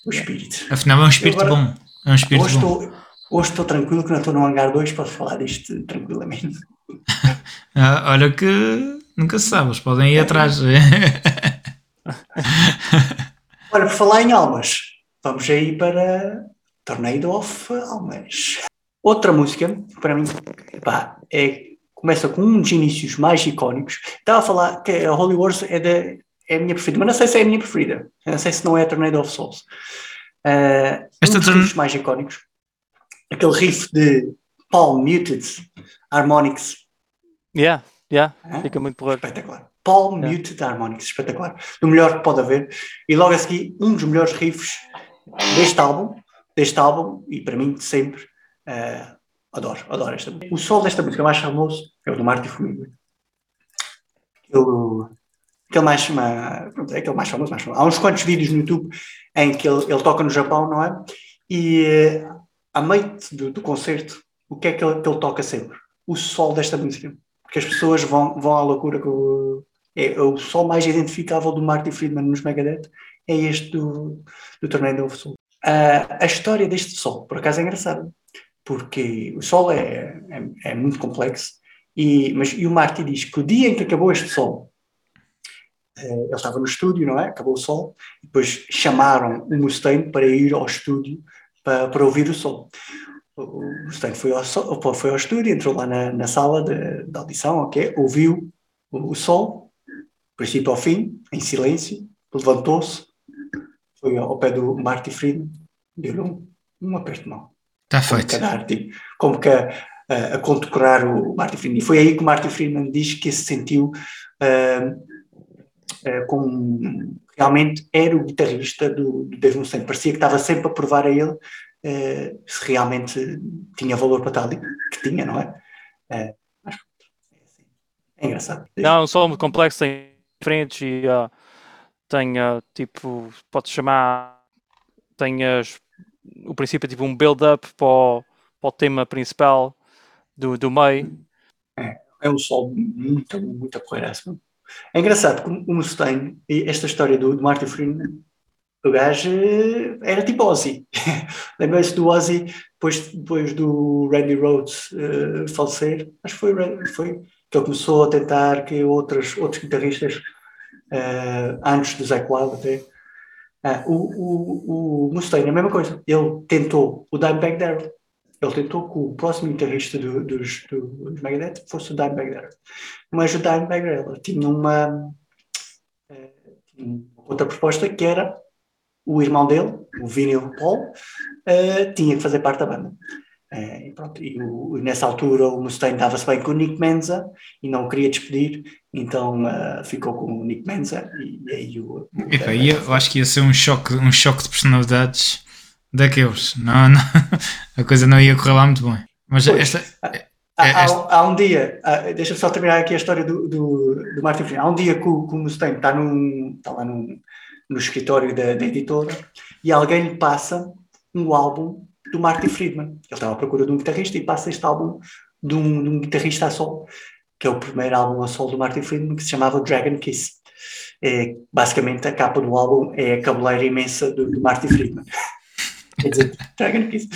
S1: O espírito.
S2: Afinal, é um espírito
S1: agora-
S2: bom. É um espírito
S1: Hoje
S2: bom.
S1: estou, hoje estou tranquilo que não estou no hangar 2, posso falar disto tranquilamente.
S2: Ah, olha que nunca se sabe, eles podem ir atrás.
S1: Olha, por falar em almas, vamos aí para Tornado of Almas. Outra música, para mim, pá, é, começa com um dos inícios mais icónicos. Estava a falar que a Holy Wars é, da, é a minha preferida, mas não sei se é a minha preferida. Eu não sei se não é a Tornado of Souls. Ah,
S2: Esta
S1: um dos riffs mais icónicos. Aquele riff de Paul Muted Harmonics
S3: yeah, yeah.
S1: Ah.
S3: Fica muito porreiro.
S1: espetacular. Paul
S3: Yeah.
S1: Muted Harmonics, espetacular. Do melhor que pode haver. E logo a seguir, um dos melhores riffs deste álbum, deste álbum, e para mim sempre, eh, adoro, adoro esta música. O sol desta música mais famoso é o do Marty Fluido. Aquele, mais, é aquele mais famoso, mais famoso. Há uns quantos vídeos no YouTube em que ele, ele toca no Japão, não é? E eh, à noite do, do concerto, o que é que ele, que ele toca sempre? O sol desta música. Porque as pessoas vão, vão à loucura com o, é, o sol mais identificável do Marty Friedman nos Megadeth é este do, do Tornado of Soul. Ah, a história deste sol, por acaso, é engraçada, porque o sol é, é, é muito complexo, e, mas, e o Marty diz que o dia em que acabou este sol, eh, ele estava no estúdio, não é? Acabou o sol, depois chamaram o Mustaine para ir ao estúdio para, para ouvir o sol. O Mustaine foi ao, foi ao estúdio, entrou lá na, na sala de, de audição, ok? Ouviu o, o sol, princípio ao fim, em silêncio, levantou-se, foi ao pé do Marty Friedman, deu-lhe um, um aperto de mão.
S2: Está
S1: Como
S2: feito.
S1: que a dar, tipo, como que a, a, a condecorar o Marty Friedman. E foi aí que o Marty Friedman diz que se sentiu ah, ah, como realmente era o guitarrista do, do Dave Mustaine. Parecia que estava sempre a provar a ele ah, se realmente tinha valor para tal, que tinha, não é? Mas pronto, é engraçado.
S3: Não, é um solo muito complexo, tem diferentes e ah, tem ah, tipo, pode chamar, tem as- o princípio é tipo um build-up para, o- para o tema principal do, do meio.
S1: É um sol muito, muito porreiraço. É engraçado que o Mustaine, e esta história do, do Martin Freeman, o gajo era tipo Ozzy. Lembra-se do Ozzy, depois, depois do Randy Rhodes uh, falecer, acho que foi, foi que ele começou a tentar que outros, outros guitarristas, uh, antes do Zac Wild até, uh, o, o, o Mustaine, a mesma coisa, ele tentou o Dimebag Darrell, ele tentou que o próximo guitarrista do, dos, dos Megadeth fosse o Dimebag Darrell, mas o Dimebag Darrell tinha uma, tinha outra proposta que era o irmão dele, o Vinyl Paul, uh, tinha que fazer parte da banda. Uh, e, pronto, e, o, e nessa altura o Mustaine dava-se bem com o Nick Menza e não o queria despedir, então uh, ficou com o Nick Menza e, e aí o. o
S2: Epa, eu acho que ia ser um choque, um choque de personalidades daqueles. Não, não, a coisa não ia correr lá muito bem. Mas
S1: Pois,
S2: esta.
S1: há,
S2: é-
S1: há-
S2: esta-
S1: há um dia, há- deixa-me só terminar aqui a história do, do, do Martin. Há um dia que o, que o Mustaine está, num, está lá num, no escritório da, da editora e alguém lhe passa um álbum do Martin Friedman. Ele estava à procura de um guitarrista e passa este álbum de um, de um guitarrista a solo, que é o primeiro álbum a solo do Martin Friedman, que se chamava Dragon Kiss. É, basicamente, a capa do álbum é a cabeleira imensa do, do Martin Friedman. Quer dizer, Dragon Kiss.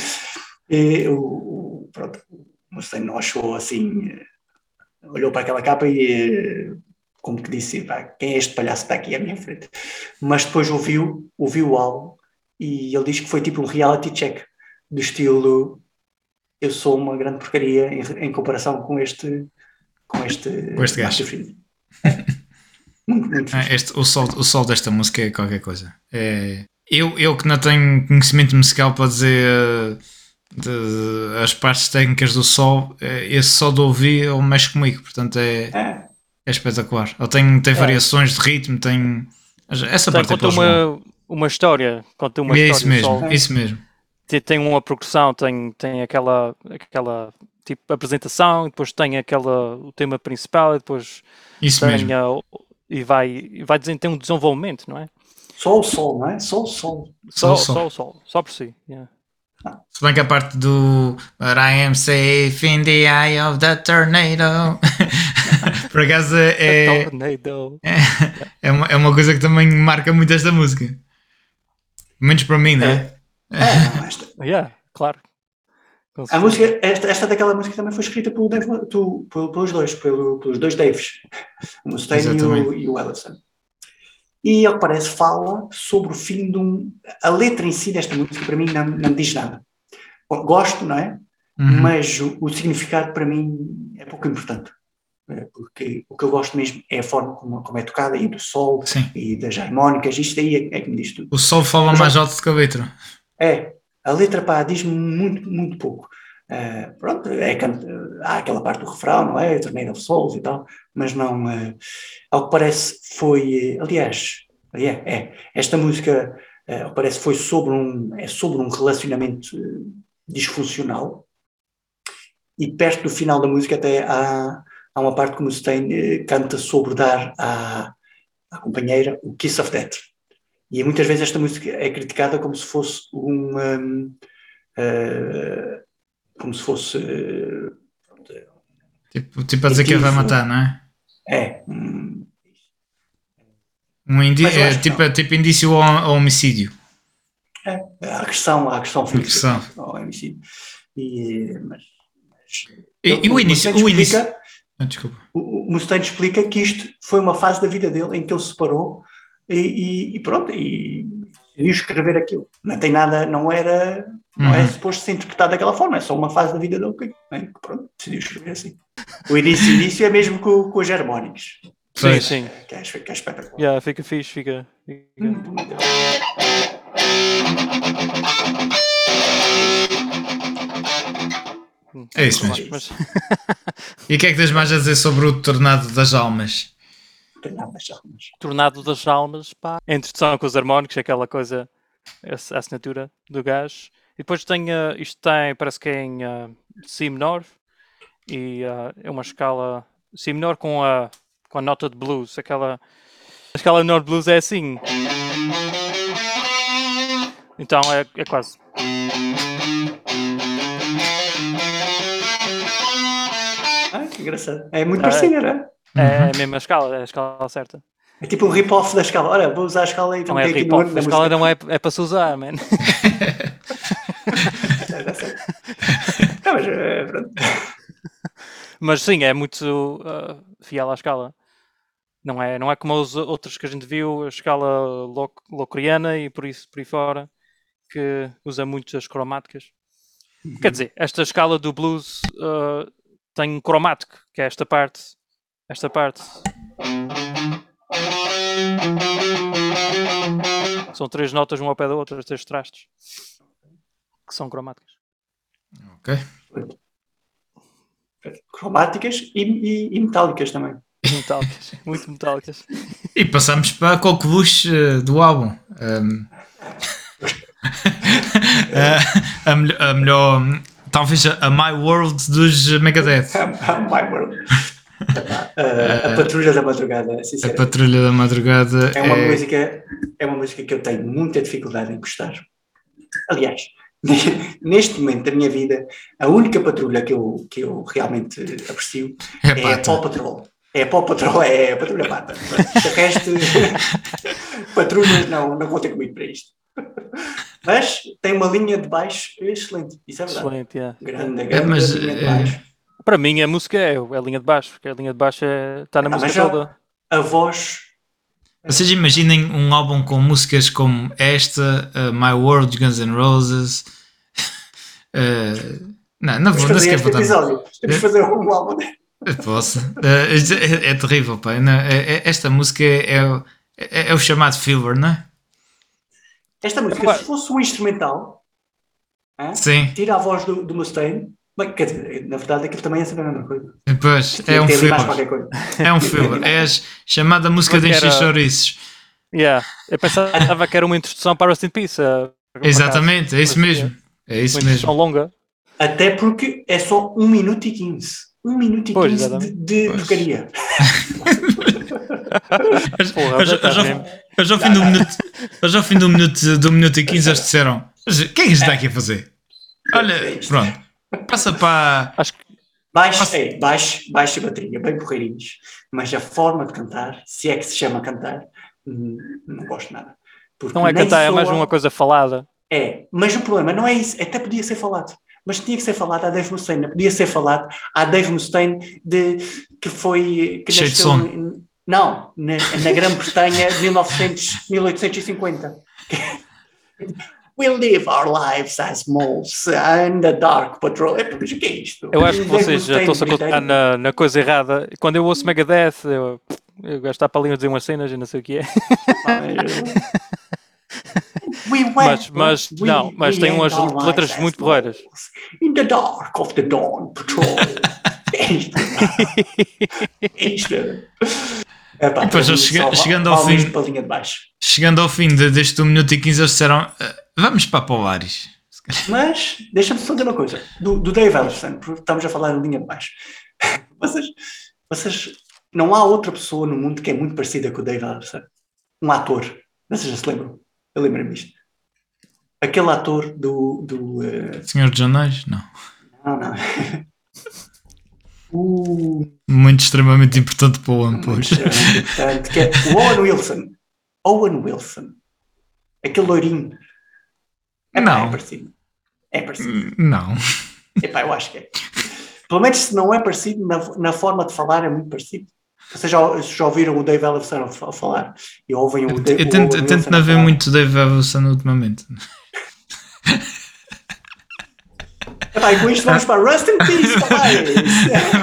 S1: E, o, o, pronto, o Mustaine não achou assim, eh, olhou para aquela capa e, eh, como que disse, "Pá, quem é este palhaço que está aqui à minha frente? Mas depois ouviu, ouviu o álbum e ele diz que foi tipo um reality check, do estilo eu sou uma grande porcaria em, em comparação com este com este,
S2: Com este gajo.
S1: Muito, muito
S2: Ah, este- o, sol, o sol desta música é qualquer coisa. É, eu, eu que não tenho conhecimento musical para dizer eh, de- as partes técnicas do sol, eh, esse só de ouvir ele mexe comigo, portanto é,
S1: É,
S2: é espetacular. Ele tem, tem variações de ritmo, tem. Essa
S3: Tem,
S2: parte é
S3: conta
S2: João.
S3: uma, uma história. Conta uma
S2: É
S3: história
S2: isso mesmo, isso mesmo.
S3: Tem- Tem uma progressão, tem, tem aquela, aquela tipo apresentação, depois tem aquela, o tema principal, e depois
S2: Isso
S3: tem
S2: mesmo.
S3: a- e vai, e vai dizer, tem um desenvolvimento, não é?
S1: só o sol, não é? Só o sol.
S3: Só,
S2: Só o sol.
S3: só o sol, só por si. yeah.
S2: Se bem que a parte do But I am safe in the eye of the tornado. Por acaso é,
S3: Tornado.
S2: é, uma, é uma coisa que também marca muito esta música. Menos para mim, né?
S1: É, não, esta,
S3: Yeah, claro.
S1: A música, esta, esta daquela música também foi escrita pelo Dave, tu- pelo- pelos dois, pelo- pelos dois Daves, o Mustaine e o, e o Ellison. E ao que parece fala sobre o fim de um. A letra em si desta música para mim não, não me diz nada. Gosto, não é?
S2: Uhum.
S1: Mas o, o significado para mim é pouco importante. É, Porque o que eu gosto mesmo é a forma como, como é tocada e do sol
S2: Sim.
S1: e das harmónicas, isto aí é, é que me diz tudo.
S2: O sol fala
S1: Mas
S2: mais alto do que a letra.
S1: É, a letra pá, diz-me muito, muito pouco. Ah, pronto, é, há aquela parte do refrão, não é? Torneio of Souls e tal, mas não, ah, ao que parece foi, aliás, é, é, esta música, ah, ao que parece foi sobre um, é sobre um relacionamento disfuncional e perto do final da música até há, há uma parte que o Mustaine canta sobre dar à, à companheira o Kiss of Death. E muitas vezes esta música é criticada como se fosse um. um, eh, como se fosse. eh, pronto,
S2: Tipo, tipo a dizer que vai matar, não é?
S1: é. hum,
S2: Um indi
S1: Mas eu
S2: é, tipo, é tipo indício ao, ao homicídio.
S1: é, a agressão, a agressão física
S2: Agressão.
S1: ao homicídio. E, mas, mas-
S2: E, e o início? O início.
S1: explica-
S2: Ah, desculpa.
S1: o o Mustaine explica que isto foi uma fase da vida dele em que ele se separou e, e- e pronto, e decidiu escrever aquilo. Não tem nada, não era, não é
S2: Uhum.
S1: suposto ser interpretado daquela forma, é só uma fase da vida dele que, né, que pronto, decidiu escrever assim. O início, o início é mesmo com, com os harmónicos,
S3: Sim,
S2: Pois.
S3: sim.
S1: que é, que é espetacular.
S3: Yeah, fica fixe, fica. fica-
S1: Muito, muito.
S2: É isso mesmo.
S3: mas-
S2: E o que é que tens mais a dizer sobre o Tornado das Almas?
S1: Não tem nada, já, mas-
S3: Tornado das Almas, pá. A introdução com os harmónicos, aquela coisa, a assinatura do gajo. E depois tem, ah, isto tem, parece que é em ah, Si menor, e ah, é uma escala Si menor com a, com a nota de blues, aquela, a escala menor de blues é assim. Então é, é quase.
S1: Ah, que engraçado. É muito
S3: Ah, é.
S1: parecido, não é?
S3: É a mesma escala, é a escala certa.
S1: É tipo um rip-off da escala. Olha, vou usar a escala e
S3: Não é
S1: na
S3: a escala não é, é para se usar, man.
S1: É. Não, mas, eh.
S3: Mas sim, é muito ah, fiel à escala. Não é, não é como os outros que a gente viu, a escala lo- locriana e por isso por aí fora, que usa muito as cromáticas. Quer dizer, esta escala do blues ah, tem um cromático, que é esta parte. Esta parte. São três notas, uma ao pé da outra, três trastes. Que são cromáticas.
S2: Ok.
S1: Cromáticas e, e- e metálicas também.
S3: Metálicas, muito metálicas.
S2: E passamos para a coqueluche eh, do álbum. Um, a, a melhor, a melhor- Talvez a, a My World dos Megadeth.
S1: My World. A, a Patrulha da Madrugada,
S2: A. Patrulha da Madrugada
S1: É uma,
S2: é.
S1: música, é uma música que eu tenho muita dificuldade em gostar. Aliás, neste momento da minha vida, a única patrulha que eu, que eu realmente aprecio
S2: É
S1: é, a. Paw Patrol. É a Paw Patrol, é a patrulha pata. De resto, patrulhas não, não contem comigo para isto. Mas tem uma linha de baixo excelente, isso é verdade.
S3: Excelente, yeah.
S1: Grande, grande
S2: mas,
S1: linha de
S2: eh,
S1: baixo.
S3: Para mim, a música é, é a linha de baixo, porque a linha de baixo é- está na
S1: Ah,
S3: música
S1: já-
S3: toda.
S1: A voz
S2: Vocês imaginem um álbum com músicas como esta, uh, My World, Guns N' Roses. Uh, não, não vou, não
S1: fazer este episódio. Temos de fazer um álbum.
S2: Posso. Uh, é, é terrível, pá. Não, é- é- esta música é, o- é, é o chamado filler, não é?
S1: Esta música, se fosse um instrumental?
S2: Sim,
S1: tira a voz do, do Mustaine. Bem, quer dizer, na verdade, aquilo também é sempre a mesma coisa.
S2: pois, é um filler. É um filler. É a chamada música de
S3: é
S2: encher chouriços.
S3: Yeah. Eu pensava que era uma introdução para Rust in Peace. uh, por acaso.
S2: Exatamente, é isso mesmo. É isso
S3: Uma introdução
S2: mesmo.
S3: longa.
S1: Até porque é só 1 minuto e 15. 1 minuto e
S3: Pois,
S1: 15 de,
S3: exatamente.
S1: de
S2: Pois.
S1: porcaria.
S2: Hoje, ao fim do minuto, hoje ao fim do minuto, do minuto e 15 eles disseram: "Mas O que é que isto está aqui a fazer? Olha, pronto, passa para.
S3: Acho que
S1: Baixo, ei, baixo, baixo e bateria, bem porreirinhos. Mas a forma de cantar, se é que se chama cantar, hum, não gosto nada. Porque
S3: não é cantar, é mais
S1: soa-
S3: uma coisa falada.
S1: É, mas o problema não é isso, até podia ser falado. Mas tinha que ser falado a Dave Mustaine, podia ser falado a Dave Mustaine de, que foi. Que
S2: Cheio de
S1: nasceu
S2: sono.
S1: em- não, na, na Grã-Bretanha de 1900, 1850. We live our lives as moles and the dark patrol. É, o que é isto?
S3: Eu acho que vocês já estão-se a
S1: britânico.
S3: na, na coisa errada. Quando eu ouço Megadeth, eu, eu estar para ali a dizer umas cenas e não sei o que é.
S1: We went,
S3: Mas- mas
S1: we-
S3: não, mas
S1: we
S3: tem umas letras muito
S1: as
S3: porreiras.
S1: In the dark of the dawn patrol. É isto. É
S2: E depois, chega-
S1: só
S2: chegando ao fim-
S1: para a linha de baixo.
S2: Chegando ao fim de- deste 1 minuto e 15, eles disseram: "Ah, Vamos para Polaris.
S1: Mas, deixa-me só dizer uma coisa. Do, do Dave Ellison, porque estamos a falar de linha de baixo. Vocês, vocês, não há outra pessoa no mundo que é muito parecida com o Dave Ellison. Um ator. Vocês já se lembram? Eu lembro-me disto. Aquele ator do... do eh,
S2: Senhor de Janais? Não.
S1: não, não. o...
S2: Muito extremamente importante para o One, pois.
S1: Portanto, que é o Owen Wilson. Owen Wilson. Aquele loirinho. Epá,
S2: Não.
S1: É parecido. É parecido.
S2: Não.
S1: Epá, eu acho que é. Pelo menos se não é parecido, na, na forma de falar é muito parecido. Vocês já, já ouviram o Dave Ellison a fa- a falar? E ouvem o, Dave,
S2: eu tento, eu tento não ver
S1: falar.
S2: muito Dave Evelson ultimamente.
S1: Epá, e com isto vamos para Rust in Peace, papai!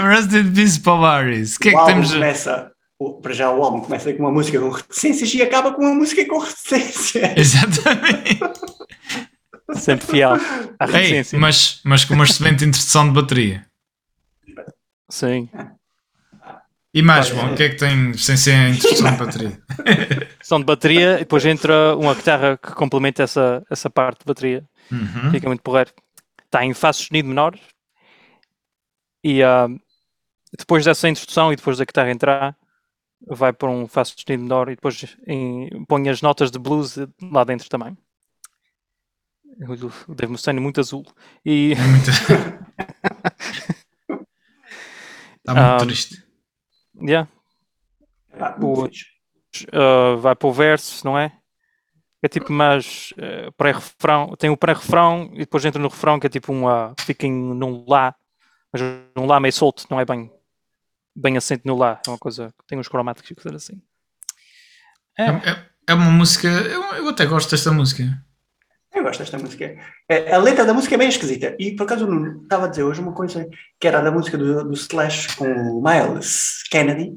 S2: Rest in Peace Polaris. O que é
S1: o
S2: que temos.
S1: começa, o- para já o álbum começa com uma música com reticências e acaba com uma música com reticências.
S2: Exatamente.
S3: Sempre fiel à
S2: Ei,
S3: reticência.
S2: mas, mas com uma excelente introdução de bateria.
S3: Sim.
S2: E mais, bom, o que é que tem sem ser a introdução de bateria?
S3: Som de bateria e depois entra uma guitarra que complementa essa, essa parte de bateria.
S2: Uhum.
S3: Fica muito porreiro. Está em Fá sustenido menor. E ah, depois dessa introdução e depois da guitarra entrar, vai para um Fá sustenido menor e depois em, põe as notas de blues lá dentro também. O Dave Mustaine muito azul. E
S2: muito... Está muito
S3: Ah,
S2: triste.
S3: yeah,
S1: Ah,
S3: O- uh, vai para o verso, não é? É tipo mais uh, pré-refrão, tem o pré-refrão e depois entra no refrão que é tipo um uh, fica em, num lá, mas um lá meio solto, não é bem, bem assente no lá, é uma coisa, tem uns cromáticos e coisas assim.
S2: É, é- é uma música. Eu, eu até gosto desta música.
S1: Eu gosto desta música. É, a letra da música é bem esquisita. E por acaso Nuno estava a dizer hoje uma coisa que era da música do, do Slash com o Miles Kennedy,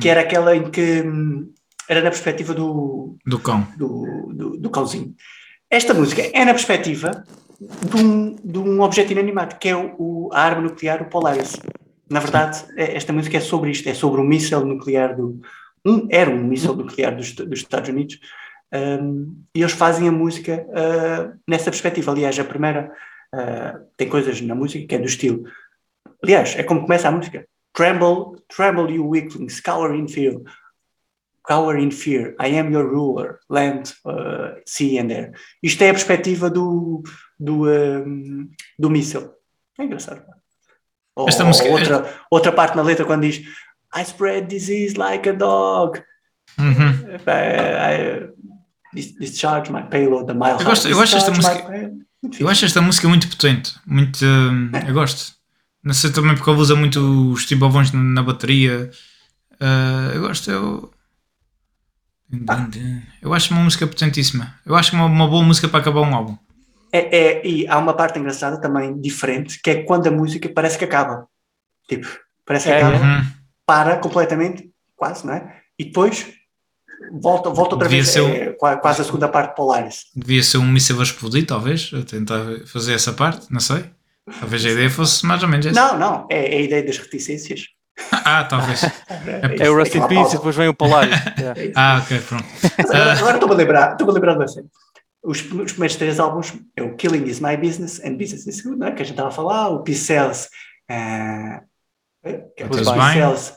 S1: que era aquela em que hum, era na perspectiva do,
S2: Do cão.
S1: do, do, do cãozinho. Esta música é na perspectiva de um, de um objeto inanimado, que é o, a arma nuclear, o Polaris. Na verdade, é- esta música é sobre isto, é sobre o míssil nuclear do. Um, era um míssil nuclear dos, dos Estados Unidos. um, e eles fazem a música uh, nessa perspectiva. Aliás, a primeira uh, tem coisas na música que é do estilo. Aliás, é como começa a música. Tremble, tremble, you weaklings, cower in fear. Cower in fear, I am your ruler, land, uh, sea and air. Isto é a perspectiva do, do, um, do míssil. É engraçado. Ou,
S2: música- é-
S1: outra, outra parte na letra quando diz I spread disease like a dog.
S2: Uhum.
S1: I, I, dis- discharge my payload a mile
S2: Eu gosto- eu acho esta
S1: Discharge
S2: música- Eu acho esta música muito potente. Muito. hum, eu gosto. Não sei também porque ele usa muito os timbovões na, na bateria. Ah, eu gosto. Eu. Eu acho uma música potentíssima. Eu acho uma, uma boa música para acabar um álbum.
S1: É, é- e há uma parte engraçada também, diferente, que é quando a música parece que acaba. Tipo, parece que
S3: É,
S1: acaba,
S2: Uhum.
S1: para completamente, quase, não é? E depois volta, volta outra
S2: Devia
S1: vez,
S2: ser um-
S1: é, qua- quase a segunda parte de Polaris.
S2: Devia ser um míssil a explodir, talvez. A tentar fazer essa parte, não sei. Talvez a ideia fosse mais ou menos essa.
S1: Não, não, é, é a ideia das reticências.
S2: Ah, talvez.
S3: É o Rust in Peace e depois vem o Polaris. Yeah.
S1: É.
S2: Ah, ok, pronto.
S1: Agora agora estou-me a lembrar, estou-me a lembrar de você. Os, os primeiros três álbuns é o Killing is My Business and Business is Good, não é? que a gente estava a falar, o Peace Cells, eh, que é o
S3: Who's
S1: Peace
S2: Buying?
S1: Cells,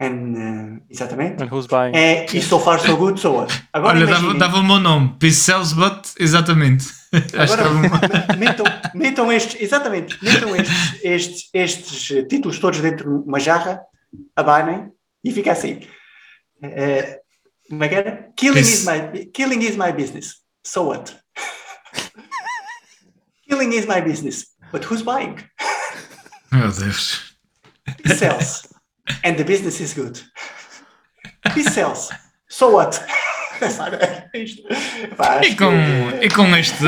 S1: and, eh, exatamente.
S3: And who's buying?
S1: É, e So Far So Good, So What. Agora
S2: Olha, dava, dava o meu nome. Peace Sells, but. Exatamente.
S1: Agora metam, metam estes, exatamente, metam estes, estes, estes eh, títulos todos dentro de uma jarra, abanem e fica assim. Eh, como é que era? Killing is, my, killing is my business. So what? killing is my business. But who's buying?
S2: Meu Deus.
S1: He sells. And the business is good. He sells. So what? Sabe? É isto. Pá,
S2: E com,
S1: que-
S2: e com este.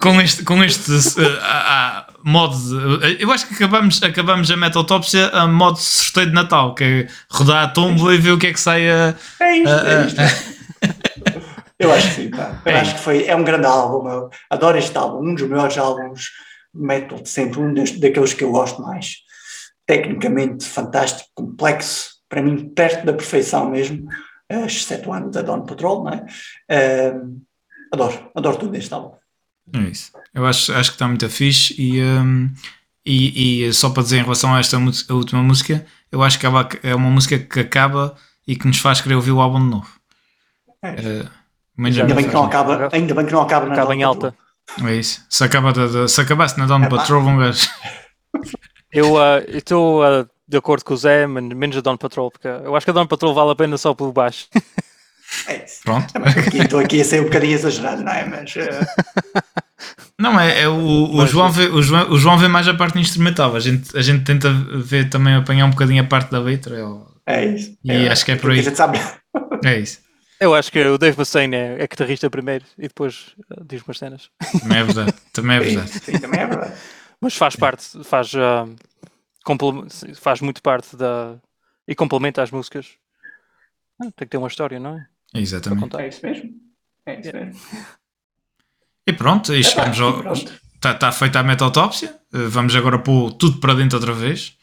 S2: Com este. Com este ah, ah, modo. de- eu acho que acabamos, acabamos a Metaltopsia a modo de sorteio de Natal, que é rodar a tomba e ver o que é que sai a.
S1: É isto, é isto. Eu acho que sim, pá. Eu
S2: É
S1: acho que foi, é um grande álbum. Eu adoro este álbum, um dos melhores álbuns metal de sempre, um das, daqueles que eu gosto mais. Tecnicamente fantástico, complexo, para mim perto da perfeição mesmo, eh, excetuando da Dawn Patrol, não é? Eh, adoro, adoro tudo neste álbum.
S2: É isso. Eu acho, acho que está muito fixe e, hum, e, e só para dizer em relação a esta a última música, eu acho que ela é uma música que acaba e que nos faz querer ouvir o álbum de novo.
S1: É.
S2: A
S1: Ainda bem que não acaba, ainda bem que não acaba na
S3: Acaba
S1: Dawn
S3: em alta.
S1: Patrol.
S2: É isso. Se, acaba da- da- se acabasse na Dawn
S1: É.
S2: Patrol, um gajo.
S3: Eu ah, eu estou ah, de acordo com o Zé, men- menos a Dawn Patrol, porque eu acho que a Dawn Patrol vale a pena só pelo baixo.
S1: É isso.
S2: Pronto.
S1: Também Estou aqui, a ser um bocadinho exagerado, não é? Mas eh,
S2: Não, é, é o, o,
S3: Mas-
S2: João vê, o, João, o João vê mais a parte instrumental. A gente, a gente tenta ver também apanhar um bocadinho a parte da letra. é-
S1: é isso.
S2: E acho que é por aí.
S1: A gente sabe.
S2: É isso.
S3: Eu acho que o Dave Mustaine é, é guitarrista primeiro e depois ah, diz umas cenas.
S2: Também é verdade. Também é
S1: Sim,
S2: verdade.
S1: sim, também é verdade.
S3: Mas faz parte, faz, complementa- faz muito parte da. e complementa as músicas. Ah, tem que ter uma história, não é?
S2: Exatamente.
S1: É isso mesmo. É isso mesmo.
S2: E pronto, e chegamos
S1: Epá,
S2: ao. Está tá feita a metaltópsia. Uh, vamos agora pôr tudo para dentro outra vez.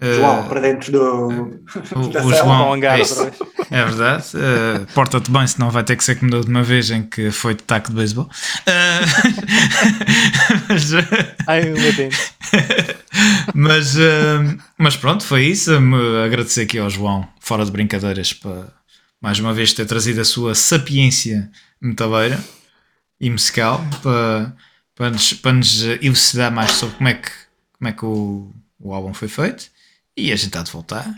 S2: Uh,
S1: João, para dentro do.
S2: o,
S1: da
S2: o
S1: cela.
S2: João. É. é verdade. Uh, Porta-te bem, senão vai ter que ser como da última vez em que foi de taco de beisebol. Uh, mas, uh,
S3: Ai, meu Deus.
S2: mas, uh, mas pronto, foi isso. Me agradecer aqui ao João, fora de brincadeiras, para mais uma vez ter trazido a sua sapiência metaleira e musical para, para, nos, para nos elucidar mais sobre como é que, como é que o, o álbum foi feito. E a gente está de voltar.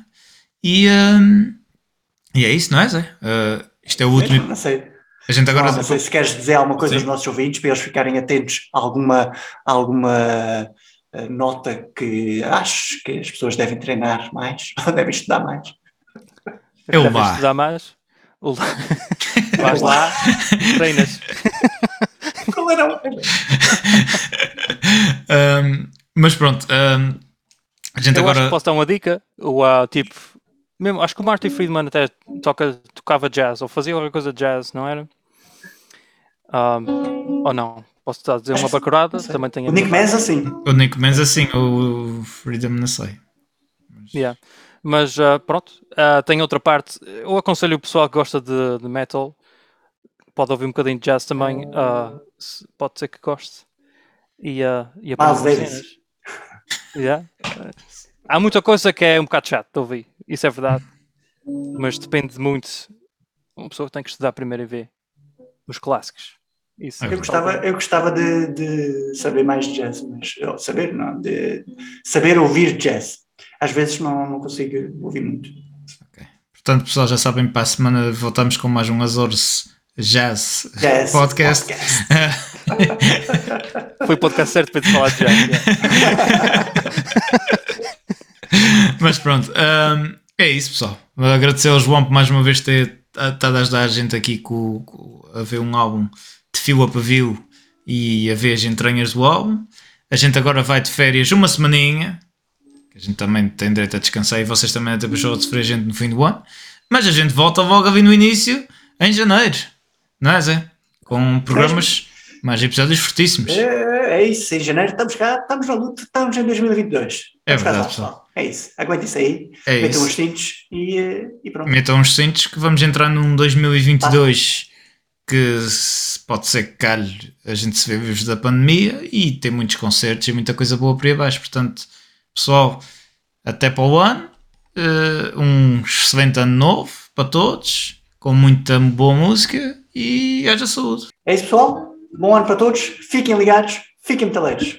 S2: E, E é isso, não é, Zé? Uh, isto é o último.
S1: Não sei.
S2: A gente agora.
S1: Não sei se queres dizer alguma coisa
S2: Sim.
S1: aos nossos ouvintes para eles ficarem atentos a alguma, alguma eh, nota que achas que as pessoas devem treinar mais ou devem estudar mais.
S2: Eu
S3: Devem
S2: lá.
S3: estudar mais. O lá. Vais lá, treinas.
S1: Qual era o-
S2: Um, mas pronto, um, a gente
S3: Eu acho
S2: agora.
S3: que posso dar uma dica. O, ah, tipo, mesmo, acho que o Marty Friedman até toca, tocava jazz, ou fazia qualquer coisa de jazz, não era? Um, ou não? Posso dar- dizer uma bacurada? Também tem
S1: O Nick Menza, sim.
S2: O Nick Menz assim, o Freedom não sei.
S3: Yeah. Mas ah, pronto, ah, tem outra parte. Eu aconselho o pessoal que gosta de, de metal, pode ouvir um bocadinho de jazz também, se- pode ser que goste. E, ah, e Há muita coisa que é um bocado chato de ouvir, isso é verdade. Mas depende muito. Uma pessoa tem que estudar primeiro e ver os clássicos. Isso.
S1: Eu gostava, eu gostava de, de saber mais de jazz, mas ou saber, não, de saber ouvir jazz. Às vezes não, não consigo ouvir muito.
S2: Portanto, pessoal, já sabem, para a semana voltamos com mais um Azores Jazz,
S1: Jazz
S2: podcast.
S3: Foi o podcast certo para te falar de jazz. yeah.
S2: Mas pronto, hum, é isso, pessoal. Agradecer ao João por mais uma vez ter estado a ajudar a gente aqui com, com- a ver um álbum de fio a pavio e a ver as entranhas do álbum. A gente agora vai de férias uma semaninha, que a gente também tem direito a descansar e vocês também até puxou de sofrer a gente no fim do ano. Mas a gente volta logo a vir no início, em janeiro, não é, Zé? Com programas, mais episódios fortíssimos.
S1: É, é isso, em janeiro estamos cá, estamos na luta, estamos em 2022.
S2: É
S1: Estamos
S2: verdade,
S1: pessoal. É isso, aguente isso aí,
S2: É
S1: metam
S2: isso.
S1: os cintos e, eh, e pronto.
S2: metam uns cintos que vamos entrar num 2022 que se- pode ser que calhe a gente se vê vivos da pandemia e tem muitos concertos e muita coisa boa por aí abaixo. Portanto, pessoal, até para o ano. eh, um excelente ano novo para todos, com muita boa música e haja saúde.
S1: É isso, pessoal. Bom ano para todos. Fiquem ligados, fiquem metaleiros.